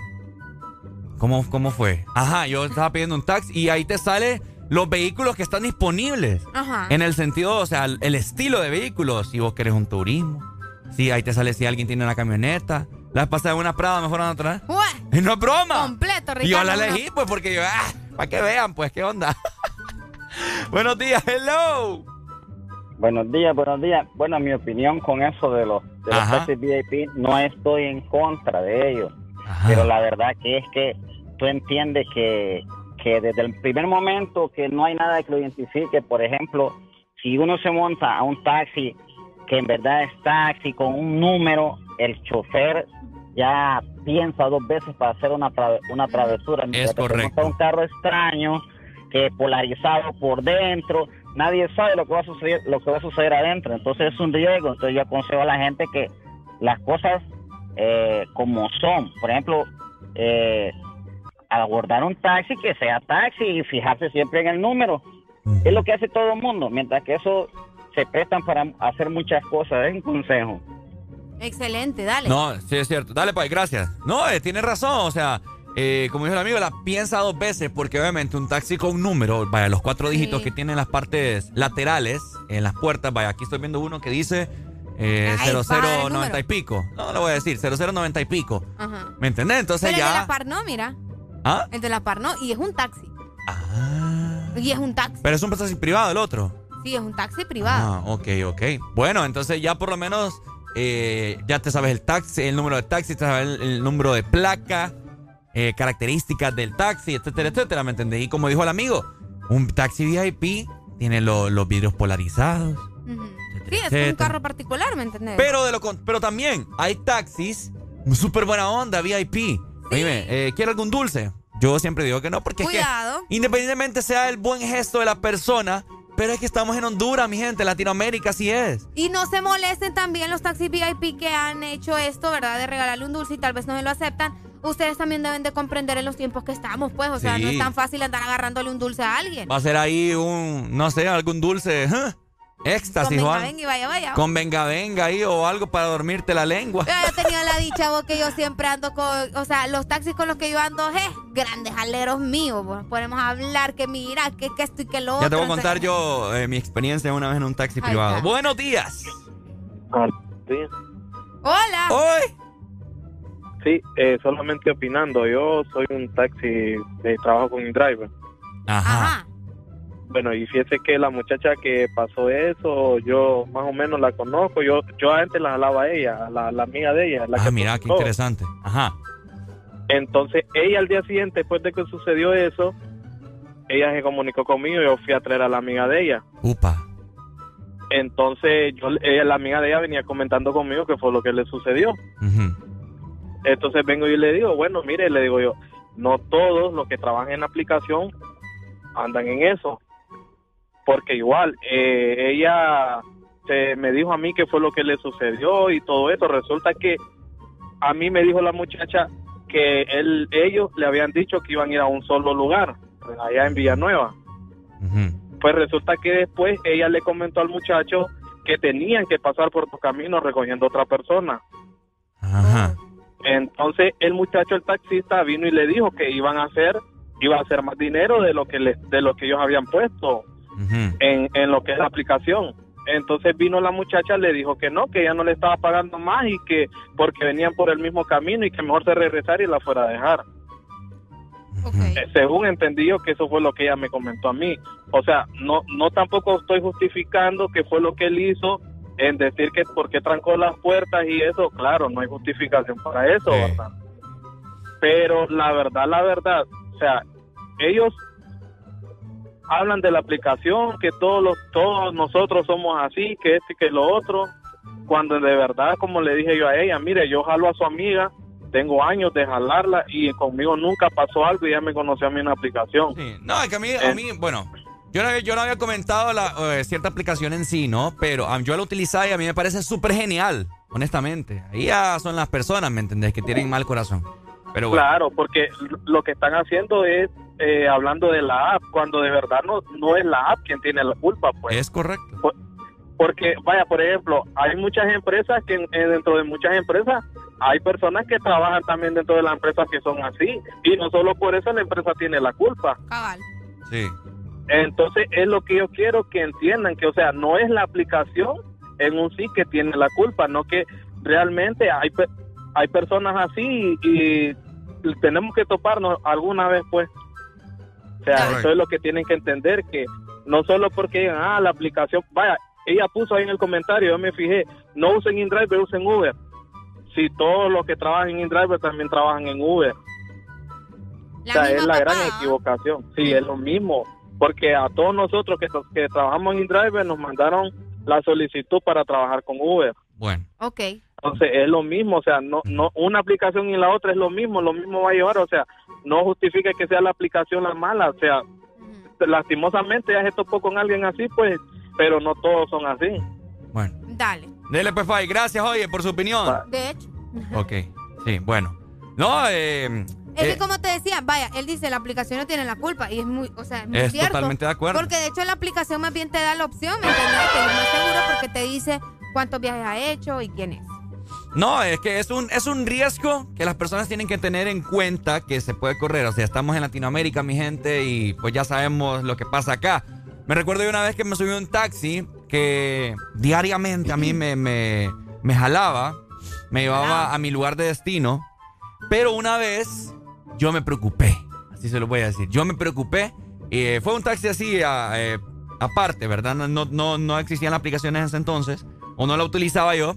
¿Cómo, ¿Cómo fue? Ajá, yo estaba pidiendo un taxi y ahí te sale los vehículos que están disponibles. Ajá. En el sentido, o sea, el estilo de vehículos. Si vos querés un turismo. Sí, ahí te sale si alguien tiene una camioneta. La pasada en una Prada me fueron a traer. Ué, Y [laughs] no es broma. completo, Y yo Ricardo. la elegí, pues, porque yo, ah, para que vean, pues, qué onda. [laughs] Buenos días, hello. Buenos días, buenos días. Bueno, mi opinión con eso de los, de los Ajá. taxis VIP, no estoy en contra de ellos. Pero la verdad que es que tú entiendes que, que desde el primer momento que no hay nada que lo identifique, por ejemplo, si uno se monta a un taxi que en verdad es taxi con un número, el chofer ya piensa dos veces para hacer una, trave- una travesura. Te correcto. un carro extraño, que polarizado por dentro, nadie sabe lo que va a suceder, lo que va a suceder adentro. Entonces es un riesgo. Entonces yo aconsejo a la gente que las cosas eh, como son. Por ejemplo, eh, abordar un taxi que sea taxi y fijarse siempre en el número. Es lo que hace todo el mundo, mientras que eso se prestan para hacer muchas cosas. Es un consejo. Excelente, dale. No, sí es cierto. Dale, pues, gracias. No, eh, tiene razón. O sea, eh, como dijo el amigo, la piensa dos veces porque obviamente un taxi con un número, vaya, los cuatro dígitos que tienen las partes laterales en las puertas, vaya, aquí estoy viendo uno que dice eh, Ay, baja el 0090 y pico. No, lo voy a decir, 0090 y pico. Ajá. ¿Me entendés? Entonces Pero el de ya... la par no, mira. ¿Ah? El de la par no, y es un taxi. Y es un taxi. Pero es un taxi privado el otro. Sí, es un taxi privado. Ah, ok, ok. Bueno, entonces ya por lo menos eh, ya te sabes el taxi, el número de taxi, te sabes el, el número de placa, eh, características del taxi, etcétera, etcétera, ¿me entendés? Y como dijo el amigo, un taxi VIP tiene lo- los vidrios polarizados. Sí, es un carro particular, ¿me entendés? Pero, de lo, pero también hay taxis súper buena onda, VIP. Oíme, eh, ¿quiere algún dulce? Yo siempre digo que no, porque es que independientemente sea el buen gesto de la persona, pero es que estamos en Honduras, mi gente, Latinoamérica así es. Y no se molesten también los taxis VIP que han hecho esto, ¿verdad? De regalarle un dulce y tal vez no se lo aceptan. Ustedes también deben de comprender en los tiempos que estamos, pues. O sea, Sí. no es tan fácil andar agarrándole un dulce a alguien. Va a ser ahí un, no sé, algún dulce, ¿eh? Éxtasis Con o venga, venga y vaya, vaya. Con venga, venga ahí o algo para dormirte la lengua. Yo he tenido la dicha, vos, que yo siempre ando con, o sea, los taxis con los que yo ando, eh, grandes aleros míos, vos. Podemos hablar que mira, que, que esto y que lo otro. Ya te voy a no sé contar qué. yo eh, mi experiencia una vez en un taxi Ahí privado. está. Buenos días. Hola. Hoy. Sí, eh, solamente opinando. Yo soy un taxi de trabajo con un driver. Ajá. Bueno, y fíjese que la muchacha que pasó eso, yo más o menos la conozco. Yo yo antes la jalaba a ella, la, la amiga de ella. La Ah, que mira, qué interesante. Ajá. Entonces, ella al día siguiente, después de que sucedió eso, ella se comunicó conmigo y yo fui a traer a la amiga de ella. Upa. Entonces, yo, ella, la amiga de ella venía comentando conmigo qué fue lo que le sucedió. Entonces vengo y le digo, bueno, mire, le digo yo, no todos los que trabajan en la aplicación andan en eso. Porque igual, eh, ella se me dijo a mí qué fue lo que le sucedió y todo eso. Resulta que a mí me dijo la muchacha que él, ellos le habían dicho que iban a ir a un solo lugar, allá en Villanueva. Pues resulta que después ella le comentó al muchacho que tenían que pasar por tu camino recogiendo otra persona. Entonces el muchacho, el taxista, vino y le dijo que iban a hacer, iba a hacer más dinero de lo que le- de lo que ellos habían puesto en, en lo que es la aplicación. Entonces vino la muchacha, le dijo que no, que ella no le estaba pagando más y que porque venían por el mismo camino y que mejor se regresara y la fuera a dejar. Eh, Según entendí yo que eso fue lo que ella me comentó a mí. O sea, no no tampoco estoy justificando que fue lo que él hizo en decir que por qué trancó las puertas y eso, claro, no hay justificación para eso, ¿verdad? Pero la verdad, la verdad, o sea, ellos hablan de la aplicación, que todos los, todos nosotros somos así, que este y que lo otro, cuando de verdad, como le dije yo a ella, mire, yo jalo a su amiga, tengo años de jalarla y conmigo nunca pasó algo y ella me conoció a mí en la aplicación. No, es que a mí, a mí bueno, yo no, yo no había comentado la, eh, cierta aplicación en sí, ¿no? Pero ah, yo la utilizaba y a mí me parece súper genial, honestamente. Ahí ya son las personas, ¿me entendés? Que tienen mal corazón. Pero bueno. Claro, porque lo que están haciendo es eh, hablando de la app, cuando de verdad no, no es la app quien tiene la culpa, pues. Es correcto. Por- porque, vaya, por ejemplo, hay muchas empresas que eh, dentro de muchas empresas hay personas que trabajan también dentro de las empresas que son así y no solo por eso la empresa tiene la culpa. Cabal. Sí. Entonces es lo que yo quiero que entiendan, que o sea, no es la aplicación en un sí que tiene la culpa, no que realmente hay, hay personas así y, y tenemos que toparnos alguna vez pues. O sea, eso es lo que tienen que entender, que no solo porque digan, ah, la aplicación, vaya, ella puso ahí en el comentario, yo me fijé, no usen InDriver, usen Uber. Si todos los que trabajan en InDriver también trabajan en Uber. o sea, es la gran equivocación. Sí, es lo mismo. Porque a todos nosotros que, que trabajamos en InDriver nos mandaron la solicitud para trabajar con Uber. Bueno. Ok. Entonces es lo mismo, o sea, no, no una aplicación y la otra es lo mismo, lo mismo va a llevar, o sea, no justifica que sea la aplicación la mala, o sea, lastimosamente ya se topó con alguien así, pues, pero no todos son así. Dale. Dele pues, Fay. Gracias, oye, por su opinión. De hecho. [laughs] Ok. Sí, bueno. No, eh, Es eh, que como te decía, vaya, él dice la aplicación no tiene la culpa y es muy, o sea, es muy Es cierto. totalmente de acuerdo. Porque de hecho la aplicación más bien te da la opción, ¿me entiendes? Que es más seguro porque te dice cuántos viajes ha hecho y quién es. No, es que es un, es un riesgo que las personas tienen que tener en cuenta que se puede correr. O sea, estamos en Latinoamérica, mi gente, y pues ya sabemos lo que pasa acá. Me recuerdo de una vez que me subí a un taxi que diariamente a mí me, me, me jalaba, me llevaba a mi lugar de destino, pero una vez yo me preocupé, así se lo voy a decir. Yo me preocupé, y fue un taxi así a- eh, aparte, ¿verdad? No, no, no, existían aplicaciones en ese entonces, o no la utilizaba yo.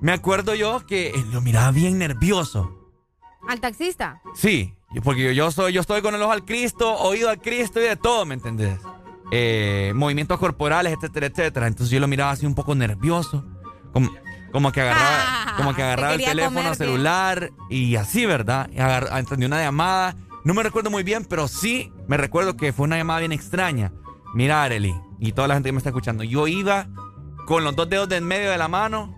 Me acuerdo yo que eh, lo miraba bien nervioso. Al taxista. Sí, porque yo, yo soy, yo estoy con el ojo al Cristo, oído al Cristo y de todo, ¿me entendés? Eh, movimientos corporales, etcétera, etcétera. Entonces yo lo miraba así un poco nervioso. Como, como que agarraba, [laughs] como que agarraba el teléfono comer celular y así, ¿verdad? Entendió una llamada. No me recuerdo muy bien, pero sí me recuerdo que fue una llamada bien extraña. Mira, Arely, y toda la gente que me está escuchando, yo iba con los dos dedos de en medio de la mano,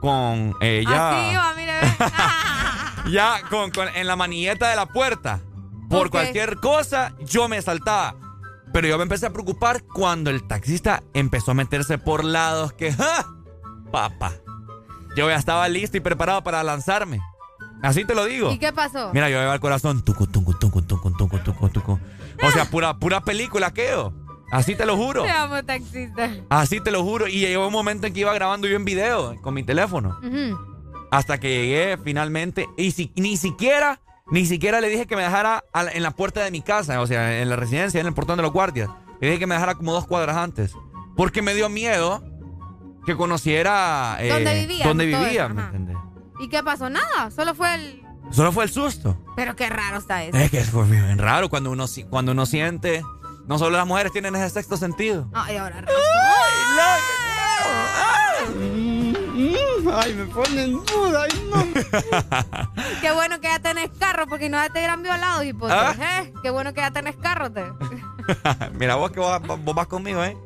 con eh, ya, mire, [laughs] con, con- en la manilleta de la puerta. Por cualquier cosa, yo me saltaba. Pero yo me empecé a preocupar cuando el taxista empezó a meterse por lados que, ¡ja! Papá, yo ya estaba listo y preparado para lanzarme. Así te lo digo. ¿Y qué pasó? Mira, yo llevaba el corazón. Tucu, tucu, tucu, tucu, tucu, tucu, tucu. O sea, pura, pura película, aquello. Así te lo juro. Te amo, taxista. Así te lo juro. Y llegó un momento en que iba grabando yo en video con mi teléfono. Hasta que llegué finalmente. Y si- ni siquiera, ni siquiera le dije que me dejara la- en la puerta de mi casa. O sea, en la residencia, en el portón de los guardias. Le dije que me dejara como dos cuadras antes. Porque me dio miedo que conociera. eh, ¿Dónde vivía? Dónde vivía. ¿Y qué pasó? Nada, solo fue el... Solo fue el susto. Pero qué raro está eso. Es que fue bien raro cuando uno, cuando uno siente. No solo las mujeres tienen ese sexto sentido. Ay, ahora Ay, me ponen duda. Ay, no. [laughs] Qué bueno que ya tenés carro, porque no te hubieran violado, hipote. ¿Ah? ¿eh? Qué bueno que ya tenés carro, te. [laughs] Mira, vos que vos, vos vas conmigo, ¿eh?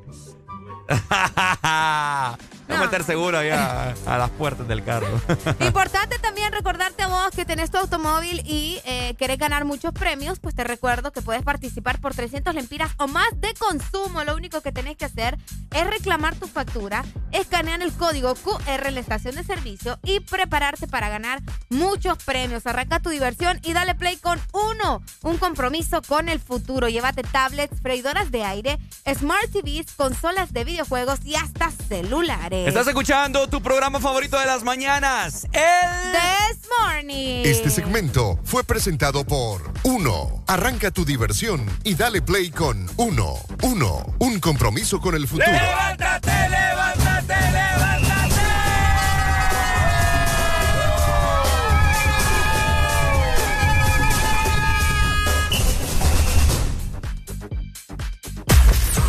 [laughs] A meter seguro ahí a, a las puertas del carro. [laughs] Importante también recordarte a vos que tenés tu automóvil y eh, querés ganar muchos premios, pues te recuerdo que puedes participar por 300 lempiras o más de consumo. Lo único que tenés que hacer es reclamar tu factura, escanear el código QR en la estación de servicio y prepararte para ganar muchos premios. Arranca tu diversión y dale play con uno. Un compromiso con el futuro. Llévate tablets, freidoras de aire, smart TVs, consolas de videojuegos y hasta celulares. Estás escuchando tu programa favorito de las mañanas, el This Morning. Este segmento fue presentado por Uno. Arranca tu diversión y dale play con Uno. Uno. Un compromiso con el futuro. ¡Levántate, levántate, levántate!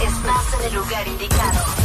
Estás en el lugar indicado.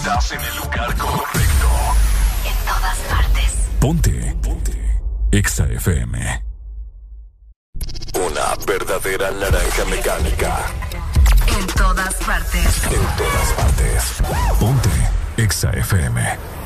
Estás en el lugar correcto. En todas partes. Ponte. Ponte. Exa FM. Una verdadera naranja mecánica. En todas partes. En todas partes. Ponte. Exa FM.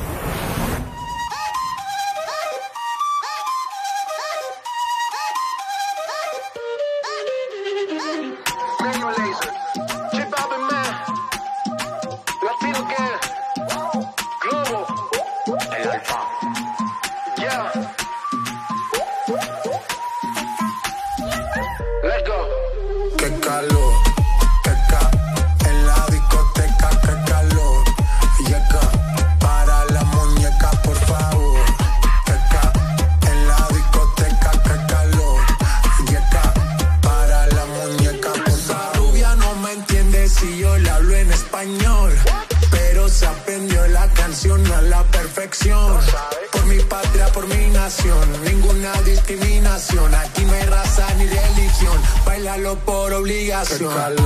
Critical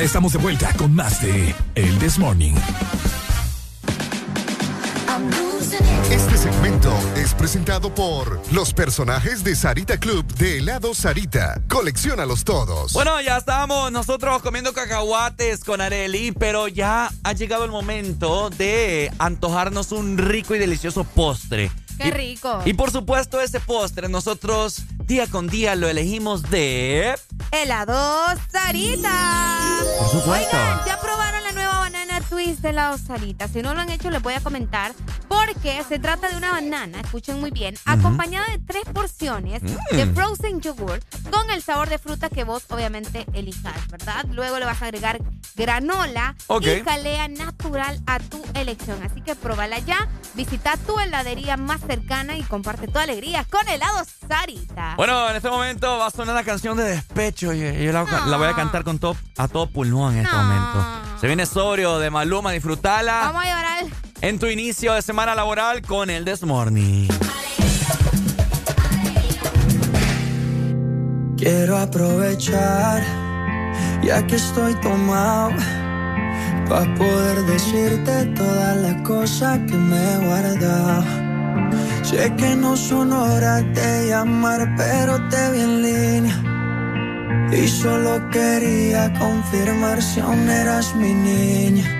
Ya estamos de vuelta con más de El This Morning. Este segmento es presentado por los personajes de Sarita Club de helado Sarita. Colecciónalos todos. Bueno, ya estábamos nosotros comiendo cacahuates con Areli, pero ya ha llegado el momento de antojarnos un rico y delicioso postre. Qué Y- rico. Y por supuesto, ese postre nosotros día con día lo elegimos de. Helado Sarita. Por supuesto. Oigan, ya probaron twist de helado Sarita. Si no lo han hecho, les voy a comentar. Porque se trata de una banana, escuchen muy bien, acompañada de tres porciones de Mm. frozen yogurt con el sabor de fruta que vos obviamente elijas, ¿verdad? Luego le vas a agregar granola Ok. y jalea natural a tu elección. Así que pruébala ya. Visita tu heladería más cercana y comparte tu alegría con helado Sarita. Bueno, en este momento va a sonar una canción de despecho y yo la, la voy a cantar con todo, a todo pulmón en este momento. Se viene sobrio de Maluma, disfrutala Vamos a llorar. en tu inicio de semana laboral con el This Morning. Quiero aprovechar, ya que estoy tomado, para poder decirte todas las cosas que me he guardado. Sé que no son horas de llamar, pero te vi en línea. Y solo quería confirmar si aún eras mi niña.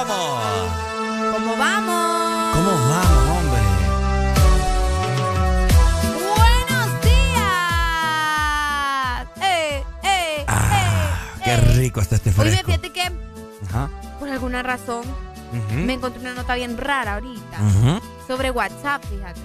Estamos? ¿Cómo vamos? ¿Cómo vamos, hombre? ¡Buenos días! ¡Eh, eh, Qué rico está este eh! Oye, fresco. fíjate que Ajá. por alguna razón me encontré una nota bien rara ahorita sobre WhatsApp, fíjate.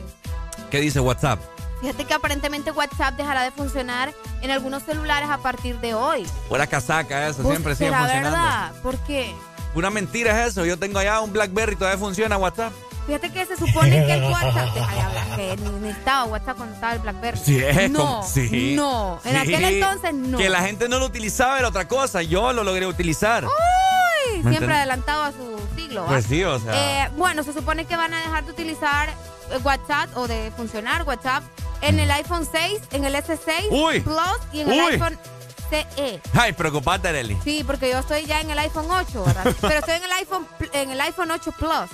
¿Qué dice WhatsApp? Fíjate que aparentemente WhatsApp dejará de funcionar en algunos celulares a partir de hoy. Pura casaca eso, ¿Vos siempre sigue funcionando. verdad? ¿Por qué? Una mentira es eso. Yo tengo allá un BlackBerry, todavía funciona WhatsApp. Fíjate que se supone que el [laughs] WhatsApp... Hablar, que ni, estaba WhatsApp cuando estaba el BlackBerry. Sí, es no, como- sí. no. En Sí. aquel entonces no. Que la gente no lo utilizaba era otra cosa. Yo lo logré utilizar. Uy, ¿Me siempre adelantado a su siglo. Pues sí, o sea. Eh, bueno, se supone que van a dejar de utilizar eh, WhatsApp o de funcionar WhatsApp en el iPhone 6, en el S6 Uy. Plus y en el Uy. iPhone CE. Ay, preocupate, Arely. Sí, porque yo estoy ya en el iPhone 8, ¿verdad? [laughs] Pero estoy en el iPhone en el iPhone 8 Plus.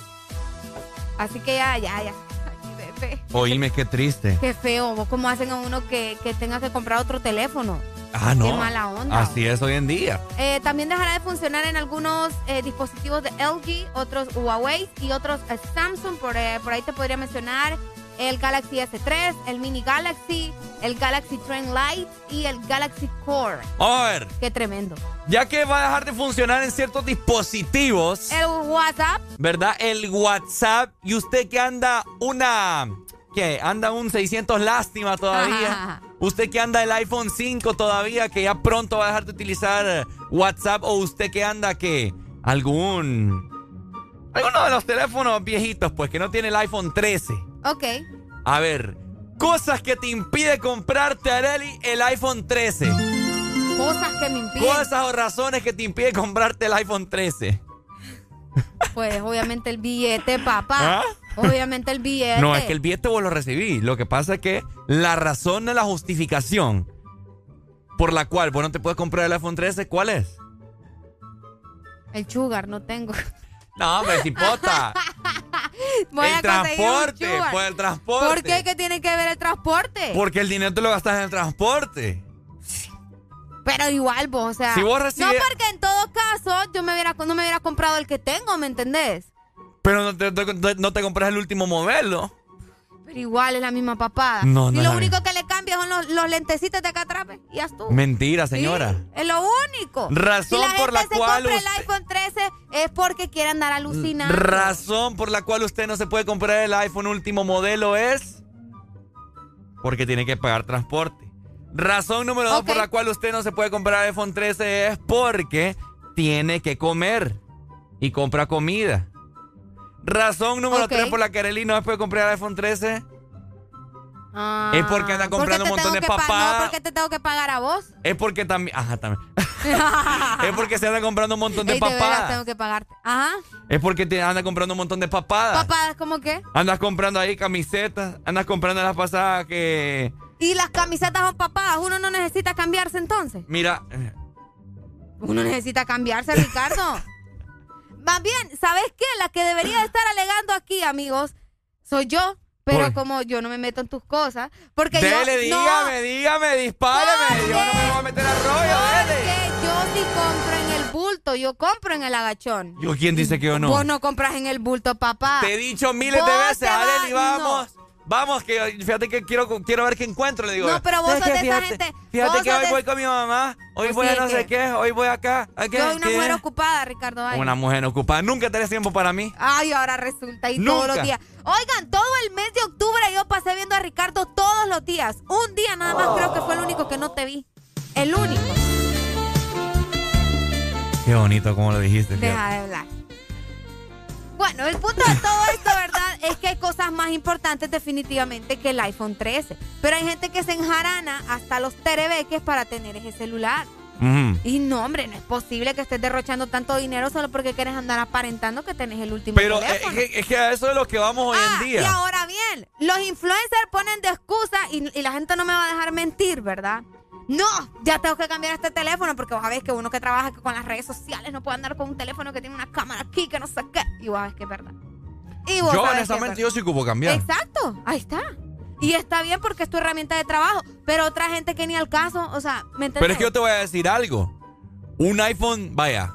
Así que ya, ya, ya. Ay, bebé. Oíme, qué triste. Qué feo, cómo hacen a uno que, que tenga que comprar otro teléfono. Ah, no. Qué mala onda. Así es hoy en día. Eh, también dejará de funcionar en algunos eh, dispositivos de LG, otros Huawei y otros eh, Samsung. Por, eh, por ahí te podría mencionar el Galaxy S3, el Mini Galaxy, el Galaxy Trend Lite y el Galaxy Core. A ver, Qué tremendo. ya que va a dejar de funcionar en ciertos dispositivos, El WhatsApp, ¿verdad? El WhatsApp. Y usted que anda una. ¿Qué? Anda un 600 lástima todavía. Ajá. Usted que anda el iPhone 5 todavía, que ya pronto va a dejar de utilizar WhatsApp. O usted que anda que. Algún. Alguno de los teléfonos viejitos, pues, que no tiene el iPhone 13. Ok. A ver, cosas que te impide comprarte, Areli, el iPhone 13. Cosas que me impiden. Cosas o razones que te impiden comprarte el iPhone 13. Pues obviamente el billete, papá. ¿Ah? Obviamente el billete. No, es que el billete vos lo recibí. Lo que pasa es que la razón de la justificación por la cual vos no te puedes comprar el iPhone 13, ¿cuál es? El sugar no tengo. No, hombre, cipota. [laughs] Voy el a transporte, sugar. pues el transporte. ¿Por qué? ¿Qué tiene que ver el transporte? Porque el dinero te lo gastas en el transporte. Pero igual, vos, o sea. Si vos recibes- No, porque en todo caso, yo me hubiera, no me hubiera comprado el que tengo, ¿me entendés? Pero no te- no te compras el último modelo. Igual es la misma papada. No, y no es lo único que le cambia son los, los lentecitos de acá atrás, ¿ves? y ya estuvo. Mentira, Sí, señora. es lo único. Razón si la por la gente se cual compra usted- el iPhone 13 es porque quiere andar alucinando. Razón por la cual usted no se puede comprar el iPhone último modelo es porque tiene que pagar transporte. Razón número dos por la cual usted no se puede comprar el iPhone 13 es porque tiene que comer y compra comida. Razón número Ok. tres por la que Arely no se puede comprar el iPhone 13 Ah, Es porque anda comprando te un montón de que pa- papá. No, porque te tengo que pagar a vos. es porque también... Ajá, también. [laughs] es porque se anda comprando un montón de Ey, de papadas. tengo que pagarte. Ajá. Es porque te anda comprando un montón de papadas. Papá, ¿cómo qué? Andas comprando ahí camisetas, andas comprando las pasadas que... Y las camisetas son papadas. Uno no necesita cambiarse entonces. Mira, eh, Uno necesita cambiarse, Ricardo. [laughs] Más bien, ¿sabes qué? La que debería estar alegando aquí, amigos, soy yo. Pero ¿Por? como yo no me meto en tus cosas, porque yo... dele, no, dígame, dígame, dispáreme. Yo no me voy a meter al rollo, dele. porque yo sí compro en el bulto, yo compro en el agachón. Yo, ¿quién dice que yo no? Vos no compras en el bulto, papá. Te he dicho miles de veces, te vas- Arely, vamos. Que fíjate que quiero, quiero ver qué encuentro, le digo. No, pero vos ¿Sabes sos de esa Fíjate- gente- Fíjate que hoy de- voy con mi mamá, hoy Pues voy sí, a no sé qué, hoy voy acá. ¿a qué? Yo soy una ¿Qué? mujer ocupada, Ricardo. Valle. Una mujer ocupada. Nunca tenés tiempo para mí. Ay, ahora resulta, y Nunca. todos los días. Oigan, todo el mes de octubre yo pasé viendo a Ricardo todos los días. Un día nada más creo que fue el único que no te vi. El único. Qué bonito como lo dijiste. fíjate. Deja de hablar. Bueno, el punto de todo esto, ¿verdad? [laughs] Es que hay cosas más importantes definitivamente que el iPhone 13. Pero hay gente que se enjarana hasta los terebeques para tener ese celular. Y no, hombre, no es posible que estés derrochando tanto dinero solo porque quieres andar aparentando que tenés el último Pero eh, teléfono. es que, es que a eso es lo que vamos hoy Ah, en Y día. ahora bien, los influencers ponen de excusa y, y la gente no me va a dejar mentir, ¿verdad? No, ya tengo que cambiar este teléfono porque vos sabés que uno que trabaja con las redes sociales no puede andar con un teléfono que tiene una cámara aquí, que no sé qué. Y vos sabés que es verdad. Y vos Yo honestamente yo sí ocupo cambiar. Exacto, ahí está. Y está bien porque es tu herramienta de trabajo. Pero otra gente que ni al caso, o sea, ¿me entiendes? Pero es que yo te voy a decir algo. Un iPhone, vaya,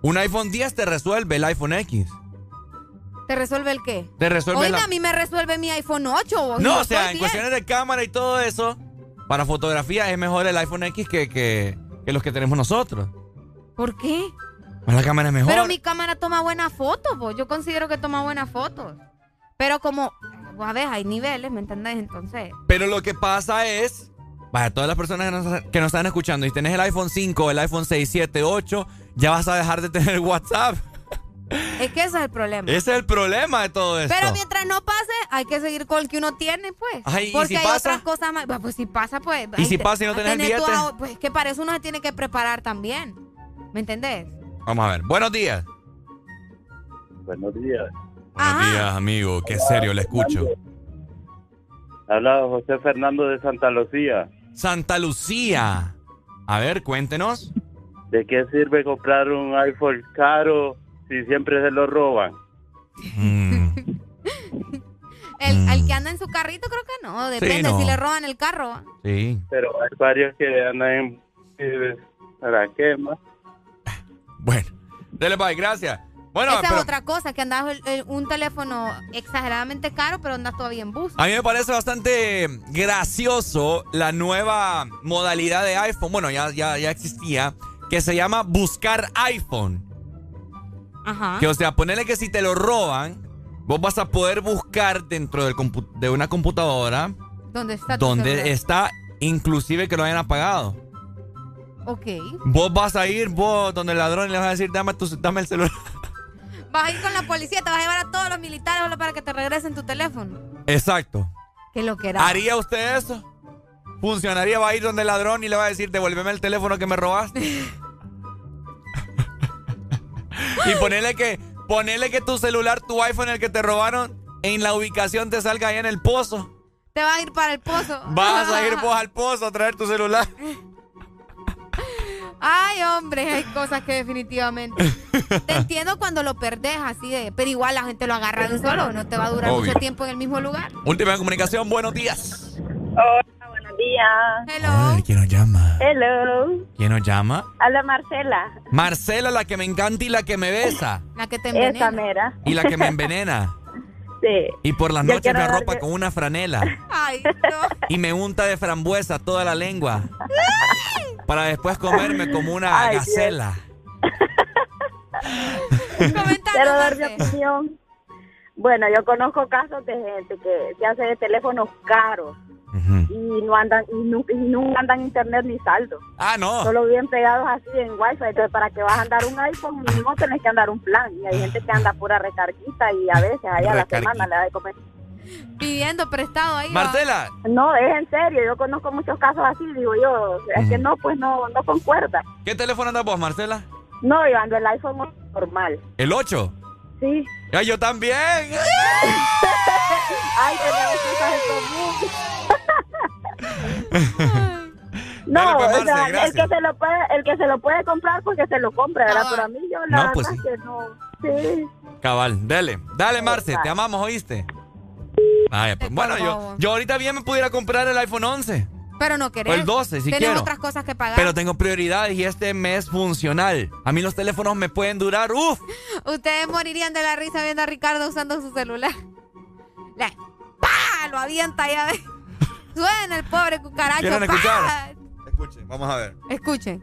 Un iPhone 10 te resuelve el iPhone X. ¿Te resuelve el qué? Te resuelve Oiga, la- a mí me resuelve mi iPhone 8. vos, y No, o sea, en cuestiones de cámara y todo eso, para fotografía es mejor el iPhone X que, que, que los que tenemos nosotros. ¿Por qué? Pues la cámara es mejor. Pero mi cámara toma buenas fotos, vos. Yo considero que toma buenas fotos. Pero como, a ver, hay niveles, ¿me entendés? Entonces, Pero lo que pasa es, para todas las personas que nos, que nos están escuchando, y tenés el iPhone 5, el iPhone 6, 7, 8, ya vas a dejar de tener [laughs] WhatsApp. Es que ese es el problema. Ese es el problema de todo esto. Pero mientras no pase, hay que seguir con el que uno tiene, pues. Ay, ¿y Porque si hay pasa? otras cosas más. Bah, Pues si pasa, pues. ¿Y si pasa y no tenés el tu Pues es que para eso uno se tiene que preparar también. ¿Me entendés? Vamos a ver. Buenos días. Buenos días. Buenos días, amigo. Qué serio le escucho. Habla José Fernando de Santa Lucía. Santa Lucía. A ver, cuéntenos. ¿De qué sirve comprar un iPhone caro si siempre se lo roban? El, el que anda en su carrito, creo que no. Depende no. si le roban el carro. Sí. Pero hay varios que andan en... ¿Para qué más? Dele, bye, gracias. Bueno, Esa pero es otra cosa, que andas el- el- un teléfono exageradamente caro, pero andas todavía en bus. a mí me parece bastante gracioso la nueva modalidad de iPhone. Bueno, ya, ya, ya existía. Que se llama buscar iPhone. Ajá. Que o sea, ponerle que si te lo roban, vos vas a poder buscar dentro del de una computadora ¿Dónde está tu donde está inclusive que lo hayan apagado. Ok. Vos vas a ir, vos donde el ladrón y le vas a decir, dame, tu, dame el celular. [laughs] Vas a ir con la policía, te vas a llevar a todos los militares solo para que te regresen tu teléfono. Exacto. Que lo que era. ¿Haría usted eso? ¿Funcionaría? ¿Va a ir donde el ladrón y le va a decir, devuélveme el teléfono que me robaste? [laughs] y ponerle que, ponerle que tu celular, tu iPhone, el que te robaron, en la ubicación te salga ahí en el pozo. Te vas a ir para el pozo. Vas a ir [laughs] vos al pozo a traer tu celular. Ay, hombre, hay cosas que definitivamente. Te entiendo cuando lo perdés así de. Pero igual la gente lo agarra de un solo. No te va a durar Obvio. mucho tiempo en el mismo lugar. Última comunicación, buenos días. Hola, buenos días. Hello. ¿Quién nos llama? Hello. ¿Quién nos llama? Habla Marcela. Marcela, la que me encanta y la que me besa. La que te Esa mera. Y la que me envenena. [laughs] Sí. Y por las Yo noches me arropa con una franela. Ay, Y me unta de frambuesa toda la lengua. Para después comerme como una Ay, gacela. [laughs] Quiero dar mi opinión. Bueno, yo conozco casos de gente que se hace de teléfonos caros y no andan y nunca, y nunca andan internet ni saldo. Ah, no. Solo bien pegados así en wifi. Entonces, para que vas a andar un iPhone, mínimo tenés que andar un plan. Y hay gente que anda pura recarguita y a veces allá a la semana le da de comer. Pidiendo prestado ahí. va. Marcela, No, es en serio. Yo conozco muchos casos así, digo yo. Es que no, pues no, no concuerda. ¿qué teléfono andas vos, Marcela? No, yo ando el iPhone normal. ¿El 8? Sí. ¡Ya, yo también! [laughs] Ay, tenemos cosas en común. No, Dale, pues, o sea, Marce, el que se lo puede, el que se lo puede comprar porque se lo compra, ¿verdad? Ah. Pero a mí yo la No, verdad pues sí. que no. Sí. Cabal, dale. Dale, Marce, te amamos, ¿oíste? Vaya, pues, bueno, yo, yo ahorita bien me pudiera comprar el iPhone 11. Pero no querés. O el 12, si Tenés otras cosas que pagar. Pero tengo prioridades y este mes funcional. A mí los teléfonos me pueden durar, uff. Ustedes morirían de la risa viendo a Ricardo usando su celular. Le, ¡Pah! Lo avienta ya. ve. [laughs] Suena el pobre cucaracho. ¿Quieren ¡pah! escuchar? Escuchen, vamos a ver. Escuchen.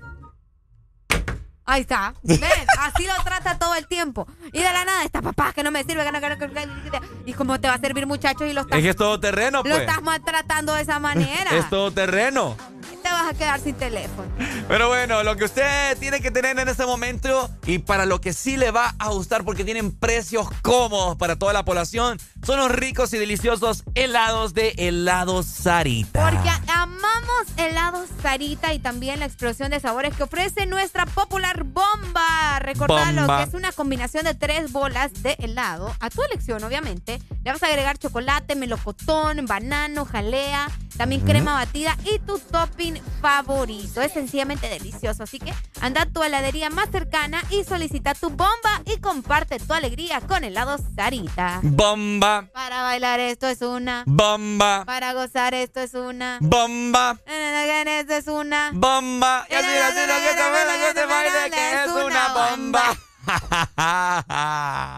Ahí está. ¿Ven? Así lo trata todo el tiempo. Y de la nada, está papá que no me sirve. Que no, que no, que no, que no". Y cómo te va a servir, muchachos, y lo estás, Es que es todo terreno, lo pues. estás maltratando de esa manera. Es todo terreno. Te vas a quedar sin teléfono. Pero bueno, lo que usted tiene que tener en este momento y para lo que sí le va a gustar porque tienen precios cómodos para toda la población son los ricos y deliciosos helados de helado Sarita. Porque amamos helados Sarita y también la explosión de sabores que ofrece nuestra popular bomba. Recordalo que es una combinación de tres bolas de helado, a tu elección obviamente. Le vas a agregar chocolate, melocotón, banano, jalea, también crema batida y tu topping favorito. Es sencillamente delicioso, así que anda a tu heladería más cercana y solicita tu bomba y comparte tu alegría con helados Sarita. Bomba, Para bailar esto es una. bomba, Para gozar esto es una. bomba, Esto es una. bomba. Y así, así, que te baila, que te baile, que es una bomba.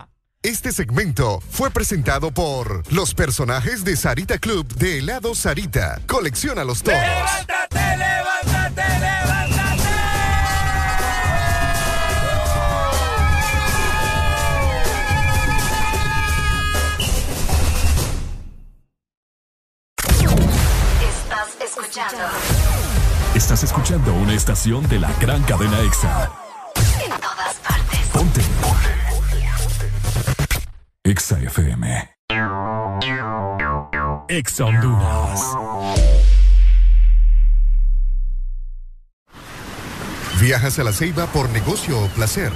[laughs] Este segmento fue presentado por los personajes de Sarita Club de helado Sarita. Colecciona los todos. ¡Levántate, levántate, levántate! Estás escuchando. Estás escuchando una estación de la gran cadena EXA. En todas partes. EXA FM. EXA Honduras. ¿Viajas a la Ceiba por negocio o placer?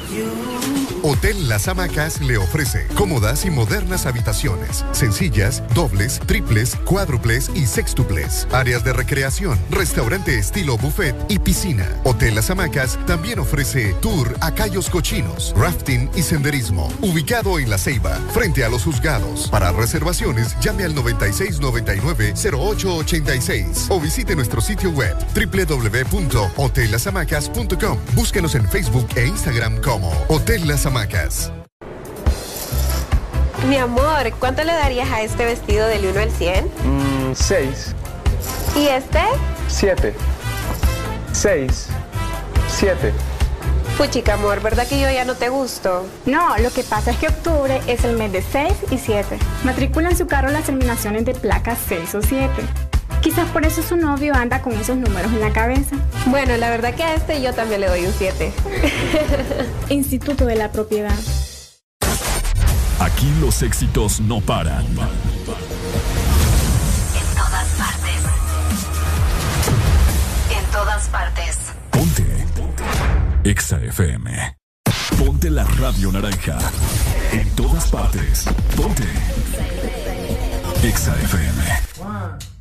Hotel Las Hamacas le ofrece cómodas y modernas habitaciones, sencillas, dobles, triples, cuádruples y sextuples, áreas de recreación, restaurante estilo buffet y piscina. Hotel Las Hamacas también ofrece tour a Cayos Cochinos, rafting y senderismo, ubicado en La Ceiba, frente a los juzgados. Para reservaciones, llame al 9699-0886 o visite nuestro sitio web www.hotellasamacas.com. Búsquenos en Facebook e Instagram como Hotel Las Hamacas. Mi amor, ¿cuánto le darías a este vestido del 1 al 100? Mm, seis, ¿Y este? siete, seis, siete. Puchica, amor, ¿verdad que yo ya no te gusto? No, lo que pasa es que octubre es el mes de 6 y 7. Matricula en su carro las terminaciones de placas 6 o 7. Quizás por eso su novio anda con esos números en la cabeza. Bueno, la verdad que a este yo también le doy un 7. [laughs] Instituto de la Propiedad. Aquí los éxitos no paran. En todas partes. En todas partes. Ponte. EXA FM. Ponte la radio naranja. En todas partes. Ponte. EXA FM.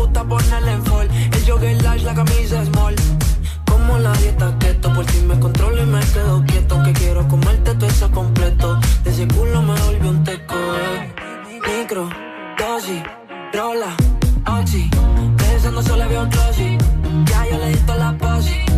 Gusta ponerle en fall. El jogger large, la camisa small. Como la dieta keto, por si me controlo y me quedo quieto. Que quiero comerte todo eso completo. De ese culo me volvió un teco, eh. Micro, dosis, rola, oxi. Pensando solo había un glossy. Ya yo le di toda la posi.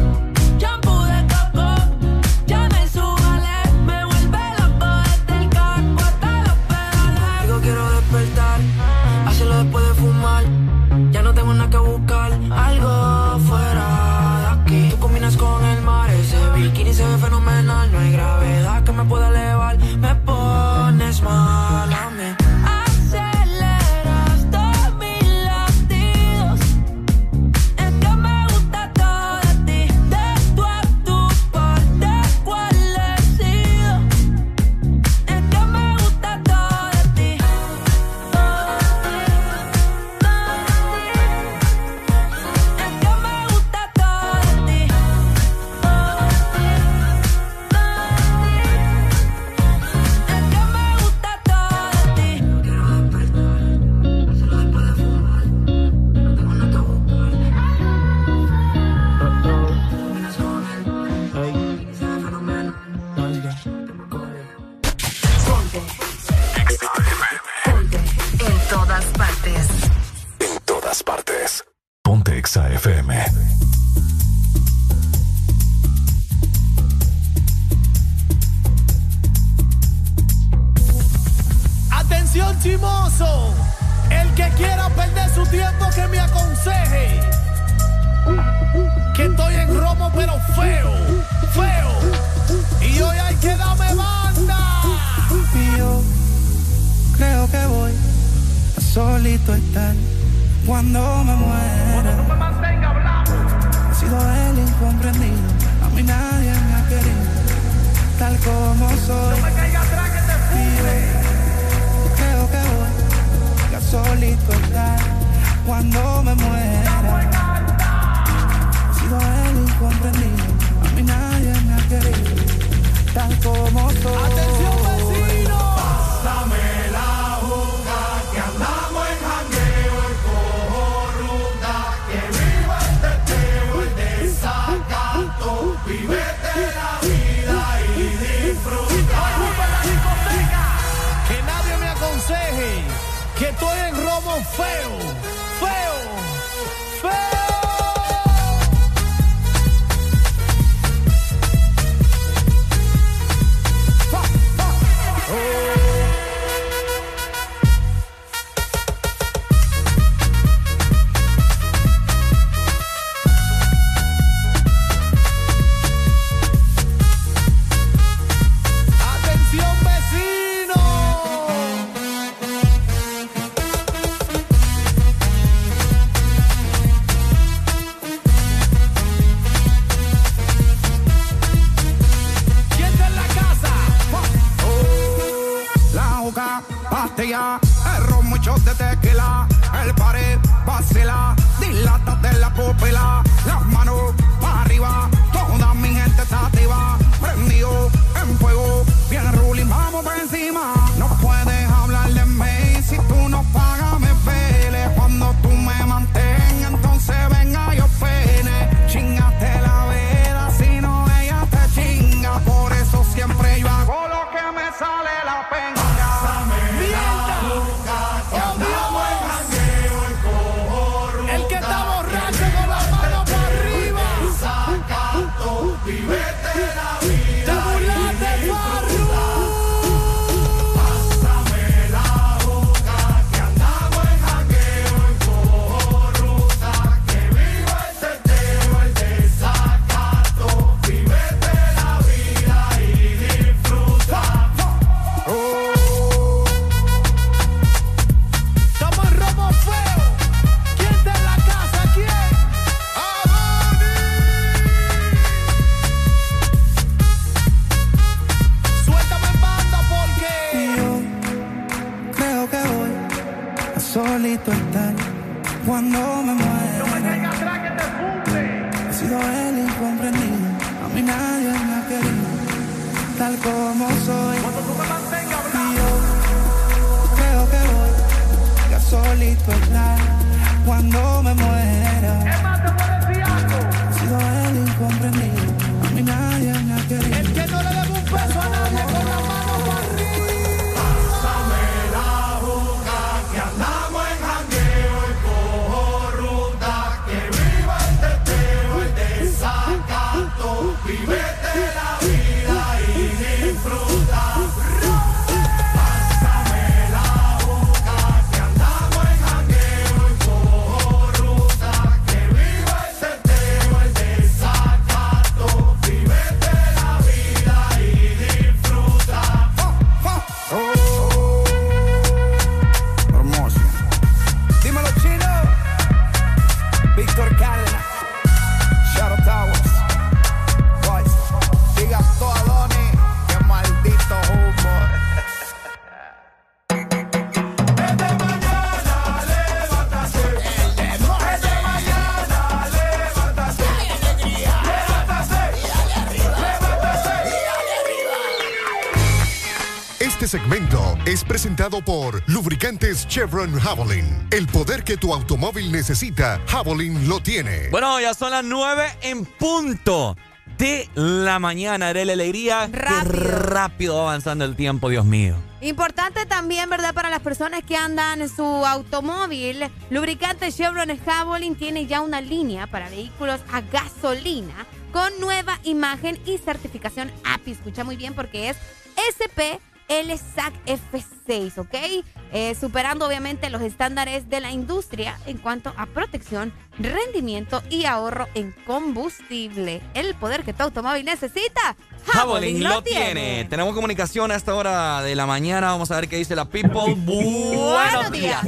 Es presentado por Lubricantes Chevron Javelin. El poder que tu automóvil necesita, Javelin lo tiene. Bueno, ya son las 9 en punto de la mañana. de la alegría. Rápido. rápido avanzando el tiempo, Dios mío. Importante también, ¿verdad? Para las personas que andan en su automóvil, lubricante Chevron Javelin tiene ya una línea para vehículos a gasolina con nueva imagen y certificación API. Escucha muy bien porque es SP el SAC F6, ¿ok? Eh, superando obviamente los estándares de la industria en cuanto a protección, rendimiento y ahorro en combustible. El poder que tu automóvil necesita. Javelin lo, tiene. Tenemos comunicación a esta hora de la mañana. Vamos a ver qué dice la people. Buenos días.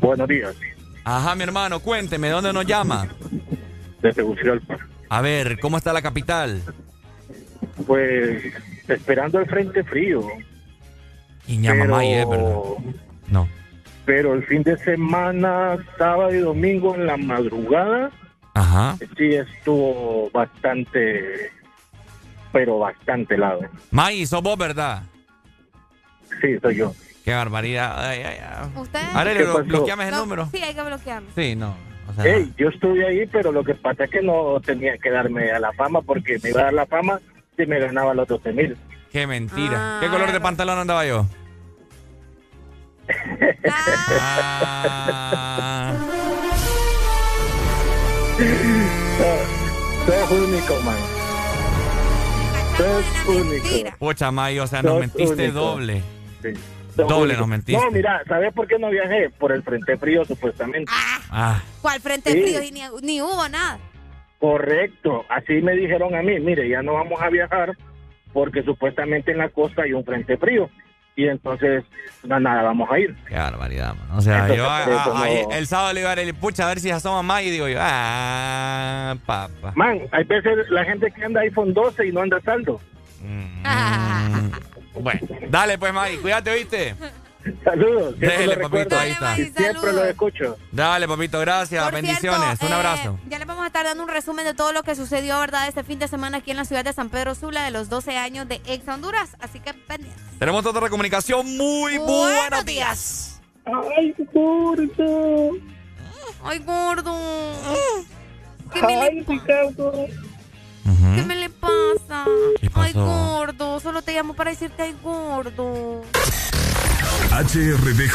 Buenos días. Ajá, mi hermano, cuénteme, ¿de dónde nos llama? De Tegucigalpa. A ver, ¿cómo está la capital? Pues esperando el frente frío. Y ñama pero, No. Pero el fin de semana, sábado y domingo en la madrugada, Ajá. sí estuvo bastante, pero bastante helado. May, sos vos, ¿verdad? Sí, soy yo. Qué barbaridad. Ay, ay, ay. ¿Usted? Arely, bloqueame el número. Sí, hay que bloquearlo. Sí, no. O yo estuve ahí, pero lo que pasa es que no tenía que darme a la fama porque me iba a dar la fama si me ganaba los 12 mil. Qué mentira. ¿Qué color de pantalón andaba yo? Ah. Sos único, man. Sos único. Pucha, May, o sea, nos mentiste doble. Doble nos mentiste. No, mira, ¿sabes por qué no viajé? Por el frente frío, supuestamente. Ah. ¿Cuál frente frío? Y ni, ni hubo nada. Correcto, así me dijeron a mí, mire, ya no vamos a viajar porque supuestamente en la costa hay un frente frío y entonces nada, vamos a ir. Qué barbaridad, man. O sea, yo el sábado le iba a dar el pucha a ver si asoma más y digo yo, ah, papá. Man, hay veces la gente que anda iPhone 12 y no anda saldo. Mm. [laughs] Bueno, dale pues, May, cuídate, ¿oíste? Saludos. Dale, papito, ahí está. siempre lo escucho. Dale, papito, gracias. Bendiciones. un eh, abrazo. Ya le vamos a estar dando un resumen de todo lo que sucedió, ¿verdad? Este fin de semana aquí en la ciudad de San Pedro Sula de los 12 años de Ex Honduras. Así que pendientes. Tenemos otra comunicación. Muy buenos, días. Ay, gordo. Ay, gordo. ¿Qué Ay, Ricardo. ¿Qué me le pasa? Ay, gordo. Solo te llamo para decirte ay, gordo. HRDJ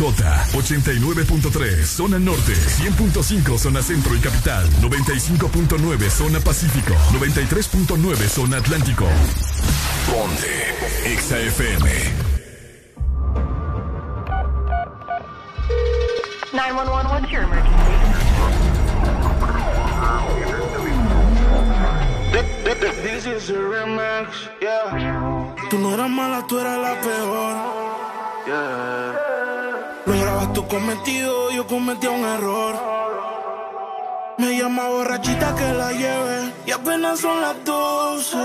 89.3 Zona Norte 100.5 Zona Centro y Capital 95.9 Zona Pacífico 93.9 Zona Atlántico Ponte XAFM 911 what's your emergency? This is a remix, yeah. Tú no eras mala, tú eras la peor. Lo grabas tu cometido, yo cometí un error. Me llama borrachita que la lleve y apenas son las 12.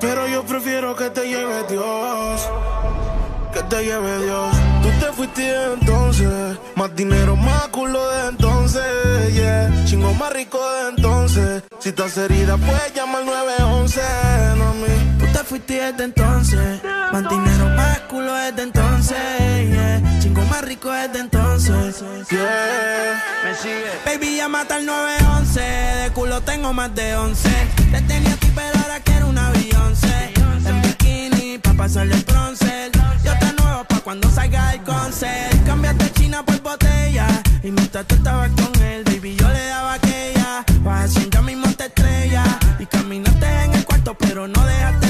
Pero yo prefiero que te lleve Dios, que te lleve Dios. Tú te fuiste entonces, más dinero, más culo de entonces, yeah. Chingo más rico de entonces. Si estás herida, puedes llamar 911, no a mí te fuiste desde entonces. Más dinero, más culo desde entonces. Yeah. Chingo más rico desde entonces. Yeah. Me sigue. Baby, ya mata el 911. De culo tengo más de 11. Te tenía a ti, pero ahora quiero una Beyoncé. En bikini, pa' pasarle el bronce. Yo te nuevo pa' cuando salga el concert. Cambiaste China por botella. Y mientras tú estabas con él, baby, yo le daba aquella. Vas ya mismo te estrella. Y caminaste en el cuarto, pero no dejaste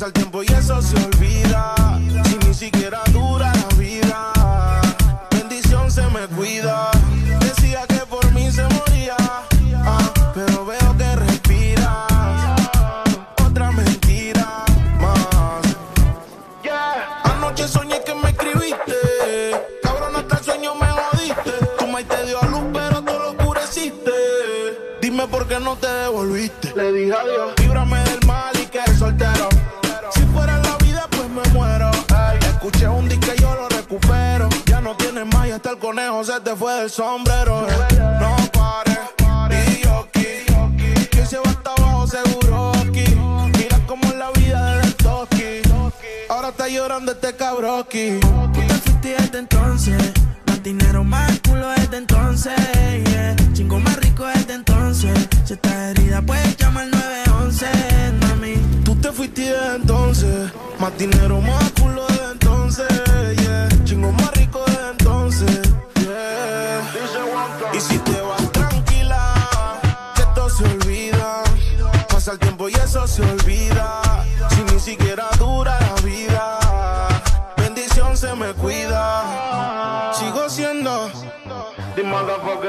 pasa el tiempo y eso se olvida. Si ni siquiera dura la vida, bendición se me cuida. Decía que por mí se moría, ah, pero veo que respira. Otra mentira más. Yeah. Anoche soñé que me escribiste. Cabrón, hasta el sueño me jodiste. Tu maíz te dio a luz, pero tú lo oscureciste. Dime por qué no te devolviste. Le dije adiós. Hasta el conejo se te fue del sombrero. No pares. Y yo aquí. Que se va hasta abajo seguro aquí. Mira cómo es la vida de Toki. Ahora está llorando este cabroki. Tú te fuiste desde entonces. Más dinero, más culo desde entonces. yeah. Chingo más rico desde entonces. Si estás herida, puedes llamar al 911, mami. Tú te fuiste desde entonces. Más dinero, más culo desde entonces. yeah. Chingo más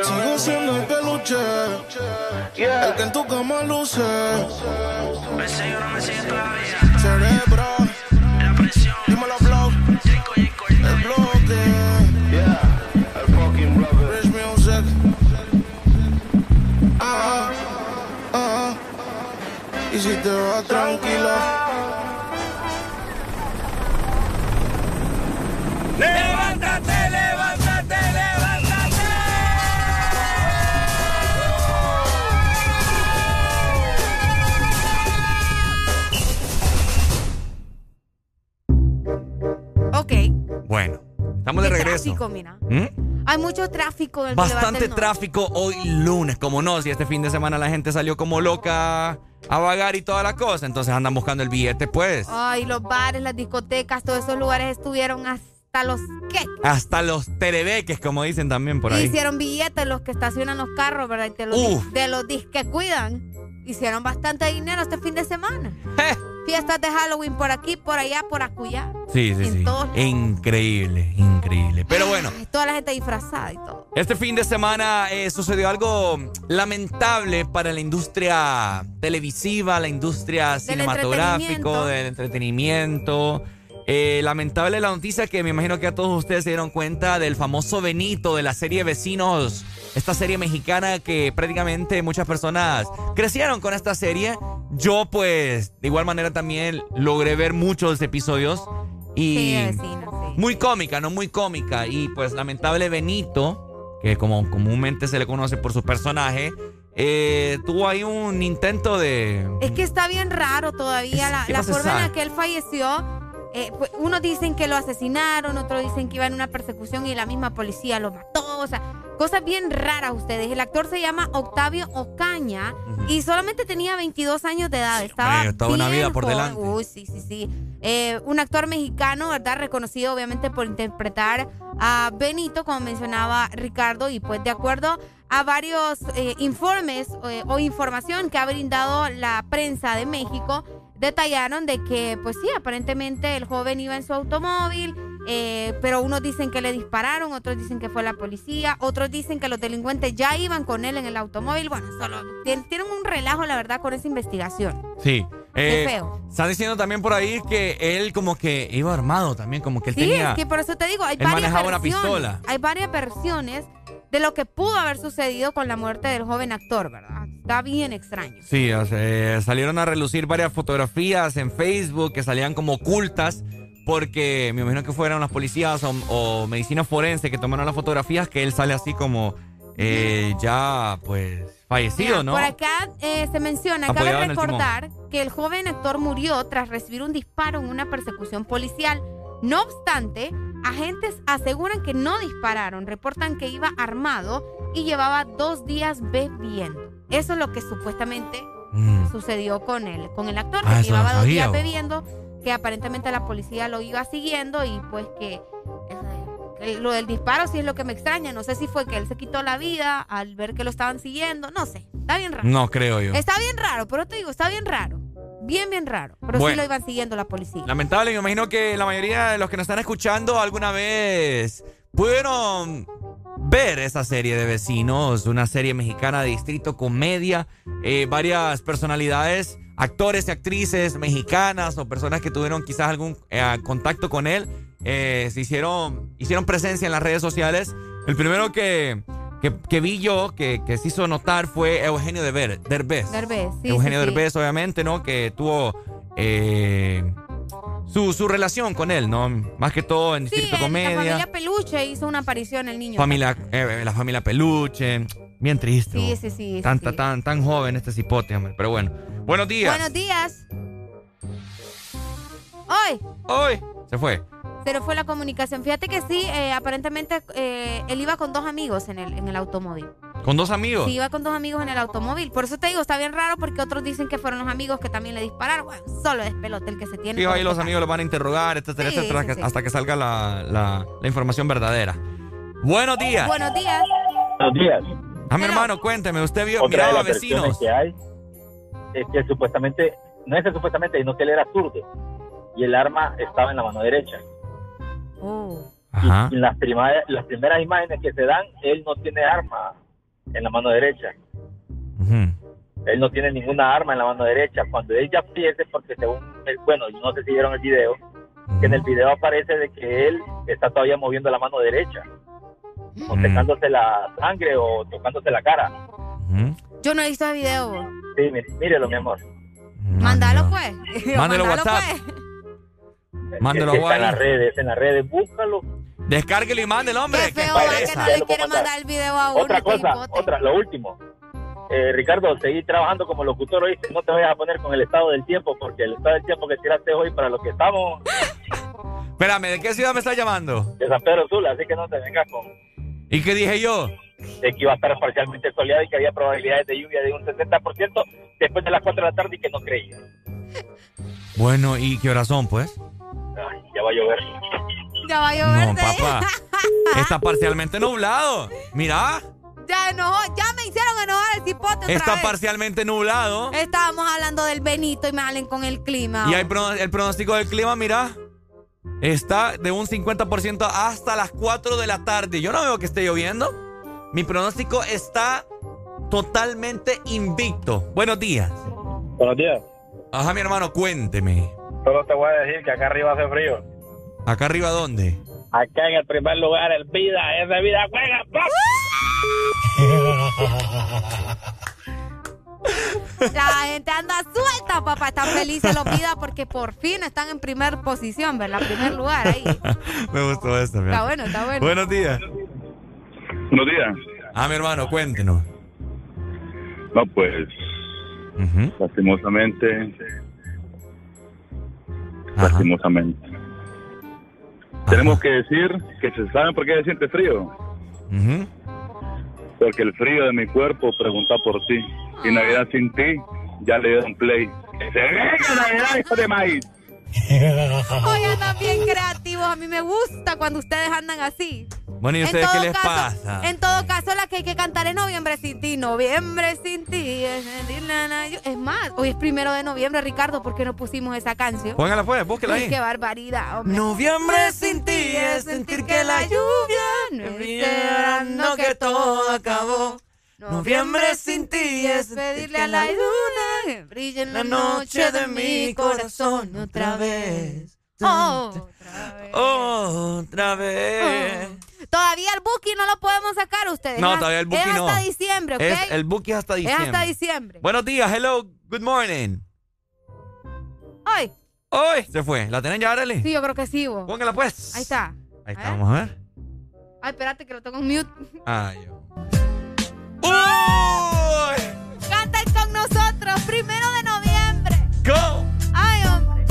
sigo siendo el peluche, el que en tu cama luce. Cerebro, dímelo, blow. El bloque, el fucking brother. Rich music. Ah, ah. Y si te vas tranquila. Levántate, Bueno, estamos de Qué regreso. tráfico, mira. ¿Mm? Hay mucho tráfico en el Bastante del tráfico hoy lunes, como no, si este fin de semana la gente salió como loca a vagar y toda la cosa, entonces andan buscando el billete, pues. Ay, los bares, las discotecas, todos esos lugares estuvieron hasta los que Hasta los terebeques, como dicen también por ahí. hicieron billetes los que estacionan los carros, ¿verdad? Y de los, Uf. de los dis que cuidan. Hicieron bastante dinero este fin de semana. Fiestas de Halloween por aquí, por allá, por acullá. Sí, sí, en sí. todos. Increíble, increíble. Pero bueno, Toda la gente disfrazada y todo. este fin de semana eh, sucedió algo lamentable para la industria televisiva, la industria cinematográfica, entretenimiento. del entretenimiento. Eh, lamentable la noticia que me imagino que a todos ustedes se dieron cuenta del famoso Benito de la serie Vecinos, esta serie mexicana que prácticamente muchas personas crecieron con esta serie. Yo pues de igual manera también logré ver muchos episodios y Sí, vecino, muy cómica, no muy cómica y pues lamentable Benito, que como comúnmente se le conoce por su personaje, eh, tuvo ahí un intento de... Es que está bien raro todavía la, ¿Qué la más se forma en la que él falleció. Eh, pues, unos dicen que lo asesinaron, otros dicen que iba en una persecución y la misma policía lo mató. O sea, cosas bien raras ustedes. El actor se llama Octavio Ocaña y solamente tenía 22 años de edad. Estaba hombre, una vida por delante. Uy, sí, sí, sí. Eh, un actor mexicano, ¿verdad? Reconocido obviamente por interpretar a Benito, como mencionaba Ricardo, y pues de acuerdo a varios eh, informes eh, o información que ha brindado la prensa de México, detallaron de que, pues sí, aparentemente el joven iba en su automóvil, eh, pero unos dicen que le dispararon, otros dicen que fue la policía, otros dicen que los delincuentes ya iban con él en el automóvil. Bueno, solo tien- tienen un relajo, la verdad, con esa investigación. Sí. Qué Eh, feo. Están diciendo también por ahí que él como que iba armado también, como que él Sí, tenía... es que por eso te digo, hay varias una pistola. Hay varias versiones de lo que pudo haber sucedido con la muerte del joven actor, ¿verdad? Está bien extraño. Sí, o sea, eh, salieron a relucir varias fotografías en Facebook que salían como ocultas porque me imagino que fueron las policías o, o medicina forense que tomaron las fotografías que él sale así como eh, ya pues fallecido, Mira, ¿no? Por acá eh, se menciona, Apoyado cabe el recordar que el joven actor murió tras recibir un disparo en una persecución policial. No obstante, agentes aseguran que no dispararon, reportan que iba armado y llevaba dos días bebiendo. Eso es lo que supuestamente sucedió con él, con el actor, Mm. Ah, que llevaba dos días bebiendo, que aparentemente la policía lo iba siguiendo y pues que eh, lo del disparo sí es lo que me extraña. No sé si fue que él se quitó la vida al ver que lo estaban siguiendo, no sé. Está bien raro. No creo yo. Está bien raro, pero te digo, está bien raro. Bien, bien raro. Pero sí lo iban siguiendo la policía. Lamentable, me imagino que la mayoría de los que nos están escuchando alguna vez pudieron ver esa serie de vecinos, una serie mexicana de distrito comedia, eh, varias personalidades, actores y actrices mexicanas o personas que tuvieron quizás algún eh, contacto con él, eh, se hicieron, hicieron presencia en las redes sociales. El primero que que, que vi yo, que, que se hizo notar, fue Eugenio Derbez. Derbez, sí, Eugenio sí, sí. Derbez, obviamente, ¿no? Que tuvo eh, su, su relación con él, ¿no? Más que todo en Sí, Distrito en la Comedia. familia Peluche hizo una aparición el niño. Familia, eh, la familia Peluche. Bien triste. Sí, sí, sí, Tan, sí. tan, tan, tan joven este cipote, hombre. Pero bueno. Buenos días. Buenos días. Hoy Hoy se fue. le fue la comunicación. Fíjate que sí, eh, aparentemente eh, él iba con dos amigos en el, en el automóvil. Con dos amigos. Sí, iba con dos amigos en el automóvil. Por eso te digo, está bien raro porque otros dicen que fueron los amigos que también le dispararon. Bueno, solo despelote el que se tiene. Sí, ahí los amigos lo van a interrogar, etcétera, Sí, etcétera, sí, que- sí. hasta que salga la, la- la información verdadera. Buenos días. Buenos días. Buenos días. A mi hermano, cuénteme, usted vio, Otra de las vecinos. que hay es que supuestamente, no es que supuestamente, sino que él era zurdo y el arma estaba en la mano derecha. Ajá. Y en las, prima- las primeras imágenes que se dan, él no tiene arma en la mano derecha. Él no tiene ninguna arma en la mano derecha. Cuando él ya fallece, porque según, él- bueno, no sé si vieron el video, que en el video aparece de que él está todavía moviendo la mano derecha, o secándose la sangre o tocándose la cara. Yo no he visto el video. Sí, mire, mírelo, mi amor. Mándalo pues. Mándelo Mándalo, WhatsApp. Es Mándelo que está en las redes, en las redes, búscalo. Descárguelo y mándelo, hombre. Qué que feo, que pereza. no le quiere mandar el video a uno. Otra cosa, hipote. otra, lo último. Eh, Ricardo, seguí trabajando como locutor, oíste, no te vayas a poner con el estado del tiempo, porque el estado del tiempo que tiraste hoy para lo que estamos [laughs] Espérame, ¿de qué ciudad me está llamando? de San Pedro Sula, así que no te vengas con ¿Y qué dije yo? de que iba a estar parcialmente soleado y que había probabilidades de lluvia de un 60% después de las 4 de la tarde y que no creía. Bueno, ¿y qué horas son, pues? Ay, ya va a llover. No, te- papá. [laughs] Está parcialmente nublado. Mira, Ya enojó, ya me hicieron enojar el cipote otra está vez. parcialmente nublado. Estábamos hablando del Benito y me salen con el clima. Y hay el pronóstico del clima, mira, está de un 50% hasta las 4 de la tarde. Yo no veo que esté lloviendo. Mi pronóstico está totalmente invicto. Buenos días. Buenos días. Ajá, mi hermano, cuénteme. Solo te voy a decir que acá arriba hace frío. ¿Acá arriba dónde? Acá en el primer lugar, el Vida, ese Vida juega. [laughs] La gente anda suelta, papá. Están felices los vidas porque por fin están en primer posición, ¿verdad? Primer lugar ahí. [laughs] Me gustó esto, mira. Está bueno, está bueno. Buenos días. Buenos días. Ah, mi hermano, cuéntenos. No, pues, lastimosamente, lastimosamente. Tenemos que decir que se saben por qué se siente frío. Porque el frío de mi cuerpo pregunta por ti. Y Navidad sin ti, ya le dieron play. ¡Que se venga Navidad, hijo de maíz! Hoy andan bien creativos. A mí me gusta cuando ustedes andan así. Bueno, ¿y ustedes qué todo les caso- pasa? En todo caso, la que hay que cantar es Noviembre sin ti. Noviembre sin ti. Es es más, hoy es primero de noviembre, Ricardo. ¿Por qué no pusimos esa canción? Póngala pues, búsquela ahí. qué barbaridad, hombre. Noviembre sin ti es sentir que la lluvia no esperando que todo acabó. Noviembre sin ti es pedirle a la luna que brille en la noche de mi corazón otra vez. Oh, Otra vez. Todavía el booking no lo podemos sacar ustedes. No, Es- todavía el booking Es no. hasta diciembre, ¿ok? Es, el booking es hasta Es diciembre. hasta diciembre. Buenos días, hello, good morning. Hoy. Hoy se fue. ¿La tienen ya, Arely? Sí, yo creo que sí, vos. Póngala pues. Ahí está. Ahí está, vamos a ver. Ay, espérate que lo tengo en mute. Ay, yo. Canten con nosotros, primero de noviembre. Go. Ay, hombre.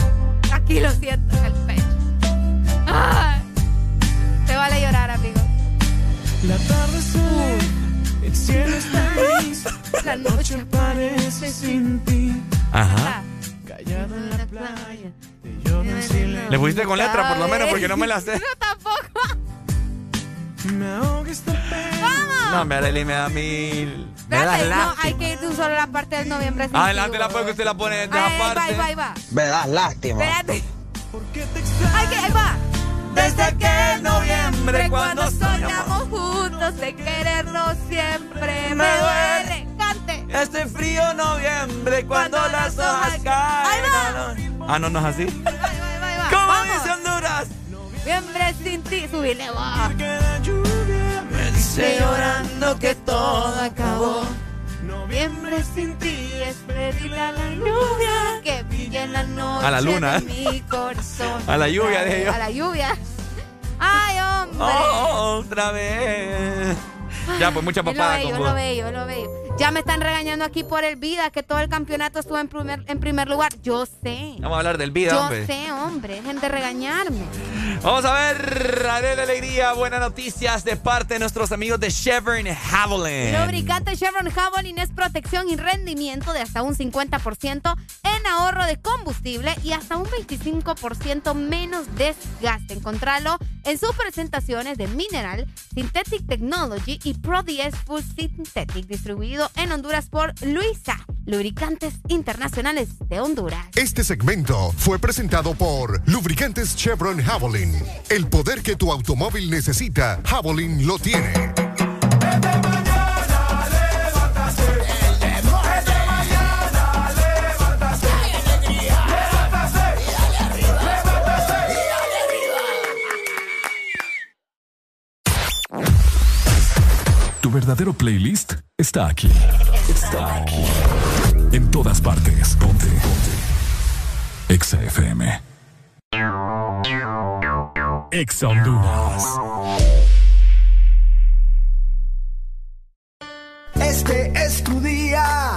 Aquí lo siento en el pecho. Ay. Te vale llorar, amigo. La tarde se ve, el cielo está gris, [laughs] La noche parece sin ti. Ajá. Callado en la playa. Le pusiste con letra por lo menos porque no me la sé. [laughs] No, tampoco. ¡Vamos! No, me Arely me da mil. Me da Espérate, no, lástima. hay que ir tú solo la parte del noviembre. Adelante la vos. puede que usted la pone de esa ahí va, parte. ahí va, ahí va. Me das lástima. Espérate. Ay, que ahí va. Desde aquel noviembre cuando soñamos juntos de querernos siempre me duele. Cante. Este frío noviembre cuando las hojas caen. Ah, no, no es así. Ahí va, ahí va. ¿Cómo Vamos. dice Honduras? Noviembre sin ti. Subile, va. Sé llorando que todo acabó. Noviembre sin ti es pedirle a la lluvia que brille en la noche A la luna. de mi corazón. A la lluvia, dije yo. A la lluvia. Ay, hombre. Oh, otra vez. Ya, pues mucha papada vos. lo bello, es lo bello. Ya me están regañando aquí por el vida, que todo el campeonato estuvo en primer, en primer lugar. Yo sé. Vamos a hablar del vida, Yo hombre. sé, hombre. Dejen de regañarme. Vamos a ver, Adela Alegría, buenas noticias de parte de nuestros amigos de Chevron Javelin. Lubricante Chevron Javelin es protección y rendimiento de hasta un 50% en ahorro de combustible y hasta un 25% menos desgaste. Encontralo en sus presentaciones de Mineral, Synthetic Technology y Pro DS Full Synthetic, distribuido en Honduras por Luisa, Lubricantes Internacionales de Honduras. Este segmento fue presentado por Lubricantes Chevron Javelin. El poder que tu automóvil necesita, Javelin lo tiene. Verdadero playlist está aquí. Está aquí. En todas partes. Ponte. Ponte. Exa FM. Exa Honduras. Este es tu día.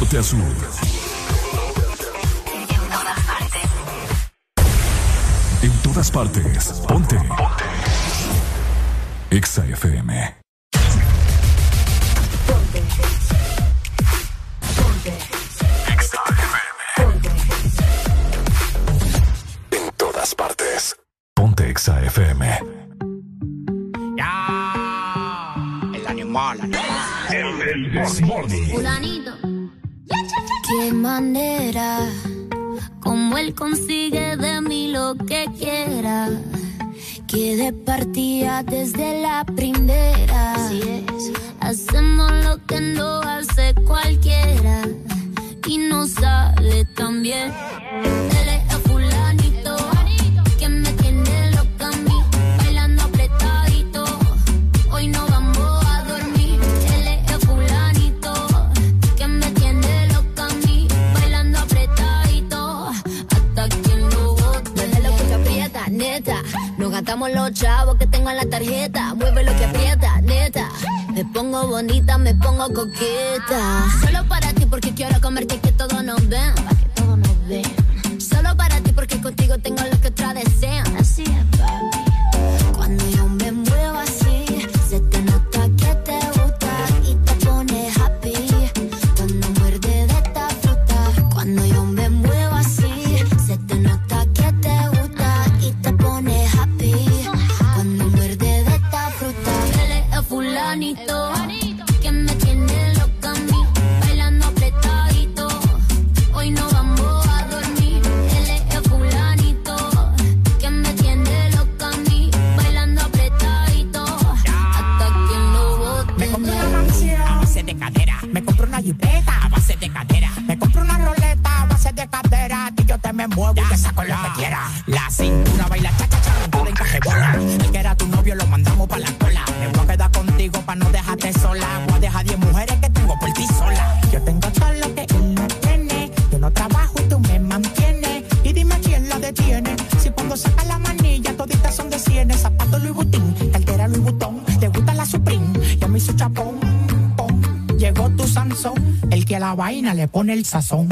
Norte a sur. En todas partes. Ponte. Ponte. Exa FM. En todas partes. Ponte Exa FM. El animal, Fulanito. Qué manera, como él consigue de mí lo que quiera. Que de partida desde la primera. Hacemos lo que no hace cualquiera. Y no sale tan bien. Nos gastamos los chavos que tengo en la tarjeta. Mueve lo que aprieta, neta. Me pongo bonita, me pongo coqueta. Solo para ti porque quiero comerte que todos nos ven. Pa' que todos nos ven. Solo para ti porque contigo tengo lo vaina le pone el sazón.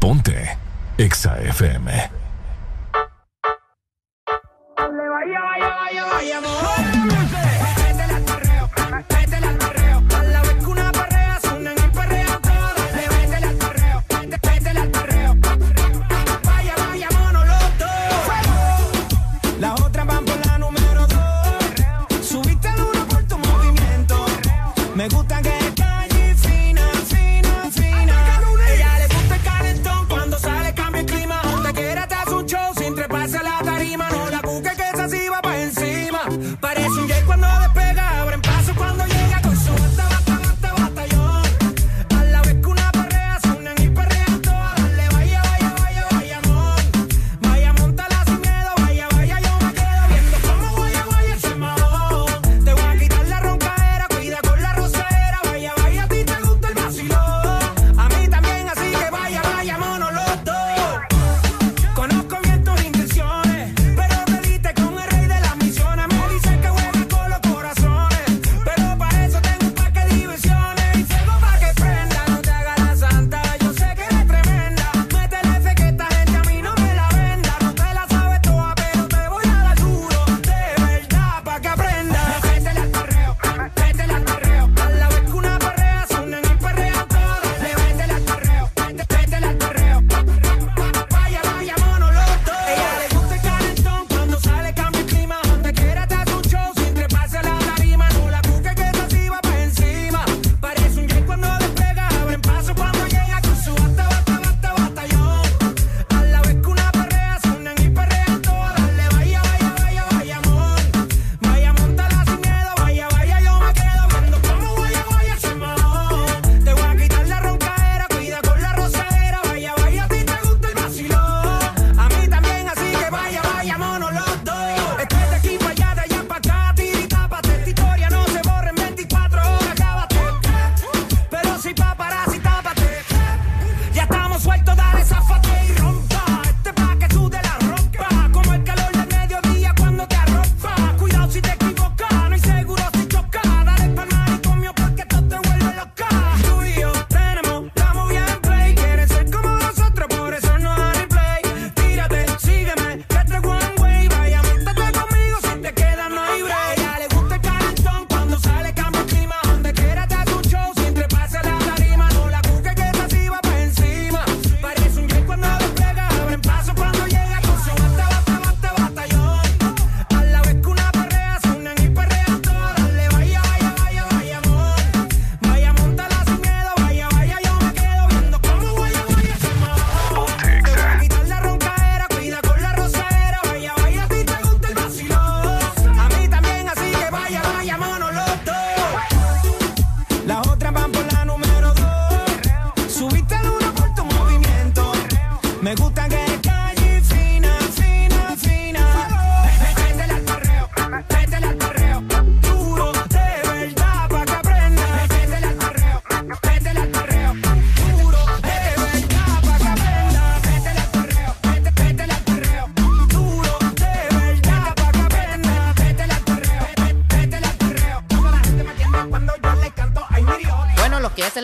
Ponte Exa FM.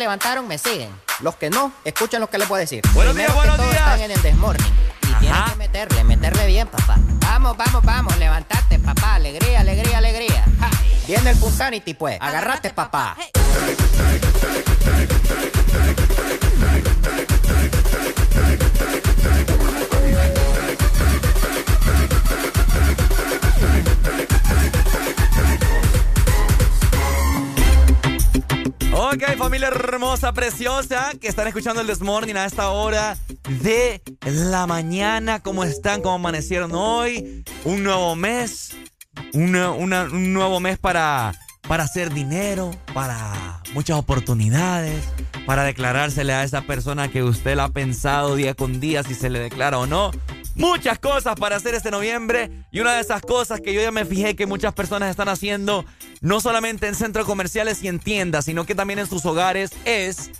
levantaron me siguen. Los que no, escuchen lo que les puedo decir. Buenos Primero días, buenos días. En el. Y Ajá. tienen que meterle, meterle bien, papá. Vamos, vamos, vamos, levantate, papá. Alegría, alegría, alegría. Viene el Punsanity, pues. Agarrate, papá. hermosa, preciosa, que están escuchando el Desmorning a esta hora de la mañana. ¿Cómo están? ¿Cómo amanecieron hoy? Un nuevo mes. Un nuevo mes para, para hacer dinero, para muchas oportunidades, para declarársele a esa persona que usted la ha pensado día con día si se le declara o no. Muchas cosas para hacer este noviembre y una de esas cosas que yo ya me fijé que muchas personas están haciendo no solamente en centros comerciales y en tiendas, sino que también en sus hogares, es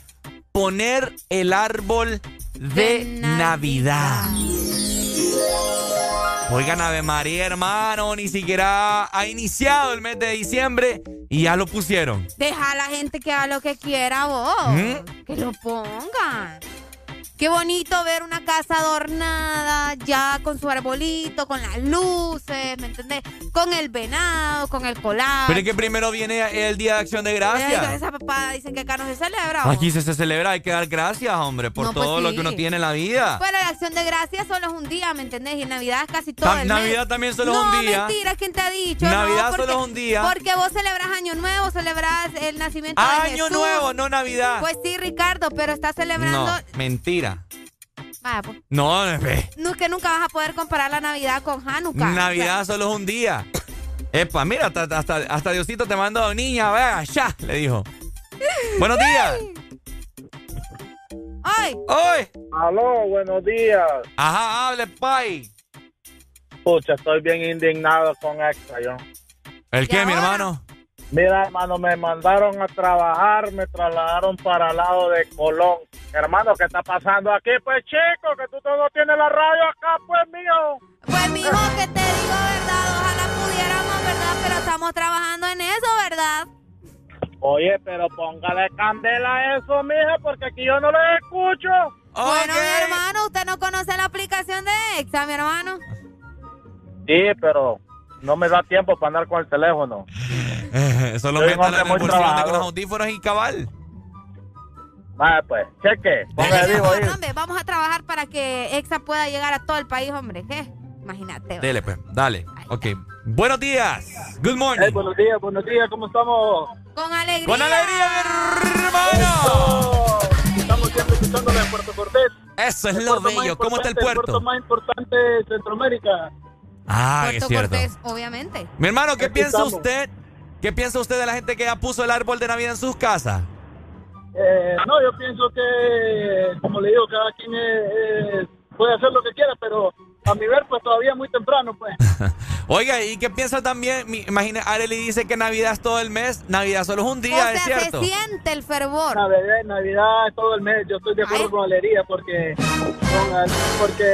poner el árbol de, Navidad. Oigan, Ave María, hermano, ni siquiera ha iniciado el mes de diciembre y ya lo pusieron. Deja a la gente que haga lo que quiera vos. ¿Mm? Que lo pongan. Qué bonito ver una casa adornada ya con su arbolito, con las luces, ¿me entendés? Con el venado, con el colar. Pero es que primero viene el Día de Acción de Gracias. Esa papá dicen que acá no se celebra. Aquí se, se celebra, hay que dar gracias, hombre, por No, pues todo lo que uno tiene en la vida. Pero la acción de gracias solo es un día, ¿me entendés? Y en Navidad es casi todo Tam- el mes. Navidad también solo es no, un día. mentira, ¿quién te ha dicho? Navidad no, solo es un día. Porque vos celebras Año Nuevo, celebras el nacimiento de Año Jesús. Nuevo, no Navidad. Pues sí, Ricardo, pero estás celebrando... No, mentira. Vaya, pues, No, ve. no, que nunca vas a poder comparar la Navidad con Hanukkah. Navidad solo es un día. Epa, mira, hasta, hasta, hasta Diosito te mandó, niña, vea, ya, le dijo. Buenos días. ¡Ay! ¡Ay! Aló, buenos días. Ajá, hable, pay. Pucha, estoy bien indignado con extra, yo. ¿El qué, mi hermano? Mira, hermano, me mandaron a trabajar, me trasladaron para el lado de Colón. Hermano, ¿qué está pasando aquí? Pues chico, que tú todo tienes la radio acá, pues mío. Pues mijo, que te digo verdad, ojalá pudiéramos, ¿verdad? Pero estamos trabajando en eso, ¿verdad? Oye, pero póngale candela a eso, mija, porque aquí yo no lo escucho. Bueno, mi hermano, usted no conoce la aplicación de Exa, mi hermano. Sí, pero no me da tiempo para andar con el teléfono. [laughs] Un hombre en el muy bolsillo con los audífonos y cabal. Vale, pues, cheque. [laughs] Vivo hombre, vamos a trabajar para que Exa pueda llegar a todo el país, hombre. ¿Qué? Imagínate. ¿va? Dele, pues, dale. Ok. Buenos días. Good morning. Hey, buenos días, buenos días, ¿cómo estamos? Con alegría. Con alegría, mi hermano. Estamos siempre escuchándole en Puerto Cortés. Eso es El lo bello. ¿Cómo está el puerto? puerto más importante de Centroamérica. Ah, Puerto es cierto. Cortés, obviamente. Mi hermano, ¿qué piensa estamos. usted? ¿Qué piensa usted de la gente que ya puso el árbol de Navidad en sus casas? Eh, no, yo pienso que, como le digo, cada quien eh, puede hacer lo que quiera, pero a mi ver, pues todavía es muy temprano, pues. [laughs] Oiga, ¿y qué piensa también? Mi- Imagine, Arely dice que Navidad es todo el mes. Navidad solo es un o día, sea, es cierto. se siente el fervor. Navidad, Navidad es todo el mes. Yo estoy de acuerdo con Alegría porque, con- porque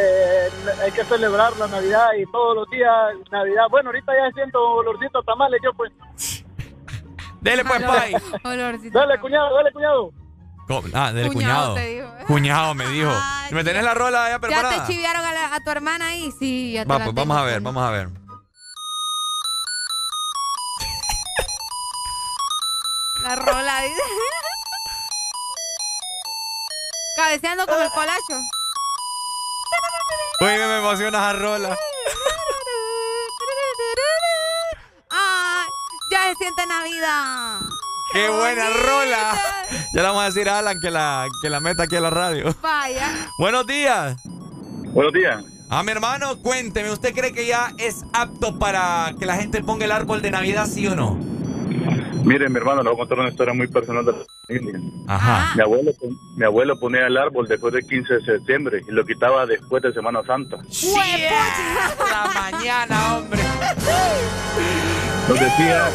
hay que celebrar la Navidad y todos los días Navidad. Bueno, ahorita ya siento olorcito a tamales, yo pues. Dele pues, pay. [laughs] Dale, cuñado, dale, cuñado. Ah, del Cuñado cuñado. te dijo. [laughs] Cuñado me dijo. ¿Me tenés la rola ya ¿Ya preparada? te chiviaron a, la- a tu hermana ahí? Sí, ya te Va, la pues tengo. vamos a ver, vamos a ver. La rola, dice. Cabeceando como el colacho. Oye, me emociona esa rola. Ay, ya se siente Navidad. ¡Qué buena rola! Ya le vamos a decir a Alan que la, que la meta aquí a la radio. Vaya. Buenos días. Buenos días. A mi hermano, cuénteme, ¿usted cree que ya es apto para que la gente ponga el árbol de Navidad, sí o no? Mire, mi hermano, le voy a contar una historia muy personal de la familia. Ajá. Mi abuelo, mi abuelo ponía el árbol después del 15 de septiembre y lo quitaba después de Semana Santa. La mañana, hombre. Nos decía,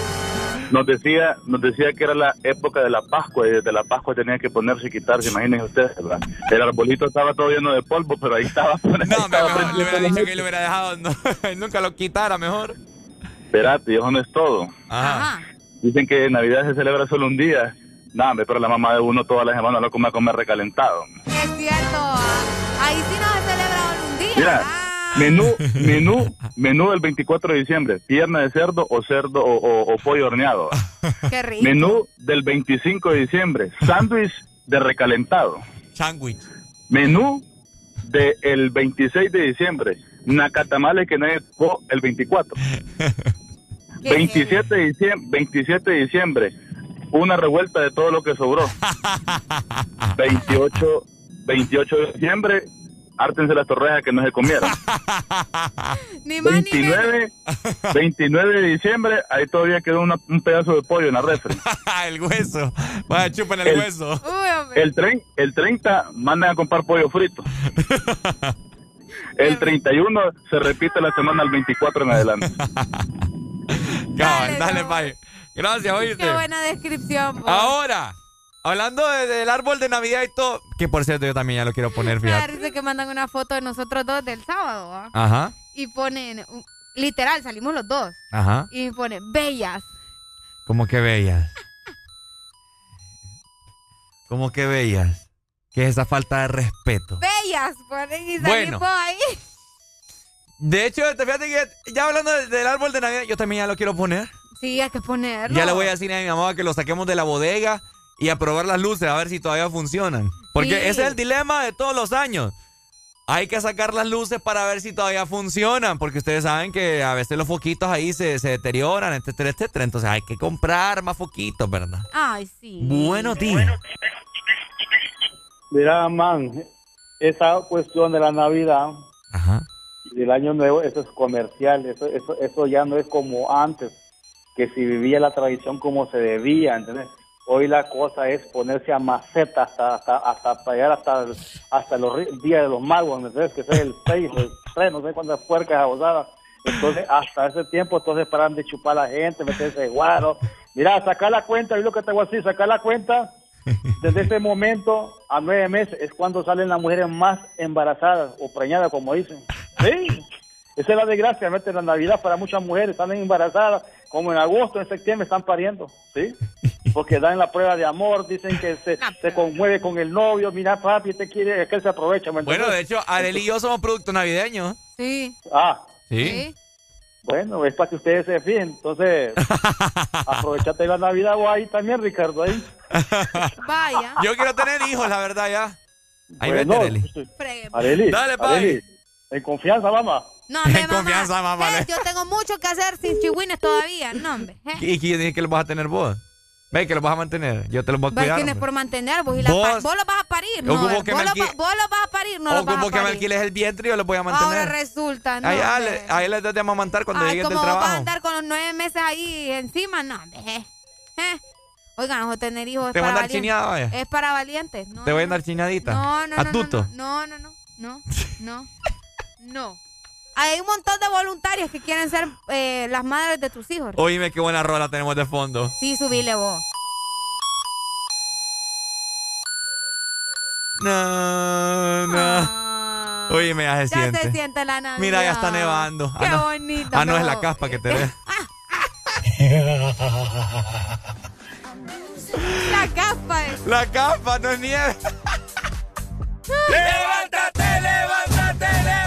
nos decía, nos decía que era la época de la Pascua y desde la Pascua tenía que ponerse y quitarse, imagínense ustedes, ¿verdad? El arbolito estaba todo lleno de polvo, pero ahí estaba. [laughs] No, me- mejor le hubiera dicho que le hubiera dejado, no, [laughs] nunca lo quitara, mejor. Espérate, eso no es todo. Ajá. Dicen que Navidad se celebra solo un día. Nada, pero la mamá de uno todas las semanas lo come a comer recalentado. Es cierto. ah, Ahí sí no se celebra un día. Mira, menú, menú, menú del 24 de diciembre, pierna de cerdo o cerdo o, o- o pollo horneado. [laughs] Qué rico. Menú del 25 de diciembre, sándwich de recalentado. Sándwich. Menú del 26 de diciembre, nacatamales que nadie tocó el 24. 27 de diciembre, 27 de diciembre, una revuelta de todo lo que sobró. [laughs] 28, 28 de diciembre, ártense las torrejas que no se comieron. [laughs] Ni más ni menos. [laughs] 29, 29 de diciembre, ahí todavía quedó una- un pedazo de pollo en la refri. [laughs] el hueso. Vaya, chupen el, El- hueso. Uy. El, tren, el 30 mandan a comprar pollo frito. El 31 se repite la semana al 24 en adelante. Cabal, dale, Pai. Gracias, oíste. Qué buena descripción. Ahora, hablando de- del árbol de Navidad y todo, que por cierto yo también ya lo quiero poner, fíjate. risa que mandan una foto de nosotros dos del sábado, ¿va? Ajá, Y ponen, literal, salimos los dos. ajá. Y ponen, bellas. Como que bellas. Como que bellas. Que es esa falta de respeto. Bellas, ponen y Bueno. salimos ahí. De hecho, te fíjate que ya hablando de- del árbol de Navidad, yo también ya lo quiero poner. Sí, hay que ponerlo. Ya le voy a decir a mi mamá que lo saquemos de la bodega y a probar las luces a ver si todavía funcionan. Porque Sí. ese es el dilema de todos los años. Hay que sacar las luces para ver si todavía funcionan, porque ustedes saben que a veces los foquitos ahí se, se deterioran, etcétera, etcétera. Entonces hay que comprar más foquitos, ¿verdad? Ay, sí. Buenos días. Mira, man, esa cuestión de la Navidad Ajá. y del Año Nuevo, eso es comercial, eso, eso, eso ya no es como antes, que si vivía la tradición como se debía, ¿entendés? Hoy la cosa es ponerse a maceta hasta hasta hasta llegar hasta, el- hasta los ri- días de los magos, ¿entendés? Que es el 6, el 3, no sé cuántas puercas abusadas. Entonces, hasta ese tiempo, entonces paran de chupar a la gente, meterse guaro. Mira, sacar la cuenta, yo lo que te voy a decir, sacar la cuenta, [laughs] desde ese momento a nueve meses es cuando salen las mujeres más embarazadas o preñadas, como dicen. [laughs] Sí, esa es la desgracia, mete la Navidad para muchas mujeres, salen embarazadas, como en agosto, en septiembre están pariendo, ¿sí? Porque dan la prueba de amor, dicen que se, se conmueve con el novio, mira papi, te quiere, es que él se aprovecha. ¿me Bueno, de hecho, Arely y yo somos productos navideños. Sí. Ah, Sí. bueno, es para que ustedes se fijen, entonces [laughs] aprovechate la Navidad vos ahí también, Ricardo, ahí. Vaya. Yo quiero tener hijos, la verdad, ya. Ahí Bueno, vete, Arely. Fregue. Arely, Dale, pai. Arely, en confianza, mamá. No, [laughs] hombre, En mamá. confianza, mamá. Eh, yo tengo mucho que hacer sin chihuines todavía. No, hombre. [laughs] Eh. ¿Y quién dice que los vas a tener vos? Ve que los vas a mantener. Yo te los voy a ¿Ves cuidar. quién es por mantener? Vos, y la Vos- vos lo vas a parir. No, vos, lo lo vas a parir, no o lo vas como a que me parir. alquiles el vientre y yo los voy a Ahora mantener. resulta, no. ahí, ah, le- ahí les das de amamantar cuando Ay, lleguen del vos vas a trabajo. andar con los nueve meses ahí encima, no, hombre. eh. Eh. Oigan, ojo, tener hijos es Te voy a para chineada, vaya. Es para valientes. No, Te voy a no, andar chiñadita. No, no, A no, no, no, no, no, no, no. [laughs] Hay un montón de voluntarios que quieren ser eh, las madres de tus hijos. Oíme qué buena rola tenemos de fondo. Sí, subile vos. No, no. Oíme, ya se Ya siente. se siente la Navidad. Mira, ya está nevando. Qué ah, no. bonito. Ah, no, es la caspa que te ve. [laughs] La capa es. La capa, no es nieve. [laughs] ¡Levántate, levántate, levántate!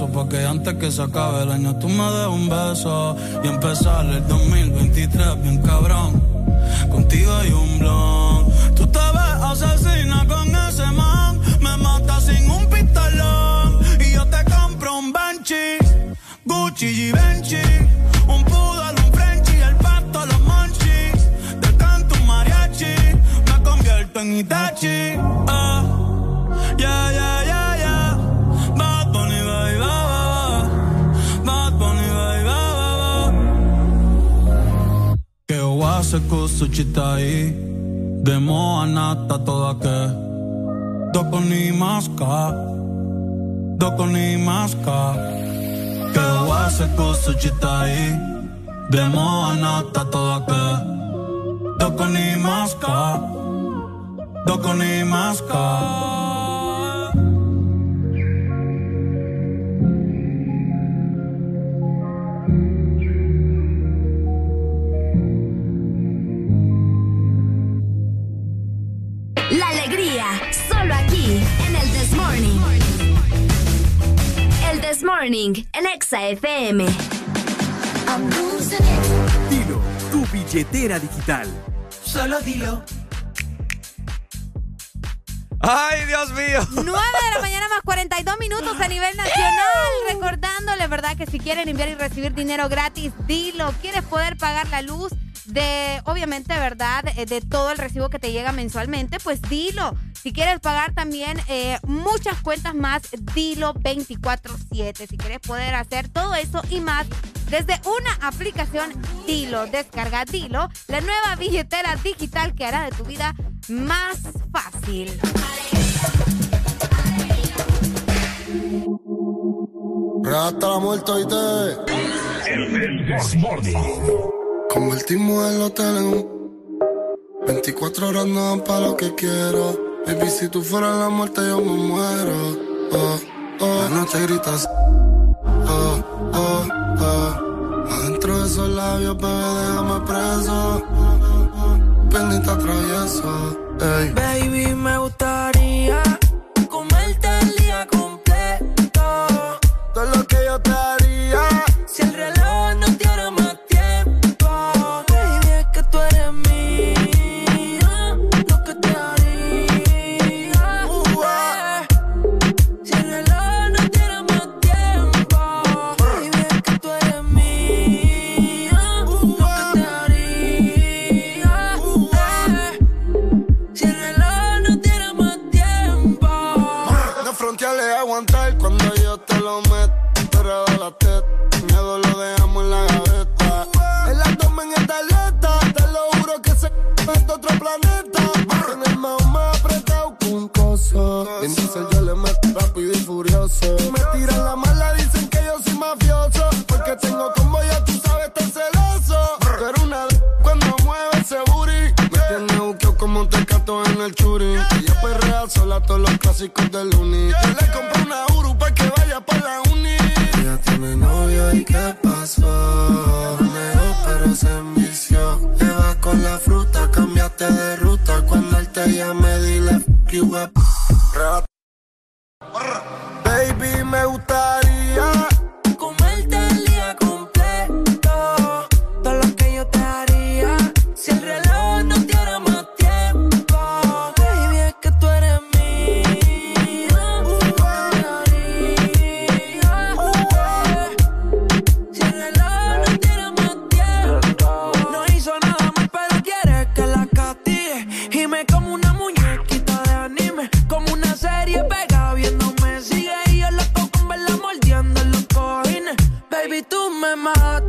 Le rezo porque antes que se acabe el año tú me des un beso y empezar el 2023 bien cabrón. Contigo hay un blon. Tú te ves asesina con oase kusuchitai Demo anata toda ke Doko ni maska Doko ni maska Que oase kusuchitai Demo anata toda ke Doko ni maska Doko ni maska Morning, en Exa FM. Dilo, tu billetera digital. Solo dilo. ¡Ay, Dios mío! [laughs] 9 de la mañana más 42 minutos a nivel nacional. Recordándole, ¿verdad? Que si quieren enviar y recibir dinero gratis, dilo. ¿Quieres poder pagar la luz? De, obviamente, ¿verdad? Eh, De todo el recibo que te llega mensualmente, pues dilo. Si quieres pagar también eh, muchas cuentas más, dilo 24-7. Si quieres poder hacer todo eso y más desde una aplicación, dilo. Descarga dilo, la nueva billetera digital que hará de tu vida más fácil. Hasta la muerte hoy te. El Desmorning. Convertimos el hotel en un 24 horas no dan pa' lo que quiero. Baby, si tú fueras la muerte, yo me muero. Oh, oh. La noche gritas. Oh, oh, oh. Adentro de esos labios, bebé, déjame preso. Pendiente atravieso. Ey. Baby, me gustaría clásicos del uni. Tú me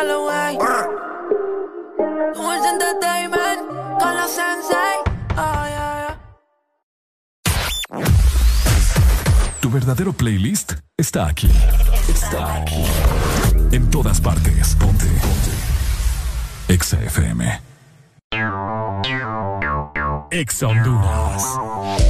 Calloway. Dulce Entertainment. Con los sensei. Oh, yeah. Tu verdadero playlist está aquí. Está aquí. En todas partes. Ponte. Ponte. Exa FM. Exa Honduras.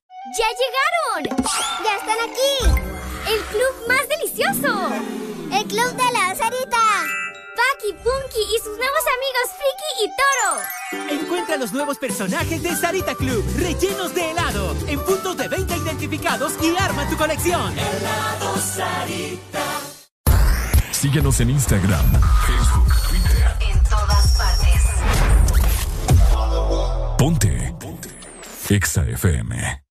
¡Ya llegaron! ¡Ya están aquí! ¡El club más delicioso! ¡El club de la Sarita! Paki, Punky y sus nuevos amigos Friki y Toro. Encuentra los nuevos personajes de Sarita Club, rellenos de helado, en puntos de venta identificados y arma tu colección. Helado Sarita. Síguenos en Instagram, Facebook, Twitter. En todas partes. Ponte. Ponte. Exa FM.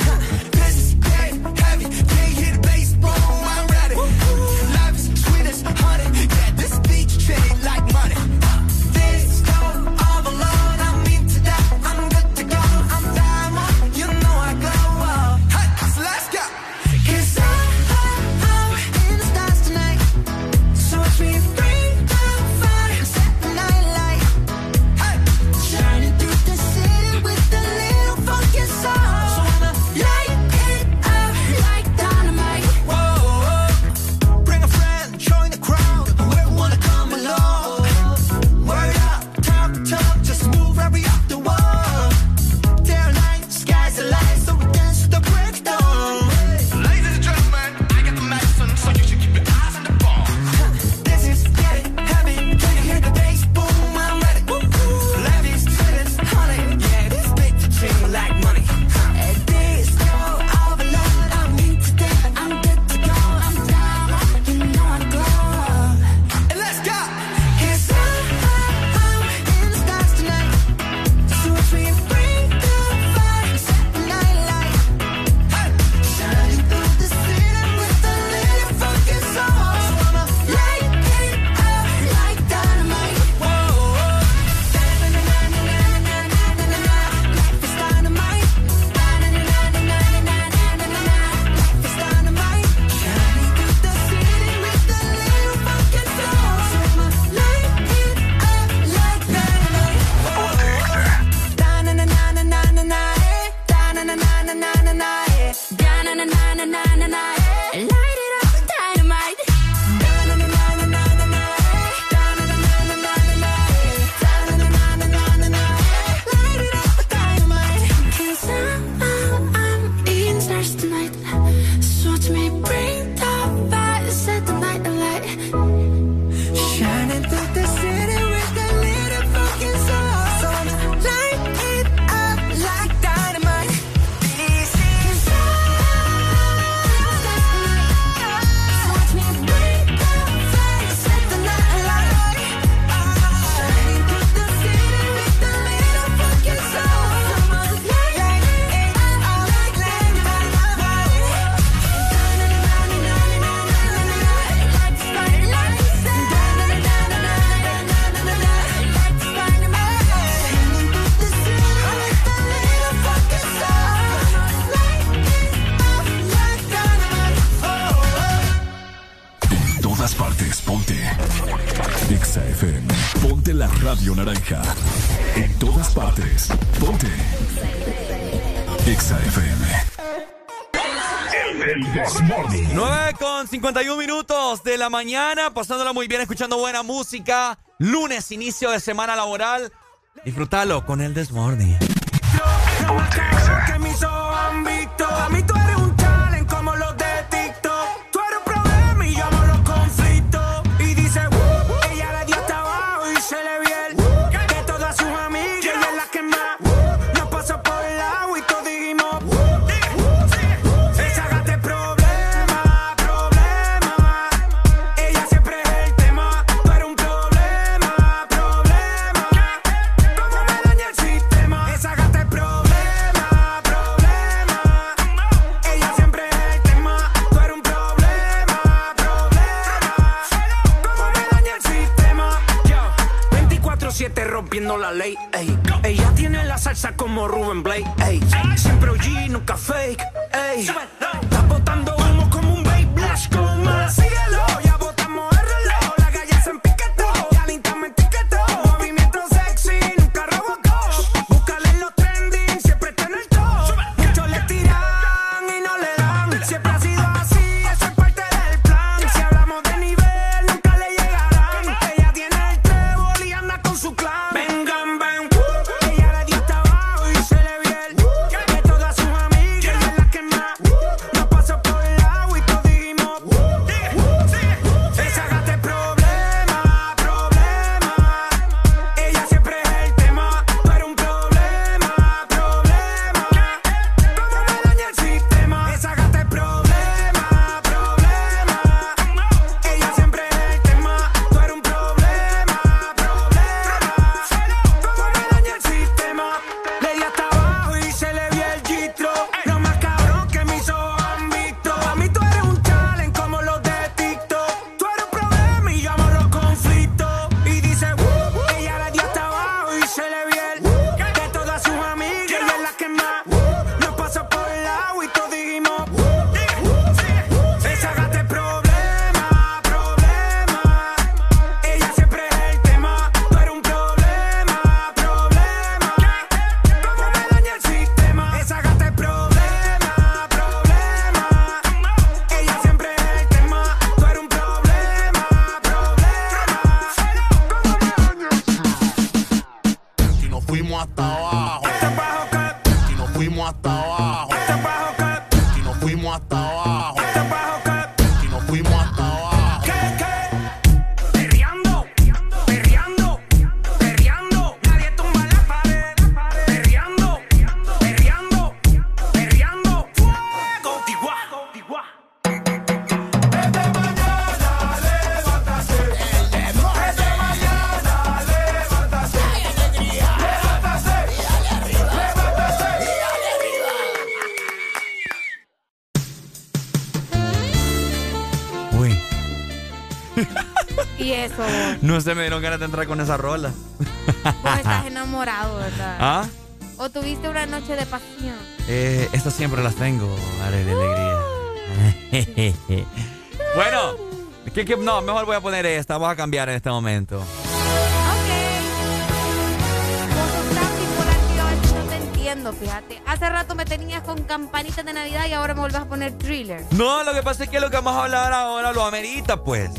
Mañana, pasándola muy bien, escuchando buena música. Lunes, inicio de semana laboral. Disfrútalo con el This no se me dieron ganas de entrar con esa rola. [laughs] vos estás enamorado, ¿verdad? ¿Ah? ¿O tuviste una noche de pasión? Eh, estas siempre las tengo, vale, de alegría. [laughs] bueno, ¿qué, qué? no, mejor voy a poner esta, vamos a cambiar en este momento. Vos sos tan que veces no te entiendo, fíjate. Hace rato me tenías con campanitas de Navidad y ahora me vuelves a poner thriller. No, lo que pasa es que lo que vamos a hablar ahora lo amerita, pues.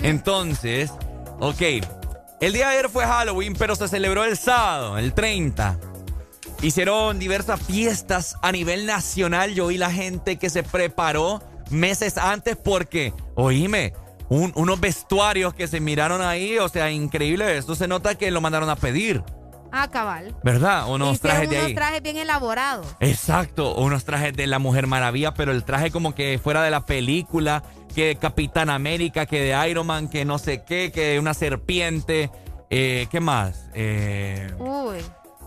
Entonces, ok. El día de ayer fue Halloween, pero se celebró el sábado, el 30. Hicieron diversas fiestas a nivel nacional. Yo vi la gente que se preparó meses antes porque, oíme, un- unos vestuarios que se miraron ahí, o sea, increíble. Esto se nota que lo mandaron a pedir, Ah, cabal. ¿verdad? Unos Hicieron trajes de unos ahí. trajes bien elaborados. Exacto, unos trajes de la Mujer Maravilla, pero el traje como que fuera de la película, que de Capitán América, que de Iron Man, que no sé qué, que de una serpiente. Eh, ¿Qué más? Eh, Uy.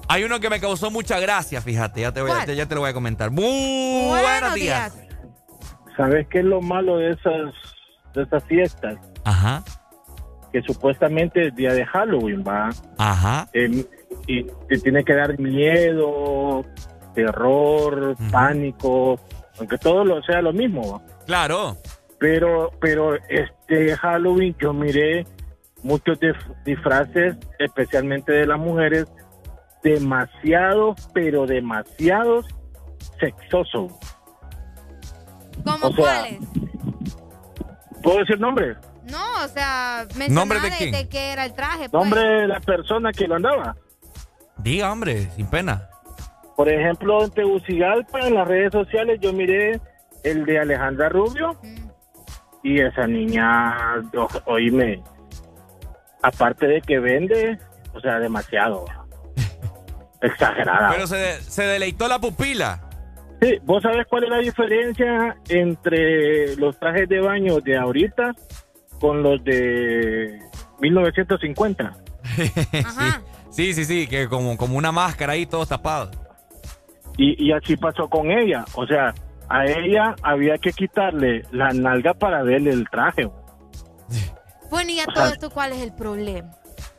hay uno que me causó mucha gracia, fíjate, ya te, voy, a- ¿Cuál? ya te lo voy a comentar. Muy buenos, días. ¿Sabes qué es lo malo de esas, de esas fiestas? Ajá. Que supuestamente es día de Halloween, va. Ajá. Eh, y te tiene que dar miedo, terror, pánico, aunque todo lo sea lo mismo. Claro. Pero, pero este Halloween yo miré muchos dif- disfraces, especialmente de las mujeres, demasiados, pero demasiados sexosos. ¿Cómo O sea, cuáles? ¿Puedo decir nombre? No, o sea, ¿Nombre de de, quién? de qué era el traje. pues. Nombre de la persona que lo andaba. Diga, hombre, sin pena. Por ejemplo, en Tegucigalpa, en las redes sociales, yo miré el de Alejandra Rubio y esa niña, o- oíme, aparte de que vende, o sea, demasiado. [laughs] Exagerada. Pero se, de- se deleitó la pupila. Sí, ¿vos sabés cuál es la diferencia entre los trajes de baño de ahorita con los de 1950? Sí, [laughs] sí, sí, que como, como una máscara ahí, todos tapados. Y, y así pasó con ella. O sea, a ella había que quitarle la nalga para verle el traje. Bueno, y a todo esto, ¿cuál es el problema?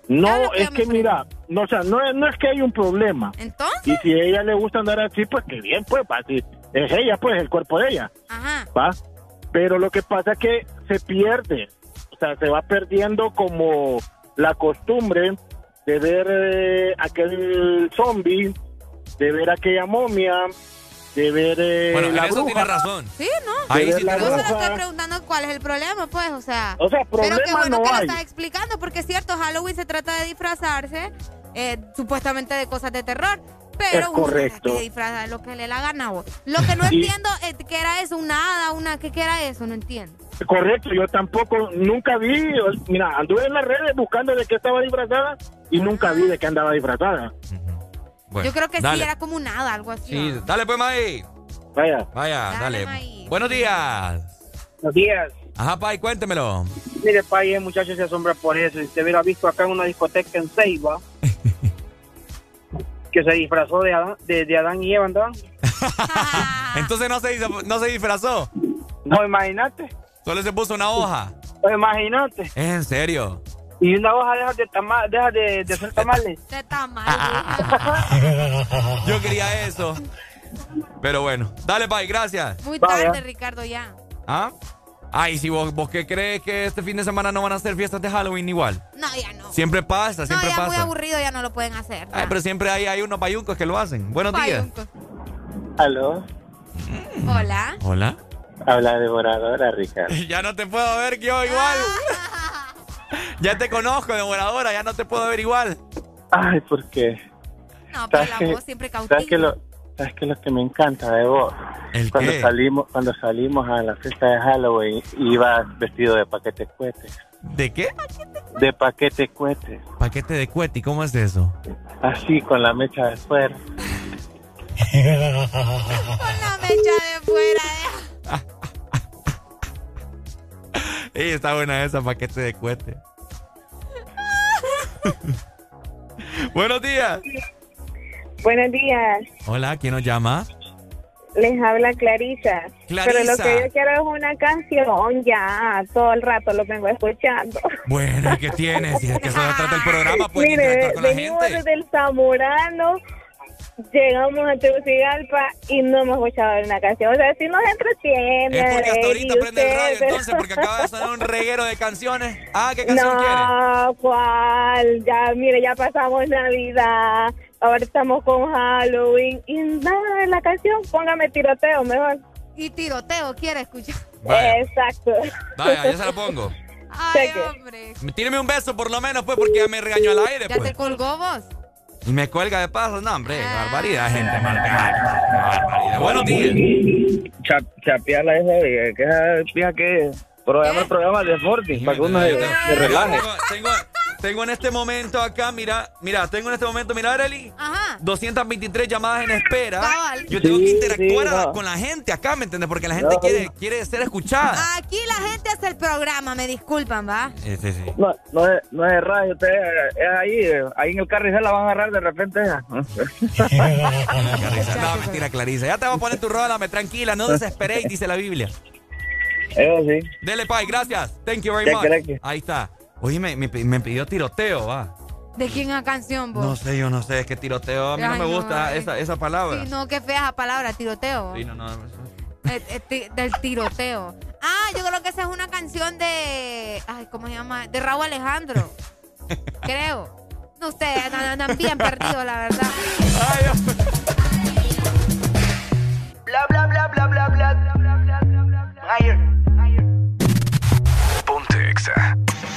No, es que mira, no, o sea, no, es- no es que hay un problema. Entonces, Y si a ella le gusta andar así, pues que bien, pues, va, si es ella, pues, el cuerpo de ella, ajá. ¿va? Pero lo que pasa es que se pierde, o sea, se va perdiendo como la costumbre de ver eh, aquel zombie, de ver aquella momia, de ver eh, Bueno, en la eso bruja. tiene razón. Sí, ¿no? Ahí sí la Yo solo estoy preguntando cuál es el problema, pues, o sea. O sea, pero qué problema bueno no que lo estás explicando, porque es cierto, Halloween se trata de disfrazarse, eh, supuestamente de cosas de terror. Pero Es correcto. disfraza de lo que le la gana a vos. Lo que no entiendo es que era eso, un hada, una, ¿qué, qué era eso? No entiendo. Correcto, yo tampoco, nunca vi, mira, anduve en las redes buscando de qué estaba disfrazada y nunca vi de qué andaba disfrazada. Yo creo que sí, era como un hada, algo así. Sí, dale pues, May. Vaya. Vaya, dale. Buenos días. Buenos días. Ajá, Pai, cuéntemelo. Mire, país, el muchacho se asombra por eso. Si usted hubiera visto acá en una discoteca en Ceiba, [laughs] que se disfrazó de Adán, de, de Adán y Eva, ¿andaban? [laughs] Entonces no se, no se disfrazó. No, imagínate. Solo se puso una hoja. No, imagínate. Es en serio. Y una hoja deja de, tama- deja de, de hacer tamales. [laughs] De tamales. Yo quería eso. Pero bueno. Dale, Pai, gracias. Muy tarde, Ricardo, ya. ¿Ah? Ay, si vos, vos qué crees que este fin de semana no van a hacer fiestas de Halloween igual. No, ya no. Siempre pasa, No, siempre ya muy pasa. aburrido, ya no lo pueden hacer. Ay, pero siempre hay, hay unos payuncos que lo hacen. Buenos días. Aló, Hola. Hola. Habla devoradora, Ricardo. [laughs] Ya no te puedo ver yo igual. [laughs] Ya te conozco, devoradora, ya no te puedo ver igual. Ay, ¿por qué? No, pero ¿Sabes la voz siempre ¿Sabes cautiva. qué lo, ¿Sabes qué es lo que me encanta de vos? ¿El cuando qué? salimos Cuando salimos a la fiesta de Halloween, ibas vestido de paquete cohetes. ¿De qué? De paquete cohetes. Paquete de cueti, ¿cómo es eso? Así, con la mecha de fuera. [laughs] Con la mecha de fuera. eh. Ey, está buena esa, paquete de cuete. [laughs] Buenos días. Buenos días, Hola, ¿quién nos llama? les habla Clarisa. Clarisa. Pero lo que yo quiero es una canción, ya, todo el rato lo vengo escuchando. Bueno, ¿qué tienes? Si es que se trata el programa, pues [laughs] Mire, interactuar con la venimos gente. desde el Zamorano, llegamos a Tegucigalpa y no hemos escuchado una canción. O sea, si nos entretiene. Es porque hasta ahorita prende el radio entonces, porque acaba de sonar un reguero de canciones. Ah, ¿qué canción quiere? No, ¿cuál? Ya, mire, ya pasamos Navidad, ahora estamos con Halloween y nada, la canción, póngame tiroteo mejor. Y tiroteo, quiere escuchar. Vaya. Exacto. Vaya, ya se la pongo. Ay, hombre. Tíreme un beso por lo menos, pues, porque ya me regañó al aire, ¿Ya pues. te colgó vos? Y me cuelga de paso. No, hombre, Ah. barbaridad, gente. Barbaridad. barbaridad. Buenos días. Cha, chapearla esa, que esa vieja que programa el programa de Forti, para que uno se, se relaje. Tengo, tengo, tengo en este momento acá, mira, mira, tengo en este momento, mira, Arely, Ajá. 223 llamadas en espera. Cabal. Yo tengo Sí, que interactuar sí, a- no. con la gente acá, ¿me entiendes? Porque la gente No, quiere, no. quiere ser escuchada. Aquí la gente hace el programa, me disculpan, ¿va? Sí, sí, sí. No, no, es, no es radio, usted es ahí, eh, ahí en el carrizal la van a agarrar de repente. Clarisa. No, mentira, Clarisa. Ya te voy a poner tu rola, me tranquila, no desesperéis, dice la Biblia. Eso sí. Dele, Pai, gracias. Thank you very much. Ahí está. Oye, me, me, me pidió tiroteo, va. ¿De quién la canción, vos? No sé, yo no sé, es que tiroteo a mí no Ay, me no, gusta ay. esa, esa palabra. Sí, no, qué fea esa palabra, tiroteo. Sí, no, no. Eh, eh, del tiroteo. Ah, yo creo que esa es una canción de. Ay, ¿cómo se llama? De Raúl Alejandro. creo. No, ustedes andan bien perdidos, la verdad. Bla bla bla bla bla bla. Ponte Exa.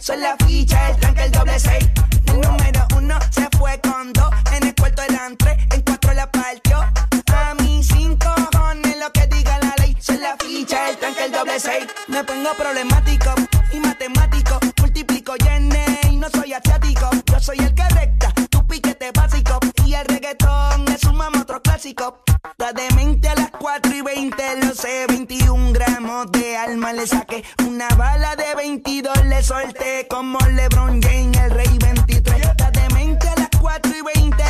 Son la ficha, el tranque, el doble seis. El número uno se fue con dos. En el cuarto eran tres, en cuatro la partió. A mí cinco cojones lo que diga la ley. Son la ficha, el tranque, el doble seis. Me pongo problemático y matemático. Multiplico y y no soy asiático. Yo soy el que recta, tu piquete básico. Y el reggaetón le sumamos otro clásico. La demente a las 4 y 20, lo sé. 21 gramos de alma le saqué. Una bala de 22 le solté. Como LeBron James, el rey 23. La demente a las 4 y 20,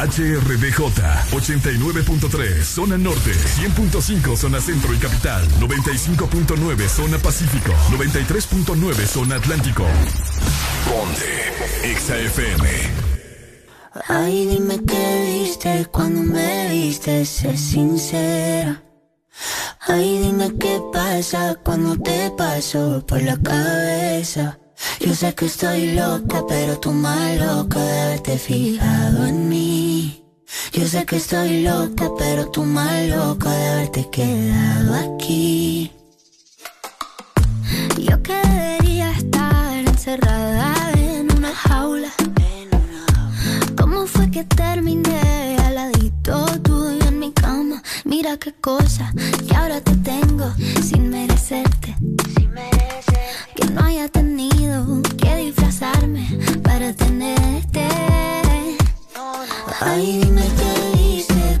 HRDJ 89.3 Zona Norte 100.5 Zona Centro y Capital 95.9 Zona Pacífico 93.9 Zona Atlántico Ponte Exa FM Ay, dime qué viste cuando me viste, sé sincera. Ay, dime qué pasa cuando te paso por la cabeza. Yo sé que estoy loca, pero tú más loca de haberte fijado en mí. Yo sé que estoy loca, pero tú más loca de haberte quedado aquí. Yo que debería estar encerrada en una jaula. ¿Cómo fue que terminé al ladito tuyo en mi cama? Mira qué cosa que ahora te tengo sin merecerte. Que no haya tenido que disfrazarme para tenerte. Ay, dime qué viste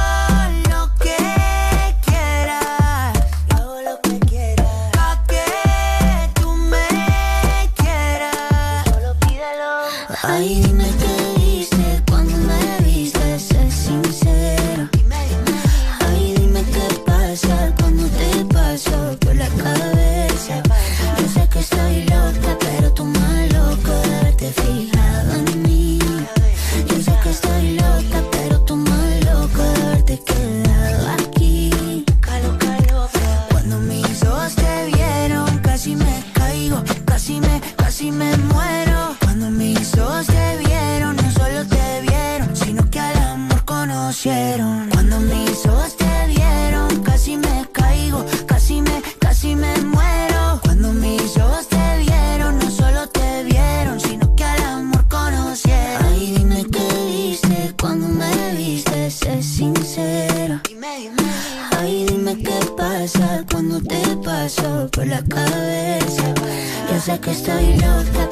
Sé que estoy loca,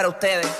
para ustedes.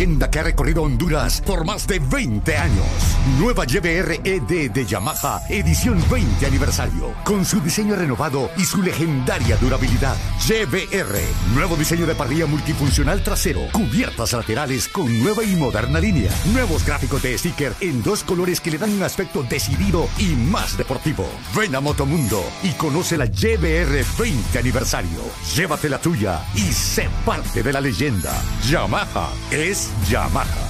Leyenda que ha recorrido Honduras por más de 20 años. Nueva YBR ED de Yamaha, edición 20 aniversario. Con su diseño renovado y su legendaria durabilidad. YBR, nuevo diseño de parrilla multifuncional trasero. Cubiertas laterales con nueva y moderna línea. Nuevos gráficos de sticker en dos colores que le dan un aspecto decidido y más deportivo. Ven a Motomundo y conoce la YBR 20 aniversario. Llévate la tuya y sé parte de la leyenda. Yamaha es Yamaha.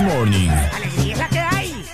This Morning. Alegría es la que hay.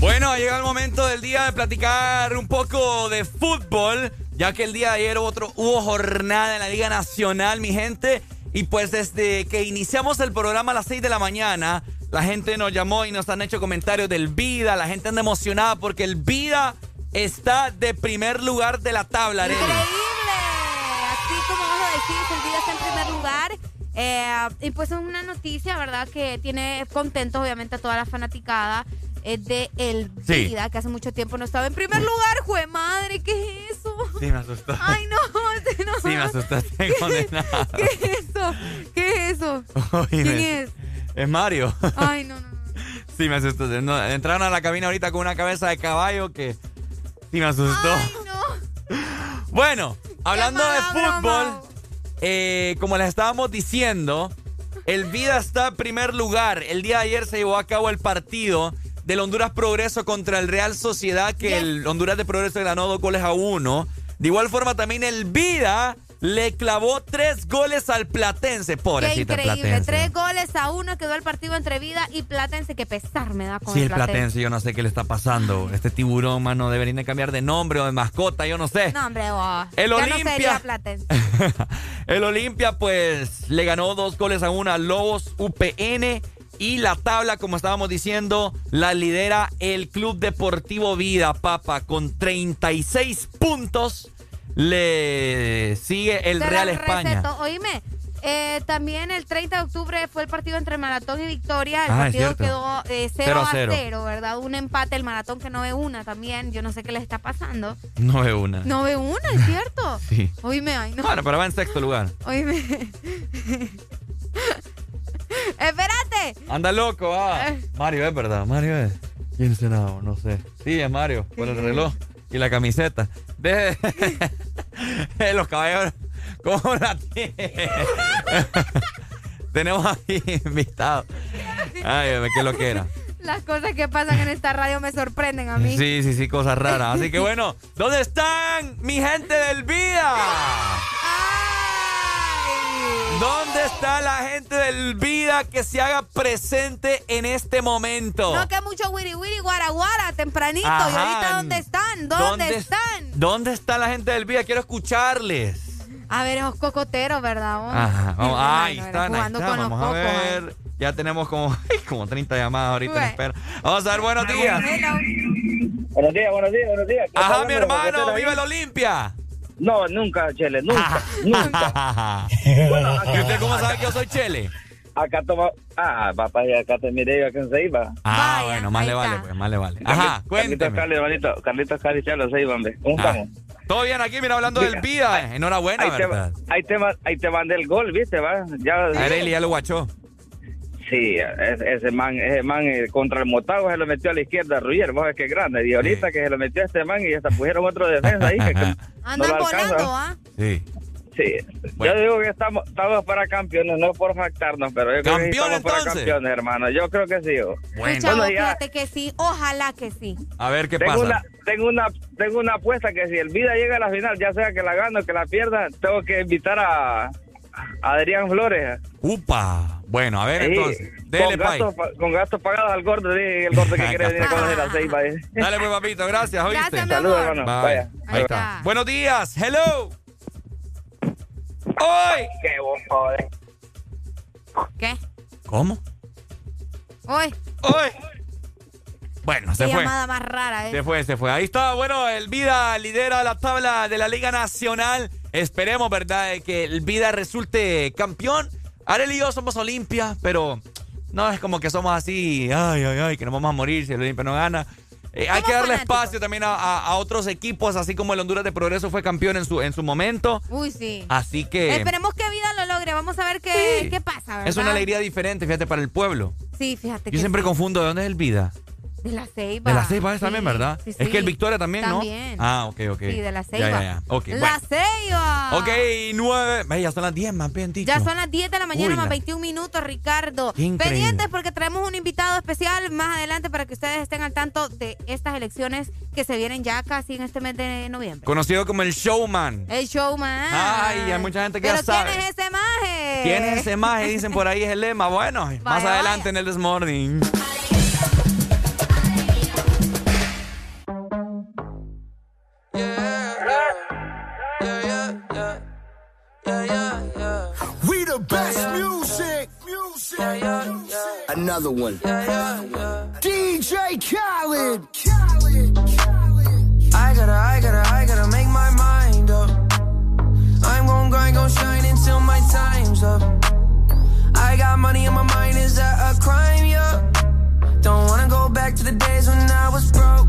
Bueno, llega el momento del día de platicar un poco de fútbol, ya que el día de ayer otro, hubo jornada en la Liga Nacional, mi gente. Y pues desde que iniciamos el programa a las 6 de la mañana, la gente nos llamó y nos han hecho comentarios del Vida. La gente anda emocionada porque el Vida está de primer lugar de la tabla, Arely. Así como vamos a decir, el vida está en primer lugar. Eh, y pues es una noticia, ¿verdad? Que tiene contentos obviamente a toda la fanaticada eh, de El Sí. Vida, que hace mucho tiempo no estaba en primer lugar. ¡Jue madre! ¿Qué es eso? Sí, me asustó. Ay, no, este no. Sí, me asustaste, condenado. ¿Qué es eso? ¿Qué es eso? Oíme, ¿Quién es? Es Mario. Ay, no, no. Sí, me asustó. No, entraron a la cabina ahorita con una cabeza de caballo que sí me asustó. Ay, no. Bueno, hablando de fútbol, broma. Eh, como les estábamos diciendo, el Vida está en primer lugar. El día de ayer se llevó a cabo el partido del Honduras Progreso contra el Real Sociedad, que el Honduras de Progreso ganó dos goles a uno. De igual forma, también el Vida le clavó tres goles al Platense. Qué Pobrecita el increíble. Platense. Tres goles a uno quedó el partido entre Vida y Platense. Qué pesar me da con Sí, el Platense, yo no sé qué le está pasando. Este tiburón, mano, deberían de cambiar de nombre o de mascota, yo no sé. No, hombre, oh, El ya Olimpia. no sería Platense. [laughs] el Olimpia, pues, le ganó dos goles a una a Lobos UPN. Y la tabla, como estábamos diciendo, la lidera el Club Deportivo Vida, papa, con 36 puntos. Le sigue el Real España. receto. Oíme, eh, también el 30 de octubre fue el partido entre Maratón y Victoria. El Ah, partido quedó eh, 0 Cero a a cero. 0, ¿verdad? Un empate, el Maratón que no ve una también. Yo no sé qué les está pasando. No ve una. No ve una, es cierto. [laughs] Sí. Oíme, ay, no. Bueno, pero va en sexto lugar. Oíme. [laughs] Espérate. Anda loco, va. Eh. Mario es verdad, Mario es. ¿Quién será? No sé. Sí, es Mario, con el reloj y la camiseta. De, [laughs] los caballeros. ¿Cómo la tiene? [laughs] Tenemos aquí invitados. Ay, qué lo que era. Las cosas que pasan en esta radio me sorprenden a mí. Sí, sí, sí, cosas raras. Así que [laughs] bueno, ¿dónde están mi gente del Vida? ¿Dónde está la gente del Vida que se haga presente en este momento? No, que mucho wiri wiri guara guara tempranito. ¿Y ahorita dónde están? ¿Dónde, ¿Dónde están? ¿Dónde está la gente del Vida? Quiero escucharles. A ver, esos cocoteros, ¿verdad? vos? Ajá, vamos, [laughs] ahí bueno, están, ahí jugando están. con los Vamos a ver. Ya tenemos como, [laughs] como 30 llamadas ahorita en espera. Vamos a ver, buenos días. Buenos días, buenos días, buenos días. ¿Qué Ajá, mi hermano, viva el Olimpia. No, nunca, Chele, nunca, [laughs] nunca. Bueno, [laughs] ¿Y usted cómo sabe que yo soy Chele? Acá toma. Ah, papá, y acá te miré yo acá en Ceiba. Ah, bueno, más le vale, pues, más le vale. Ajá, Carlitos cuénteme. Cali, hermanito. Carlitos Cali, Chalo, Ceiba, hombre. ¿Cómo Ah, estamos? Todo bien aquí, mira, hablando del Vida. Enhorabuena, ahí, te, ahí, te, ma- ahí te mandé el gol, ¿viste? Va? Ya, Areli ya lo guachó. Sí, ese, man, ese man eh, contra el Motagua se lo metió a la izquierda, Ruyer, vos ves que grande. Y ahorita que se lo metió a este man y hasta pusieron otro defensa ahí que, [laughs] que no Andan lo alcanza. volando, ¿ah? Sí. Sí, yo digo que estamos, estamos para campeones, no por jactarnos, pero yo creo que sí ¿Campeón, estamos para campeones, hermano. Yo creo que sí. Bueno. Chavo, Bueno, ya- fíjate que sí. Ojalá que sí. A ver qué tengo pasa. Una, tengo, una, tengo una apuesta que si el Vida llega a la final, ya sea que la gane o que la pierda, tengo que invitar a, a Adrián Flores. Upa. Bueno, a ver Sí, entonces. Dele, con, gastos, con gastos pagados al gordo, dije, el gordo que [laughs] quiere venir a conocer la ceiba. eh. Dale, pues, papito, gracias, ¿oíste? Gracias, mi Saludos, amor. hermano. Bye. Vaya. Ahí está. Buenos días. Hello. ¡Hoy! Qué joder. ¿Qué? ¿Cómo? Hoy. ¡Hoy! Bueno, se Qué fue. llamada más rara, ¿eh? Se fue, se fue. Ahí está. Bueno, el Vida lidera la tabla de la Liga Nacional. Esperemos, ¿verdad?, de que el Vida resulte campeón. Arel y yo somos Olimpia, pero no es como que somos así, ay, ay, ay, que nos vamos a morir si el Olimpia no gana. Eh, hay que darle espacio también a, a- a otros equipos, así como el Honduras de Progreso fue campeón en su, en su momento. Uy, sí. Así que Esperemos que Vida lo logre. Vamos a ver qué, Sí. qué pasa, ¿verdad? es una alegría diferente, fíjate, para el pueblo. Sí, fíjate Yo que siempre sí. confundo de dónde es el Vida. De la Ceiba. De la Ceiba es también, ¿verdad? sí, Es que el Victoria también, También. ¿no? Ah, ok, ok. Sí, de la Ceiba. ya, ya. Ok, la bueno. Ceiba. Ok, nueve. Ve, ya son las 10, más bien dicho. Ya son las 10 de la mañana Uy, más la- 21 minutos, Ricardo. Pendientes porque traemos un invitado especial más adelante para que ustedes estén al tanto de estas elecciones que se vienen ya casi en este mes de noviembre. Conocido como el Showman. El showman. Ay, hay mucha gente que ¿Pero ya sabe. quién es ese maje? ¿Quién es ese maje? Dicen por ahí es el lema. Bueno, [laughs] más adelante en el This Morning. We the best music. Music. Another one. DJ uh, Khaled. I gotta, I gotta, I gotta make my mind up. I'm gon' grind, gon' shine until my time's up. I got money on my mind, is that a crime? Yeah. Don't wanna go back to the days when I was broke.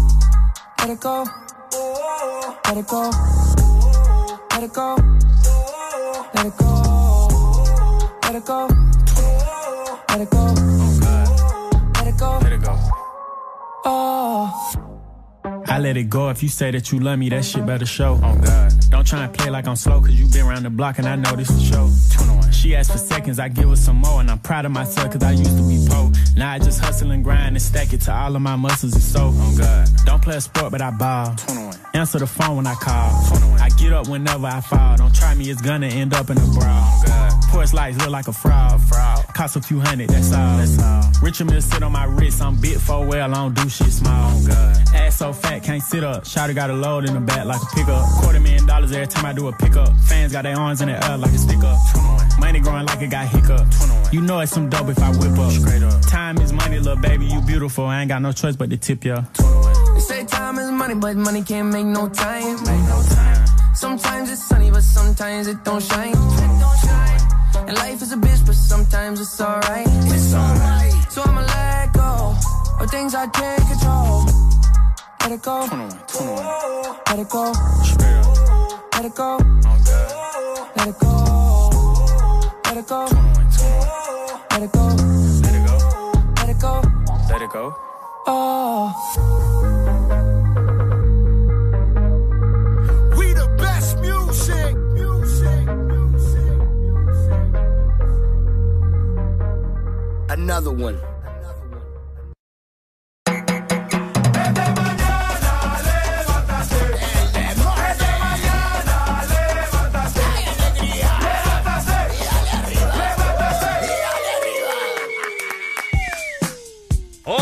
let it go. Let it go. Let it go. Let it go. Let it go. Let it go. Let it go. Let it go. Oh. I let it go. If you say that you love me, that uh-huh. shit better show. Oh God. Don't try and play like I'm slow, cause you been around the block and I know this is show. She asked for seconds, I give her some more, and I'm proud of myself cause I used to be poor. Now I just hustle and grind and stack it to all of my muscles and so. Oh God. Don't play a sport, but I ball. 21. Answer the phone when I call. 21. I get up whenever I fall. Don't try me, it's gonna end up in a brawl. Oh God. Porch lights look like a fraud. fraud. Cost a few hundred, that's all. That's all. Richard Mill sit on my wrist, I'm bit for well, I don't do shit small. Oh God. Ass so fat, can't sit up. Shotty got a load in the back like a pickup. Quarter million dollars every time I do a pickup. Fans got their arms in the air like a stick up. Money growing like it got hiccup. You know it's some dope if I whip up. Straight up. Time is money, little baby, you beautiful. I ain't got no choice but to tip ya. They say time is money, but money can't make no time. Sometimes it's sunny, but sometimes it don't shine. And life is a bitch, but sometimes it's alright. It's alright. So I'ma let go of things I can't control let it go. 21, 21. Let it go. Let it go. Let it go. Let it go. 21, 21. Let it go. Let it go. Let it go. Let it go. Oh. We the best music. Music. Music. Music. Another one.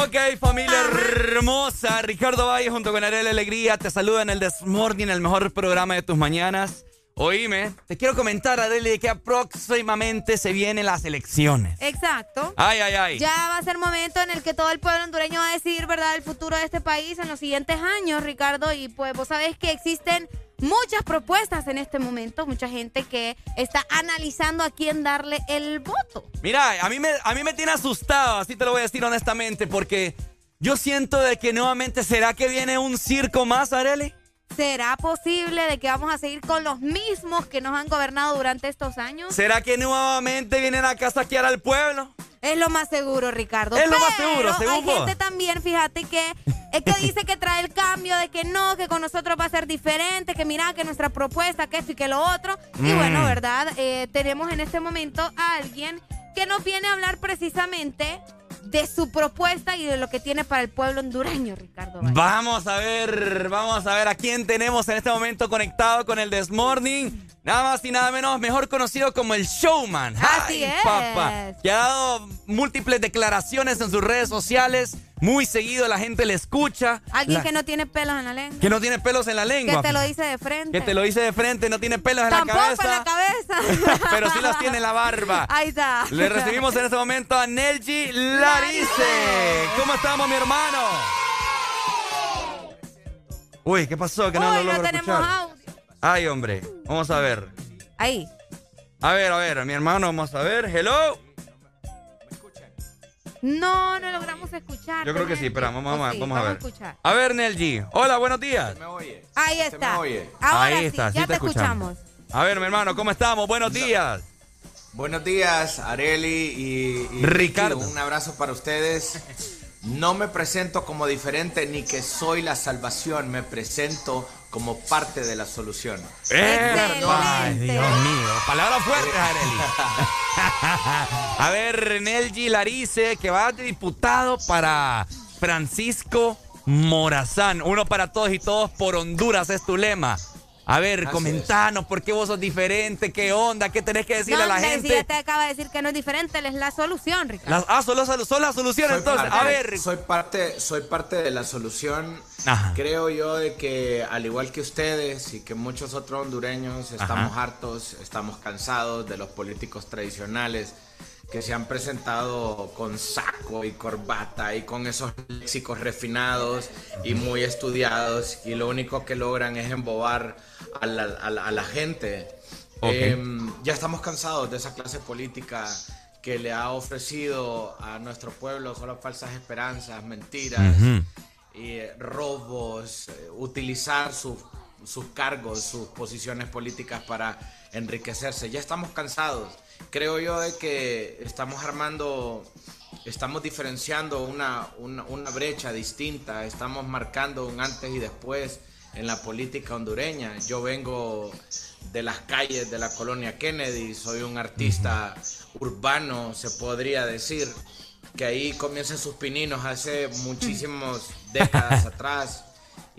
Ok, familia hermosa. Ricardo Valle junto con Ariel Alegría te saluda en el Desmorning, el mejor programa de tus mañanas. Oíme, te quiero comentar, Adeli, que próximamente se vienen las elecciones. Exacto. Ay, ay, ay. Ya va a ser momento en el que todo el pueblo hondureño va a decidir, ¿verdad?, el futuro de este país en los siguientes años, Ricardo. Y pues vos sabés que existen muchas propuestas en este momento, mucha gente que está analizando a quién darle el voto. Mira, a mí, me, a mí me tiene asustado, así te lo voy a decir honestamente, porque yo siento de que nuevamente, ¿será que viene un circo más, Areli? ¿Será posible de que vamos a seguir con los mismos que nos han gobernado durante estos años? ¿Será que nuevamente vienen a saquear al pueblo? Es lo más seguro, Ricardo. Es lo más seguro, según Hay vos. gente también, fíjate, que es que dice que trae el cambio, de que no, que con nosotros va a ser diferente, que mira, que nuestra propuesta, que esto y que lo otro. Y Mm. bueno, ¿verdad? Eh, tenemos en este momento a alguien que nos viene a hablar precisamente de su propuesta y de lo que tiene para el pueblo hondureño, Ricardo. Vamos a ver, vamos a ver a quién tenemos en este momento conectado con el Desmorning. Nada más y nada menos, mejor conocido como el Showman. Así Ay, es. papá. Que ha dado múltiples declaraciones en sus redes sociales. Muy seguido la gente le escucha. Alguien La- que no tiene pelos en la lengua. que no tiene pelos en la Que lengua. te lo dice de frente. Que te lo dice de frente, no tiene pelos en Tampoco la en cabeza. la cabeza. [laughs] pero sí los tiene en la barba. Ahí está. Le recibimos en este momento a Nelji Larice. ¿Cómo estamos, mi hermano? Uy, ¿qué pasó? Que no Uy, lo no logro tenemos escuchar. audio. Ay, hombre. Vamos a ver. Ahí. A ver, a ver, mi hermano, vamos a ver. Hello. No, no logramos escuchar. Yo creo que sí, espera, vamos, vamos, Sí, vamos a ver. escuchar. A ver, Nelji. Hola, buenos días. Ahí está. oye? Ahora Ahí sí, está, sí ya te te escuchamos. A ver, mi hermano, ¿cómo estamos? Buenos días. Buenos días, Areli y, y Ricardo. Ricky, Un abrazo para ustedes. No me presento como diferente ni que soy la salvación, me presento como parte de la solución. Ay, Dios mío. Palabras fuertes, Areli. [laughs] A ver, Nelji Larice, que va de diputado para Francisco Morazán. Uno para todos y todos por Honduras es tu lema. A ver, Así comentanos por qué vos sos diferente, qué onda, qué tenés que decirle a la gente. Si ya te acaba de decir que no es diferente, él es la solución, Ricardo. Las- ah, solo, solo, solo la solución Soy entonces. parte- A ver. Soy parte, soy parte de la solución. Ajá. Creo yo de que al igual que ustedes y que muchos otros hondureños estamos hartos, estamos cansados de los políticos tradicionales que se han presentado con saco y corbata y con esos léxicos refinados y muy estudiados y lo único que logran es embobar a la, a la- a la gente. Em, ya estamos cansados de esa clase política que le ha ofrecido a nuestro pueblo solo falsas esperanzas, mentiras eh, robos, eh, utilizar sus, sus cargos, sus posiciones políticas para enriquecerse. Ya estamos cansados. Creo yo de que estamos armando, estamos diferenciando una, una, una brecha distinta, estamos marcando un antes y después en la política hondureña. Yo vengo de las calles de la colonia Kennedy, soy un artista urbano, se podría decir, que ahí comienzan sus pininos hace muchísimas [laughs] décadas atrás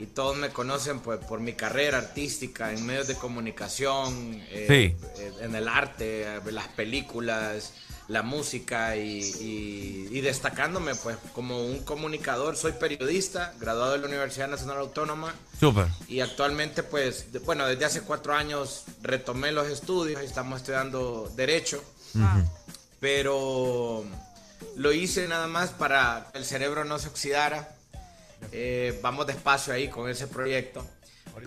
y todos me conocen pues por mi carrera artística en medios de comunicación, eh, Sí. eh, en el arte, las películas, la música y, y- y destacándome pues como un comunicador. Soy periodista, graduado de la Universidad Nacional Autónoma Súper. y actualmente pues, de- bueno, desde hace cuatro años retomé los estudios y estamos estudiando derecho pero lo hice nada más para que el cerebro no se oxidara. Eh, vamos despacio ahí con ese proyecto.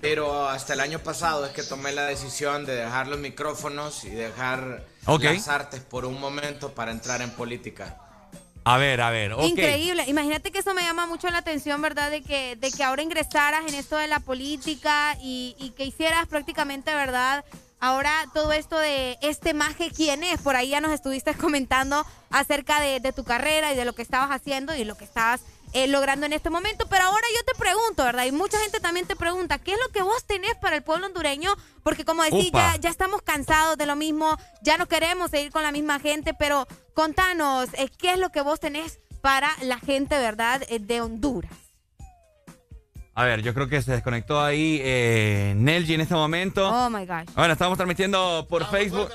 Pero hasta el año pasado es que tomé la decisión de dejar los micrófonos y dejar Ok. las artes por un momento para entrar en política. A ver, a ver. ok. Increíble. Imagínate que eso me llama mucho la atención, ¿verdad? De que, de que ahora ingresaras en esto de la política y, y que hicieras prácticamente, ¿verdad? Ahora todo esto de este maje, ¿quién es? Por ahí ya nos estuviste [laughs] comentando acerca de, de tu carrera y de lo que estabas haciendo y lo que estabas eh, logrando en este momento. Pero ahora yo te pregunto, ¿verdad? Y mucha gente también te pregunta, ¿qué es lo que vos tenés para el pueblo hondureño? Porque como decís, ya, ya estamos cansados de lo mismo, ya no queremos seguir con la misma gente, pero contanos, eh, ¿qué es lo que vos tenés para la gente, ¿verdad? eh, de Honduras. A ver, yo creo que se desconectó ahí eh, Nelji en este momento. Oh my gosh. Bueno, estamos transmitiendo por Facebook.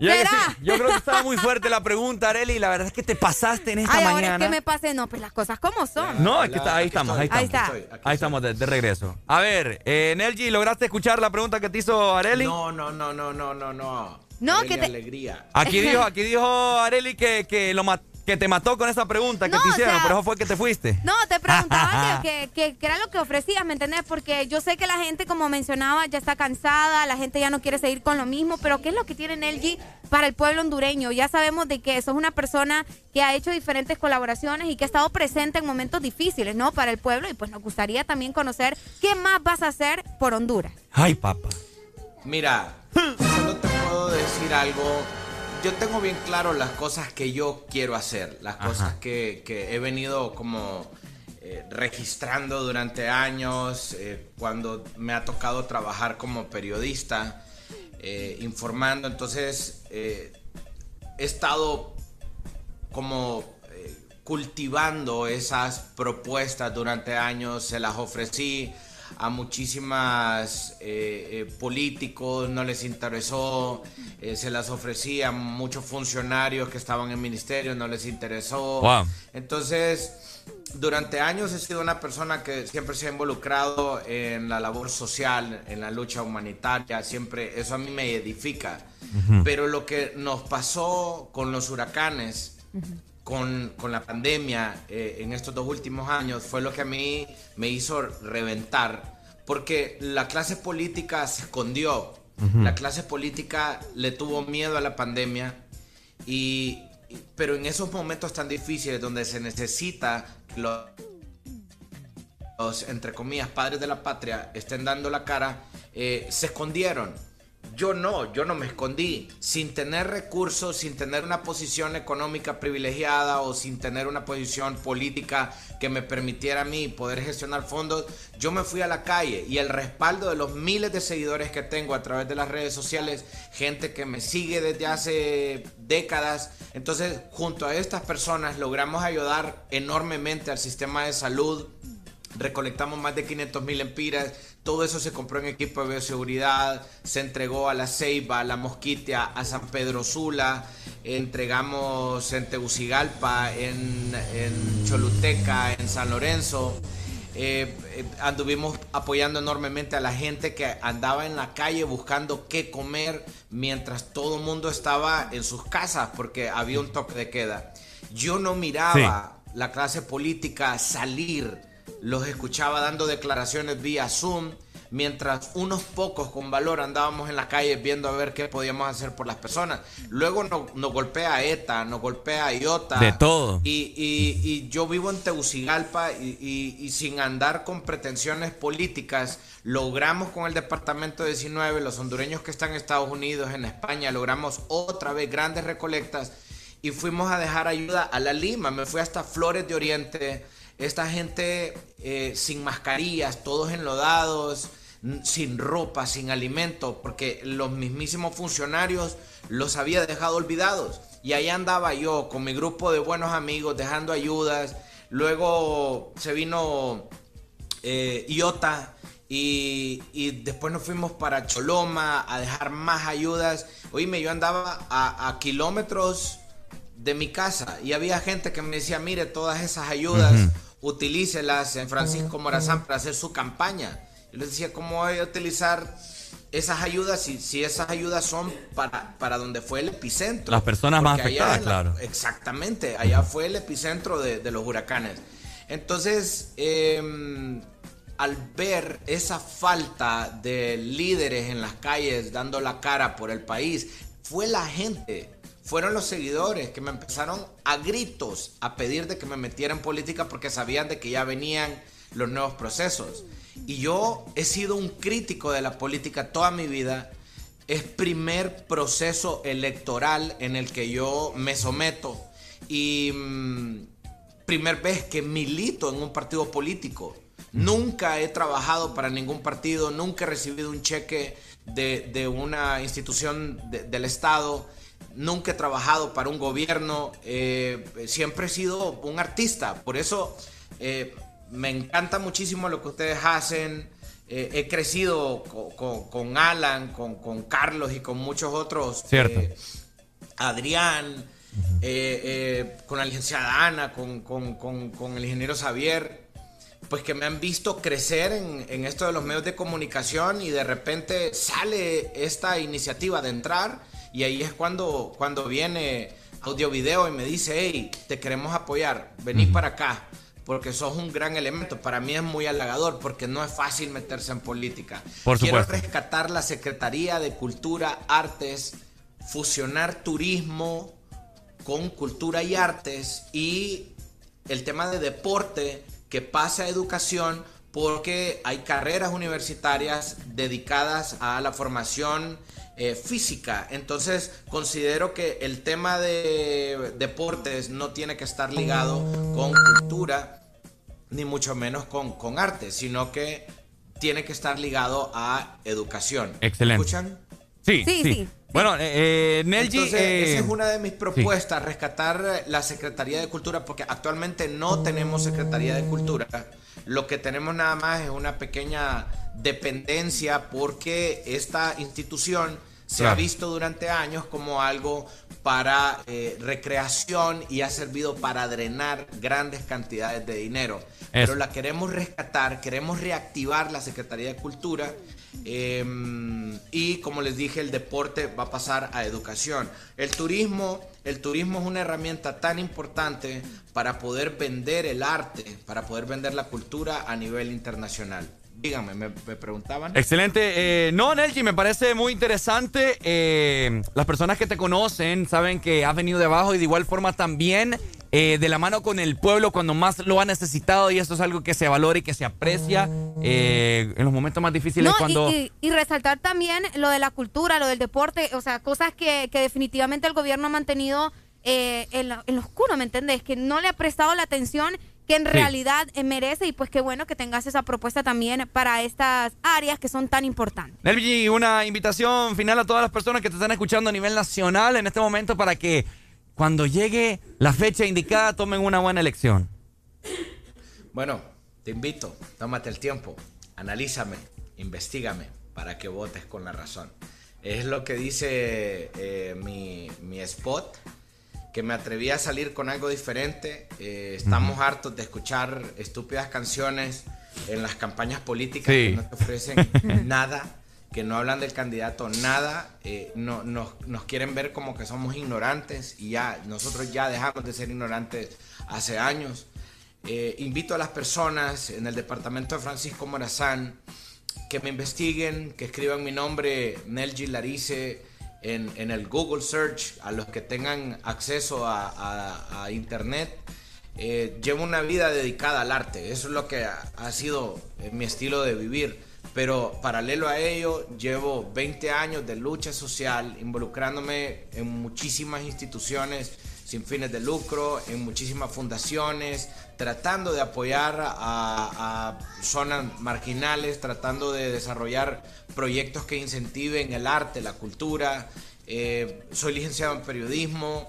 Yo, creo que sí, yo creo que estaba muy fuerte la pregunta, Areli. La verdad es que te pasaste en esta Ay, ahora mañana. es que me pasé, no, pues las cosas como son. No, es que está- ahí estamos, ahí Ahí estamos. está. Ahí estamos de, de regreso. A ver, eh, Nelji, ¿lograste escuchar la pregunta que te hizo Areli? No, no, no, no, no, no, no. No, Alegría, que te- alegría. Aquí dijo, [laughs] aquí dijo Areli que, que, lo ma- que te mató con esa pregunta que No, te o hicieron, sea- por eso fue que te fuiste. No, te preguntaba que, [laughs] que- que- que era lo que ofrecías, ¿me entendés? Porque yo sé que la gente, como mencionaba, ya está cansada, la gente ya no quiere seguir con lo mismo, pero ¿qué es lo que tiene Nelgi para el pueblo hondureño? Ya sabemos de que sos una persona que ha hecho diferentes colaboraciones y que ha estado presente en momentos difíciles, ¿no? Para el pueblo y pues nos gustaría también conocer qué más vas a hacer por Honduras. Ay, papá. Mira, solo te puedo decir algo. Yo tengo bien claro las cosas que yo quiero hacer, las Ajá. cosas que, que he venido como eh, registrando durante años, eh, cuando me ha tocado trabajar como periodista, eh, informando. Entonces, he estado como cultivando esas propuestas durante años, se las ofrecí a muchísimas eh, eh, políticos, no les interesó, eh, se las ofrecí a muchos funcionarios que estaban en ministerios, no les interesó. Wow. Entonces, durante años he sido una persona que siempre se ha involucrado en la labor social, en la lucha humanitaria, siempre eso a mí me edifica. Pero lo que nos pasó con los huracanes, con, con la pandemia eh, en estos dos últimos años, fue lo que a mí me hizo reventar, porque la clase política se escondió, la clase política le tuvo miedo a la pandemia, y, pero en esos momentos tan difíciles donde se necesita que los, los, entre comillas, padres de la patria estén dando la cara, eh, se escondieron. Yo no, yo no me escondí. Sin tener recursos, sin tener una posición económica privilegiada o sin tener una posición política que me permitiera a mí poder gestionar fondos, yo me fui a la calle y el respaldo de los miles de seguidores que tengo a través de las redes sociales, gente que me sigue desde hace décadas, entonces junto a estas personas logramos ayudar enormemente al sistema de salud recolectamos más de 500 mil empiras, todo eso se compró en equipo de bioseguridad, se entregó a la Ceiba, a la Mosquitia, a San Pedro Sula, entregamos en Tegucigalpa, en, en Choluteca, en San Lorenzo. Eh, eh, anduvimos apoyando enormemente a la gente que andaba en la calle buscando qué comer mientras todo el mundo estaba en sus casas porque había un toque de queda. Yo no miraba la clase política salir, los escuchaba dando declaraciones vía Zoom, mientras unos pocos con valor andábamos en la calle viendo a ver qué podíamos hacer por las personas. Luego nos, nos golpea ETA, nos golpea IOTA. De todo. Y, y- y yo vivo en Tegucigalpa y, y- y sin andar con pretensiones políticas, logramos con el Departamento 19, los hondureños que están en Estados Unidos, en España, logramos otra vez grandes recolectas y fuimos a dejar ayuda a la Lima. Me fui hasta Flores de Oriente. Esta gente eh, sin mascarillas, todos enlodados, sin ropa, sin alimento, porque los mismísimos funcionarios los había dejado olvidados. Y ahí andaba yo con mi grupo de buenos amigos dejando ayudas. Luego se vino eh, Iota y, después nos fuimos para Choloma a dejar más ayudas. Oíme, yo andaba a kilómetros de mi casa y había gente que me decía, mire, todas esas ayudas, utilícelas en Francisco Morazán para hacer su campaña. Yo les decía, ¿cómo voy a utilizar esas ayudas si, si esas ayudas son para, para donde fue el epicentro? Las personas más Porque afectadas, la- claro. Exactamente, allá fue el epicentro de, de los huracanes. Entonces, eh, al ver esa falta de líderes en las calles dando la cara por el país, fue la gente, fueron los seguidores que me empezaron a gritos a pedir de que me metiera en política porque sabían de que ya venían los nuevos procesos. Y yo he sido un crítico de la política toda mi vida. Es primer proceso electoral en el que yo me someto y mm, primer vez que milito en un partido político. Nunca he trabajado para ningún partido, nunca he recibido un cheque de, de una institución de- del Estado, nunca he trabajado para un gobierno, eh, siempre he sido un artista. Por eso eh, me encanta muchísimo lo que ustedes hacen. Eh, he crecido co- co- con, Alan, con, con Carlos y con muchos otros. Cierto. Adrián, con la licenciada Ana, con, con- con- con el ingeniero Xavier, pues que me han visto crecer en, en esto de los medios de comunicación y de repente sale esta iniciativa de entrar y ahí es cuando, cuando viene audio video y me dice, hey, te queremos apoyar, vení para acá. Porque sos un gran elemento. Para mí es muy halagador porque no es fácil meterse en política. Por Quiero rescatar la Secretaría de Cultura, Artes, fusionar turismo con cultura y artes y el tema de deporte que pasa a educación porque hay carreras universitarias dedicadas a la formación eh, física. Entonces considero que el tema de deportes no tiene que estar ligado con cultura ni mucho menos con, con arte, sino que tiene que estar ligado a educación. Excelente. ¿Escuchan? Sí, Sí, sí. sí. Bueno, eh, eh, Nelji. Entonces, eh, esa es una de mis propuestas, rescatar eh, la Secretaría de Cultura, porque actualmente no tenemos Secretaría de Cultura. Lo que tenemos nada más es una pequeña dependencia porque esta institución se ha visto durante años como algo para eh, recreación y ha servido para drenar grandes cantidades de dinero. Pero la queremos rescatar, queremos reactivar la Secretaría de Cultura eh, y como les dije, el deporte va a pasar a educación. El turismo, el turismo es una herramienta tan importante para poder vender el arte, para poder vender la cultura a nivel internacional. Díganme, me, me preguntaban. Excelente. Eh, no, Nelji, me parece muy interesante. Eh, las personas que te conocen saben que has venido de abajo y de igual forma también eh, de la mano con el pueblo cuando más lo ha necesitado y esto es algo que se valora y que se aprecia eh, en los momentos más difíciles No, y- cuando... y, y resaltar también lo de la cultura, lo del deporte, o sea, cosas que, que definitivamente el gobierno ha mantenido eh, en, lo, en lo oscuro, ¿me entendés? Que no le ha prestado la atención que en Sí. realidad eh, merece y pues qué bueno que tengas esa propuesta también para estas áreas que son tan importantes. Nelji, una invitación final a todas las personas que te están escuchando a nivel nacional en este momento para que cuando llegue la fecha indicada tomen una buena elección. Bueno, te invito, tómate el tiempo, analízame, investigame para que votes con la razón. Es lo que dice eh, mi, mi spot, que me atreví a salir con algo diferente. Eh, estamos hartos de escuchar estúpidas canciones en las campañas políticas Sí. que no te ofrecen [laughs] nada, que no hablan del candidato nada, eh, no, nos, nos quieren ver como que somos ignorantes y ya, nosotros ya dejamos de ser ignorantes hace años. Eh, invito a las personas en el departamento de Francisco Morazán que me investiguen, que escriban mi nombre, Nelji Larice, en, en el Google Search, a los que tengan acceso a, a- a Internet. Eh, llevo una vida dedicada al arte, eso es lo que ha, ha sido eh, mi estilo de vivir. Pero paralelo a ello, llevo 20 años de lucha social, involucrándome en muchísimas instituciones sin fines de lucro, en muchísimas fundaciones, tratando de apoyar a, zonas marginales, tratando de desarrollar proyectos que incentiven el arte, la cultura. Eh, soy licenciado en periodismo,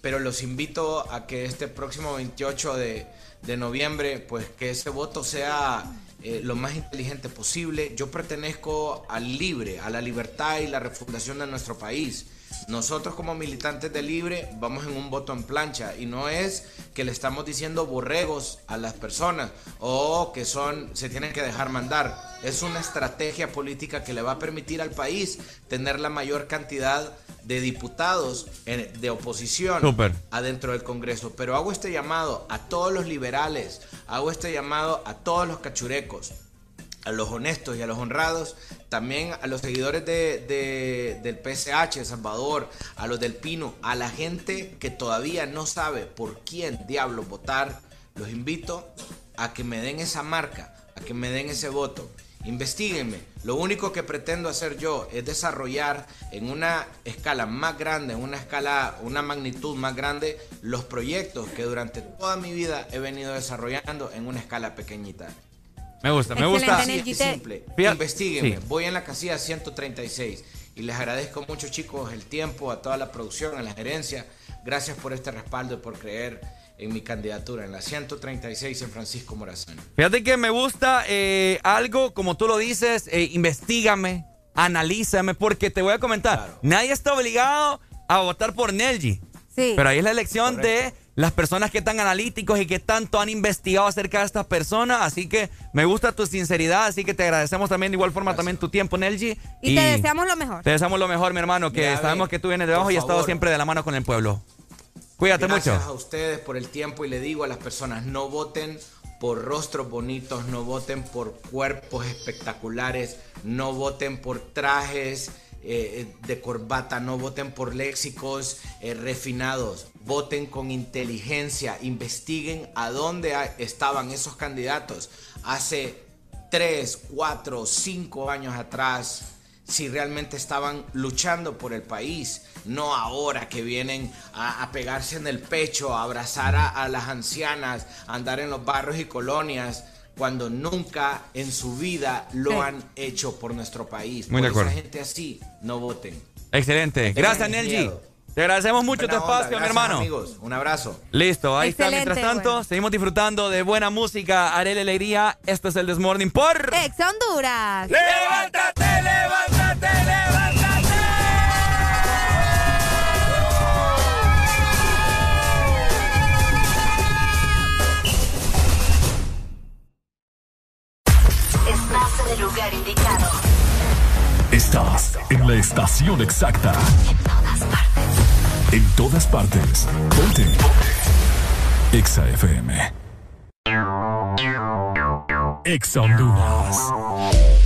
pero los invito a que este próximo 28 de, de noviembre, pues que ese voto sea eh, lo más inteligente posible. Yo pertenezco al libre, a la libertad y la refundación de nuestro país. Nosotros como militantes de Libre vamos en un voto en plancha y no es que le estamos diciendo borregos a las personas o que son se tienen que dejar mandar. Es una estrategia política que le va a permitir al país tener la mayor cantidad de diputados de oposición Súper. adentro del Congreso. Pero hago este llamado a todos los liberales, hago este llamado a todos los cachurecos, a los honestos y a los honrados, también a los seguidores de, de- del PSH de Salvador, a los del Pino, a la gente que todavía no sabe por quién diablo votar, los invito a que me den esa marca, a que me den ese voto. Investíguenme. Lo único que pretendo hacer yo es desarrollar en una escala más grande, en una escala, una magnitud más grande, los proyectos que durante toda mi vida he venido desarrollando en una escala pequeñita. Me gusta, me gusta. Simple. Investíguenme. sí. Voy en la casilla 136 y les agradezco mucho, chicos, el tiempo, a toda la producción, a la gerencia. Gracias por este respaldo y por creer en mi candidatura en la 136 en Francisco Morazán. Fíjate que me gusta eh, algo, como tú lo dices, eh, investigame, analízame, porque te voy a comentar, nadie está obligado a votar por Nelji. Sí. Pero ahí es la elección de las personas que están analíticos y que tanto han investigado acerca de estas personas. Así que me gusta tu sinceridad, así que te agradecemos también de igual forma también tu tiempo, Nelji. Y, te deseamos lo mejor. Te deseamos lo mejor, mi hermano, que Mira, sabemos que tú vienes de abajo y has estado siempre de la mano con el pueblo. Cuídate Gracias mucho. a ustedes por el tiempo y le digo a las personas, no voten por rostros bonitos, no voten por cuerpos espectaculares, no voten por trajes eh, de corbata, no voten por léxicos eh, refinados, voten con inteligencia, investiguen a dónde estaban esos candidatos. Hace 3, 4, 5 años atrás si realmente estaban luchando por el país, no ahora que vienen a, a pegarse en el pecho, a abrazar a, a las ancianas, a andar en los barrios y colonias, cuando nunca en su vida lo Sí. han hecho por nuestro país. Muy por de acuerdo. esa gente así, no voten. Excelente. tengan Gracias, Nelji. miedo. Te agradecemos mucho tu Buena espacio, mi hermano. amigos, un abrazo. Listo, ahí está. Mientras tanto, bueno. seguimos disfrutando de buena música. Arele Alegría. Esto es el Desmorning por. Ex Honduras. ¡Levántate, levántate, levántate! El lugar indicado. Estás en la estación exacta. En todas partes. Ponte. Exa FM. Exa Honduras.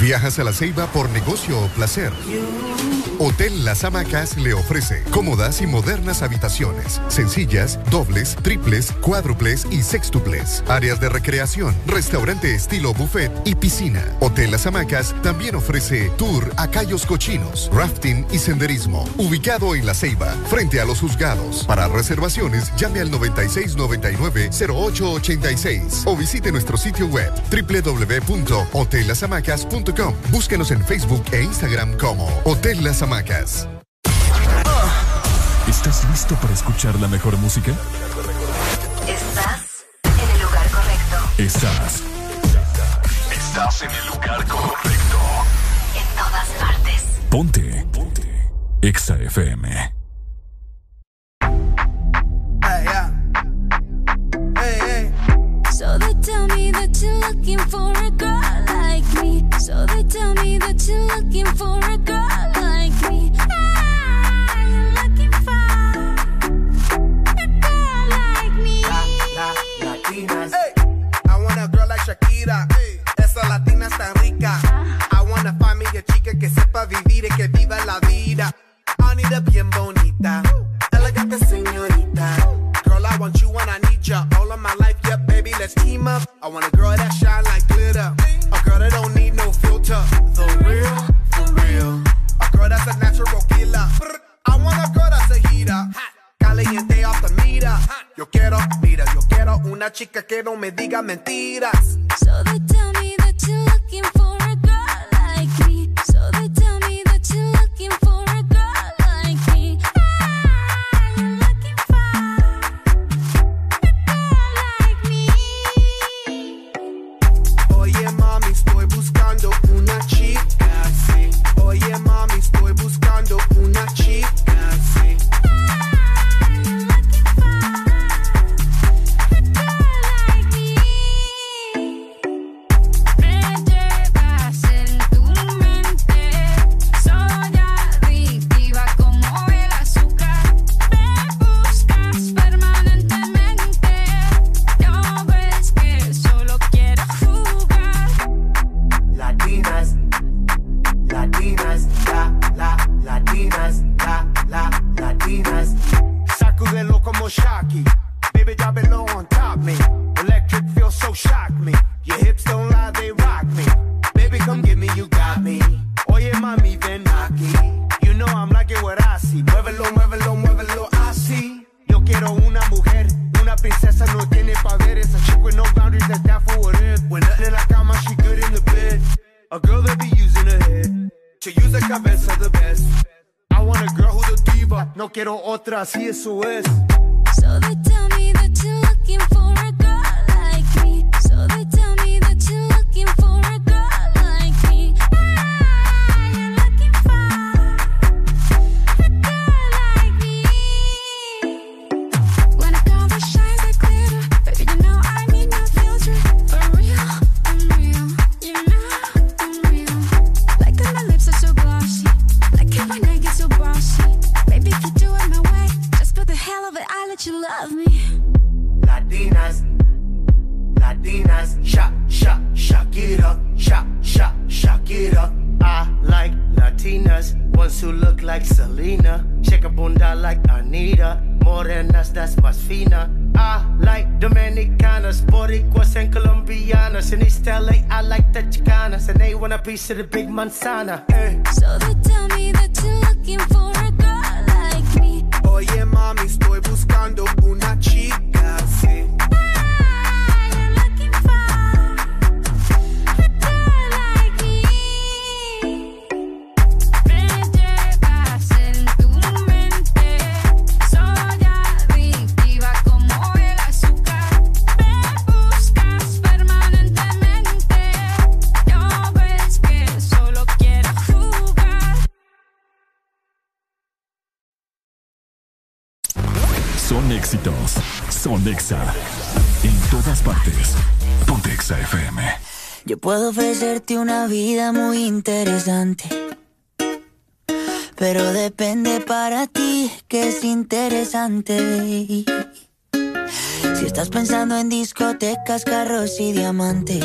¿Viajas a la Ceiba por negocio o placer? Hotel Las Hamacas le ofrece cómodas y modernas habitaciones, sencillas, dobles, triples, cuádruples y sextuples, áreas de recreación, restaurante estilo buffet y piscina. Hotel Las Hamacas también ofrece tour a Cayos Cochinos, rafting y senderismo, ubicado en La Ceiba, frente a los juzgados. Para reservaciones, llame al 9699-0886 o visite nuestro sitio web www.hotellasamacas.com. Búsquenos en Facebook e Instagram como Hotel Las Hamacas. ¿Estás listo para escuchar la mejor música? Estás en el lugar correcto. Estás. Estás en el lugar correcto. En todas partes. Ponte. Ponte. Exa FM. Hey, yeah. Hey, hey. So they tell me that you're looking for a girl. So they tell me that you're looking for a girl like me. Ah, you're looking for a girl like me. La, latinas. I want a girl like Shakira. Esa latina es tan rica. I wanna find me a chica que sepa vivir y que viva la vida. Anita bien bonita. Elegante señorita. Girl, I want you when I need ya. All of my life, yeah, baby, let's team up. I want a girl that shine like glitter. A girl that don't need filter. The real, for real. A girl that's a natural killer. I want a girl that's a heater. Caliente off the meter. Yo quiero, mira, yo quiero una chica que no me diga mentiras. So they tell me A girl that be using her head to use the cabeza the best. I want a girl who's a diva. No quiero otra, así eso es. So they tell me that's. I like Dominicanas, Boricuas and Colombianas. In East LA, I like the Chicanas, and they want a piece of the big manzana. eh. So they tell me that you're looking for a girl like me. Oye mami, estoy buscando una chica Son. En todas partes. Ponte Exa FM. Yo puedo ofrecerte una vida muy interesante. Pero depende para ti que es interesante. Si estás pensando en discotecas, carros y diamantes.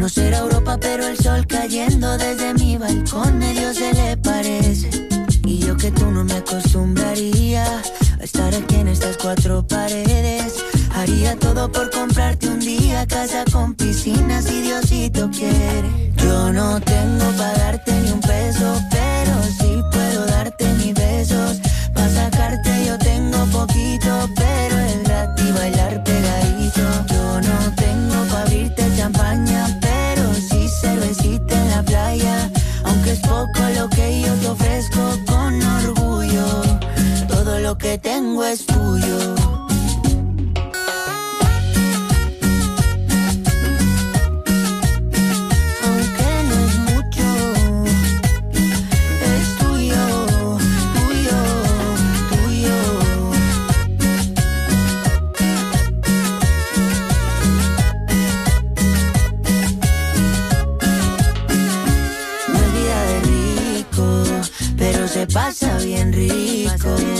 No será Europa, pero el sol cayendo desde mi balcón medio se le parece. Y yo que tú no me acostumbraría a estar aquí en estas cuatro paredes. Haría todo por comprarte un día casa con piscina si Diosito quiere. Yo no tengo para darte ni un peso, pero es tuyo. Aunque no es mucho, es tuyo, tuyo, tuyo. Es rico, pero se pasa bien rico.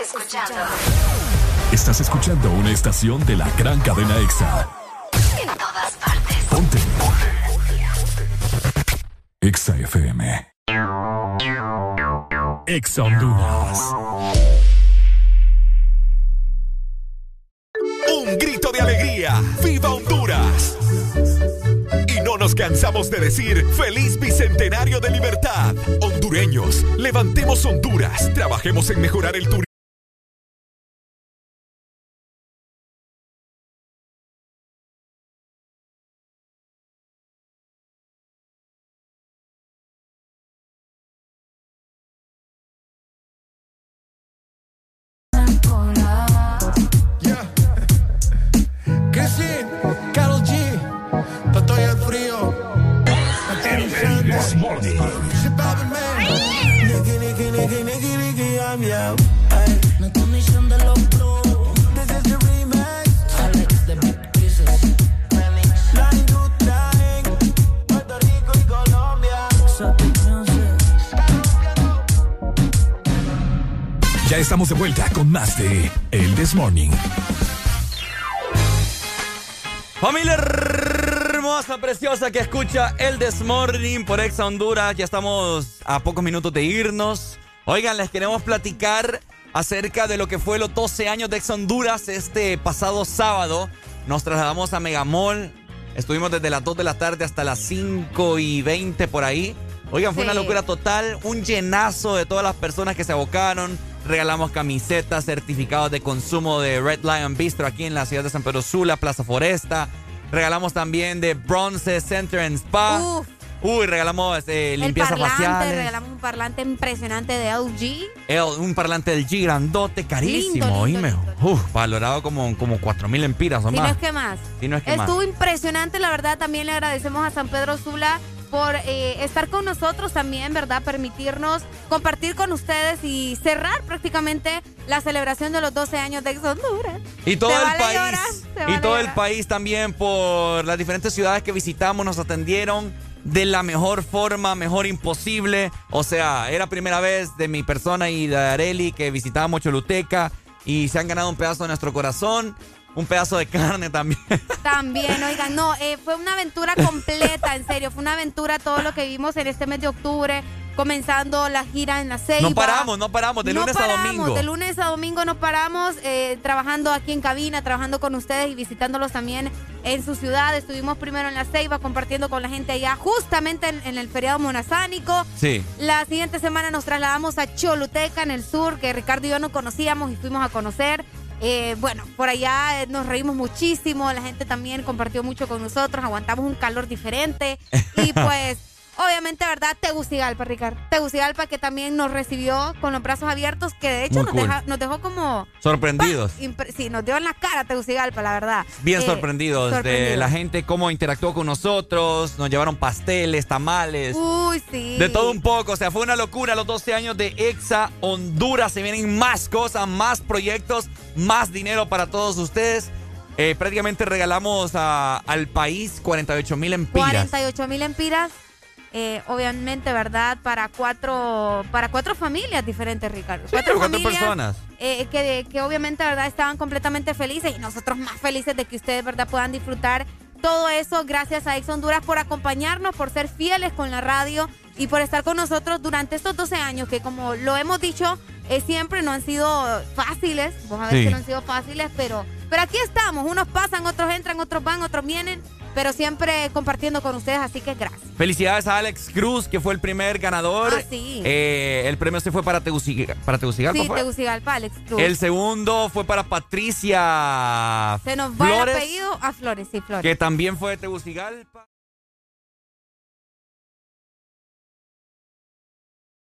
Escuchando Estás escuchando una estación de la gran cadena EXA. en todas partes. Ponte. EXA FM. EXA Honduras. Un grito de alegría. ¡Viva Honduras! Y no nos cansamos de decir feliz bicentenario de libertad. Hondureños, levantemos Honduras. Trabajemos en mejorar el turismo. Que escucha el This Morning por Exa Honduras. Ya estamos a pocos minutos de irnos. Oigan, les queremos platicar acerca de lo que fue los 12 años de Exa Honduras este pasado sábado. Nos trasladamos a Megamall. Estuvimos desde las 2 de la tarde hasta las 5 y 20 por ahí. Oigan, fue una locura total. Un llenazo de todas las personas que se abocaron. Regalamos camisetas, certificados de consumo de Red Lion Bistro aquí en la ciudad de San Pedro Sula, Plaza Foresta. Regalamos también de Bronze Center and Spa. Uf. Uy, regalamos eh, El limpieza parlante, facial. regalamos un parlante impresionante de LG. un parlante del G grandote, carísimo, oíme. Uf, valorado como, como 4 mil empiras o Si no más. es que más. Si no es que más. Estuvo impresionante, la verdad. También le agradecemos a San Pedro Sula por eh, estar con nosotros también, ¿verdad? Permitirnos compartir con ustedes y cerrar prácticamente la celebración de los 12 años de Ex Honduras. Y todo el vale país. llorar, y todo el país también por las diferentes ciudades que visitamos nos atendieron de la mejor forma, mejor imposible. O sea, era primera vez de mi persona y de Areli que visitábamos Choluteca y se han ganado un pedazo de nuestro corazón, un pedazo de carne también. [laughs] También, oigan, no, eh, fue una aventura completa, en serio, fue una aventura todo lo que vimos en este mes de octubre, comenzando la gira en la Ceiba. No paramos, no paramos, de No lunes a paramos, domingo. De lunes a domingo no paramos, eh, trabajando aquí en cabina, trabajando con ustedes y visitándolos también en su ciudad. Estuvimos primero en la Ceiba compartiendo con la gente allá, justamente en, en el feriado monazánico. Sí. La siguiente semana nos trasladamos a Choluteca, en el sur, que Ricardo y yo no conocíamos y fuimos a conocer. Eh, bueno, por allá eh, nos reímos muchísimo, la gente también compartió mucho con nosotros, aguantamos un calor diferente. [laughs] Y pues obviamente, ¿verdad? Tegucigalpa, Ricardo. Tegucigalpa que también nos recibió con los brazos abiertos, que de hecho nos, cool. deja- nos dejó como... Sorprendidos. Sí, nos dio en la cara Tegucigalpa, la verdad. Bien Eh, sorprendidos de la gente, cómo interactuó con nosotros. Nos llevaron pasteles, tamales. Uy, sí. De todo un poco, o sea, fue una locura los 12 años de Exa Honduras. Se vienen más cosas, más proyectos, más dinero para todos ustedes. Eh, prácticamente regalamos a- al país 48 mil empiras. 48 mil empiras, eh, obviamente, ¿verdad? Para cuatro, para cuatro familias diferentes, Ricardo. cuatro personas. eh, que, que obviamente, ¿verdad? Estaban completamente felices y nosotros más felices de que ustedes, ¿verdad? Puedan disfrutar todo eso gracias a Ex Honduras por acompañarnos, por ser fieles con la radio y por estar con nosotros durante estos 12 años que como lo hemos dicho, eh, siempre no han sido fáciles. Vos a ver Sí. que no han sido fáciles, pero, pero aquí estamos. Unos pasan, otros entran, otros van, otros vienen, pero siempre compartiendo con ustedes, así que gracias. Felicidades a Alex Cruz, que fue el primer ganador. Ah, sí. Eh, el premio se fue para, Tegucigalpa. para Tegucigalpa. Sí, ¿fue? Tegucigalpa, Alex Cruz. El segundo fue para Patricia Se nos va Flores, el apellido a Flores, sí, Flores. que también fue de Tegucigalpa.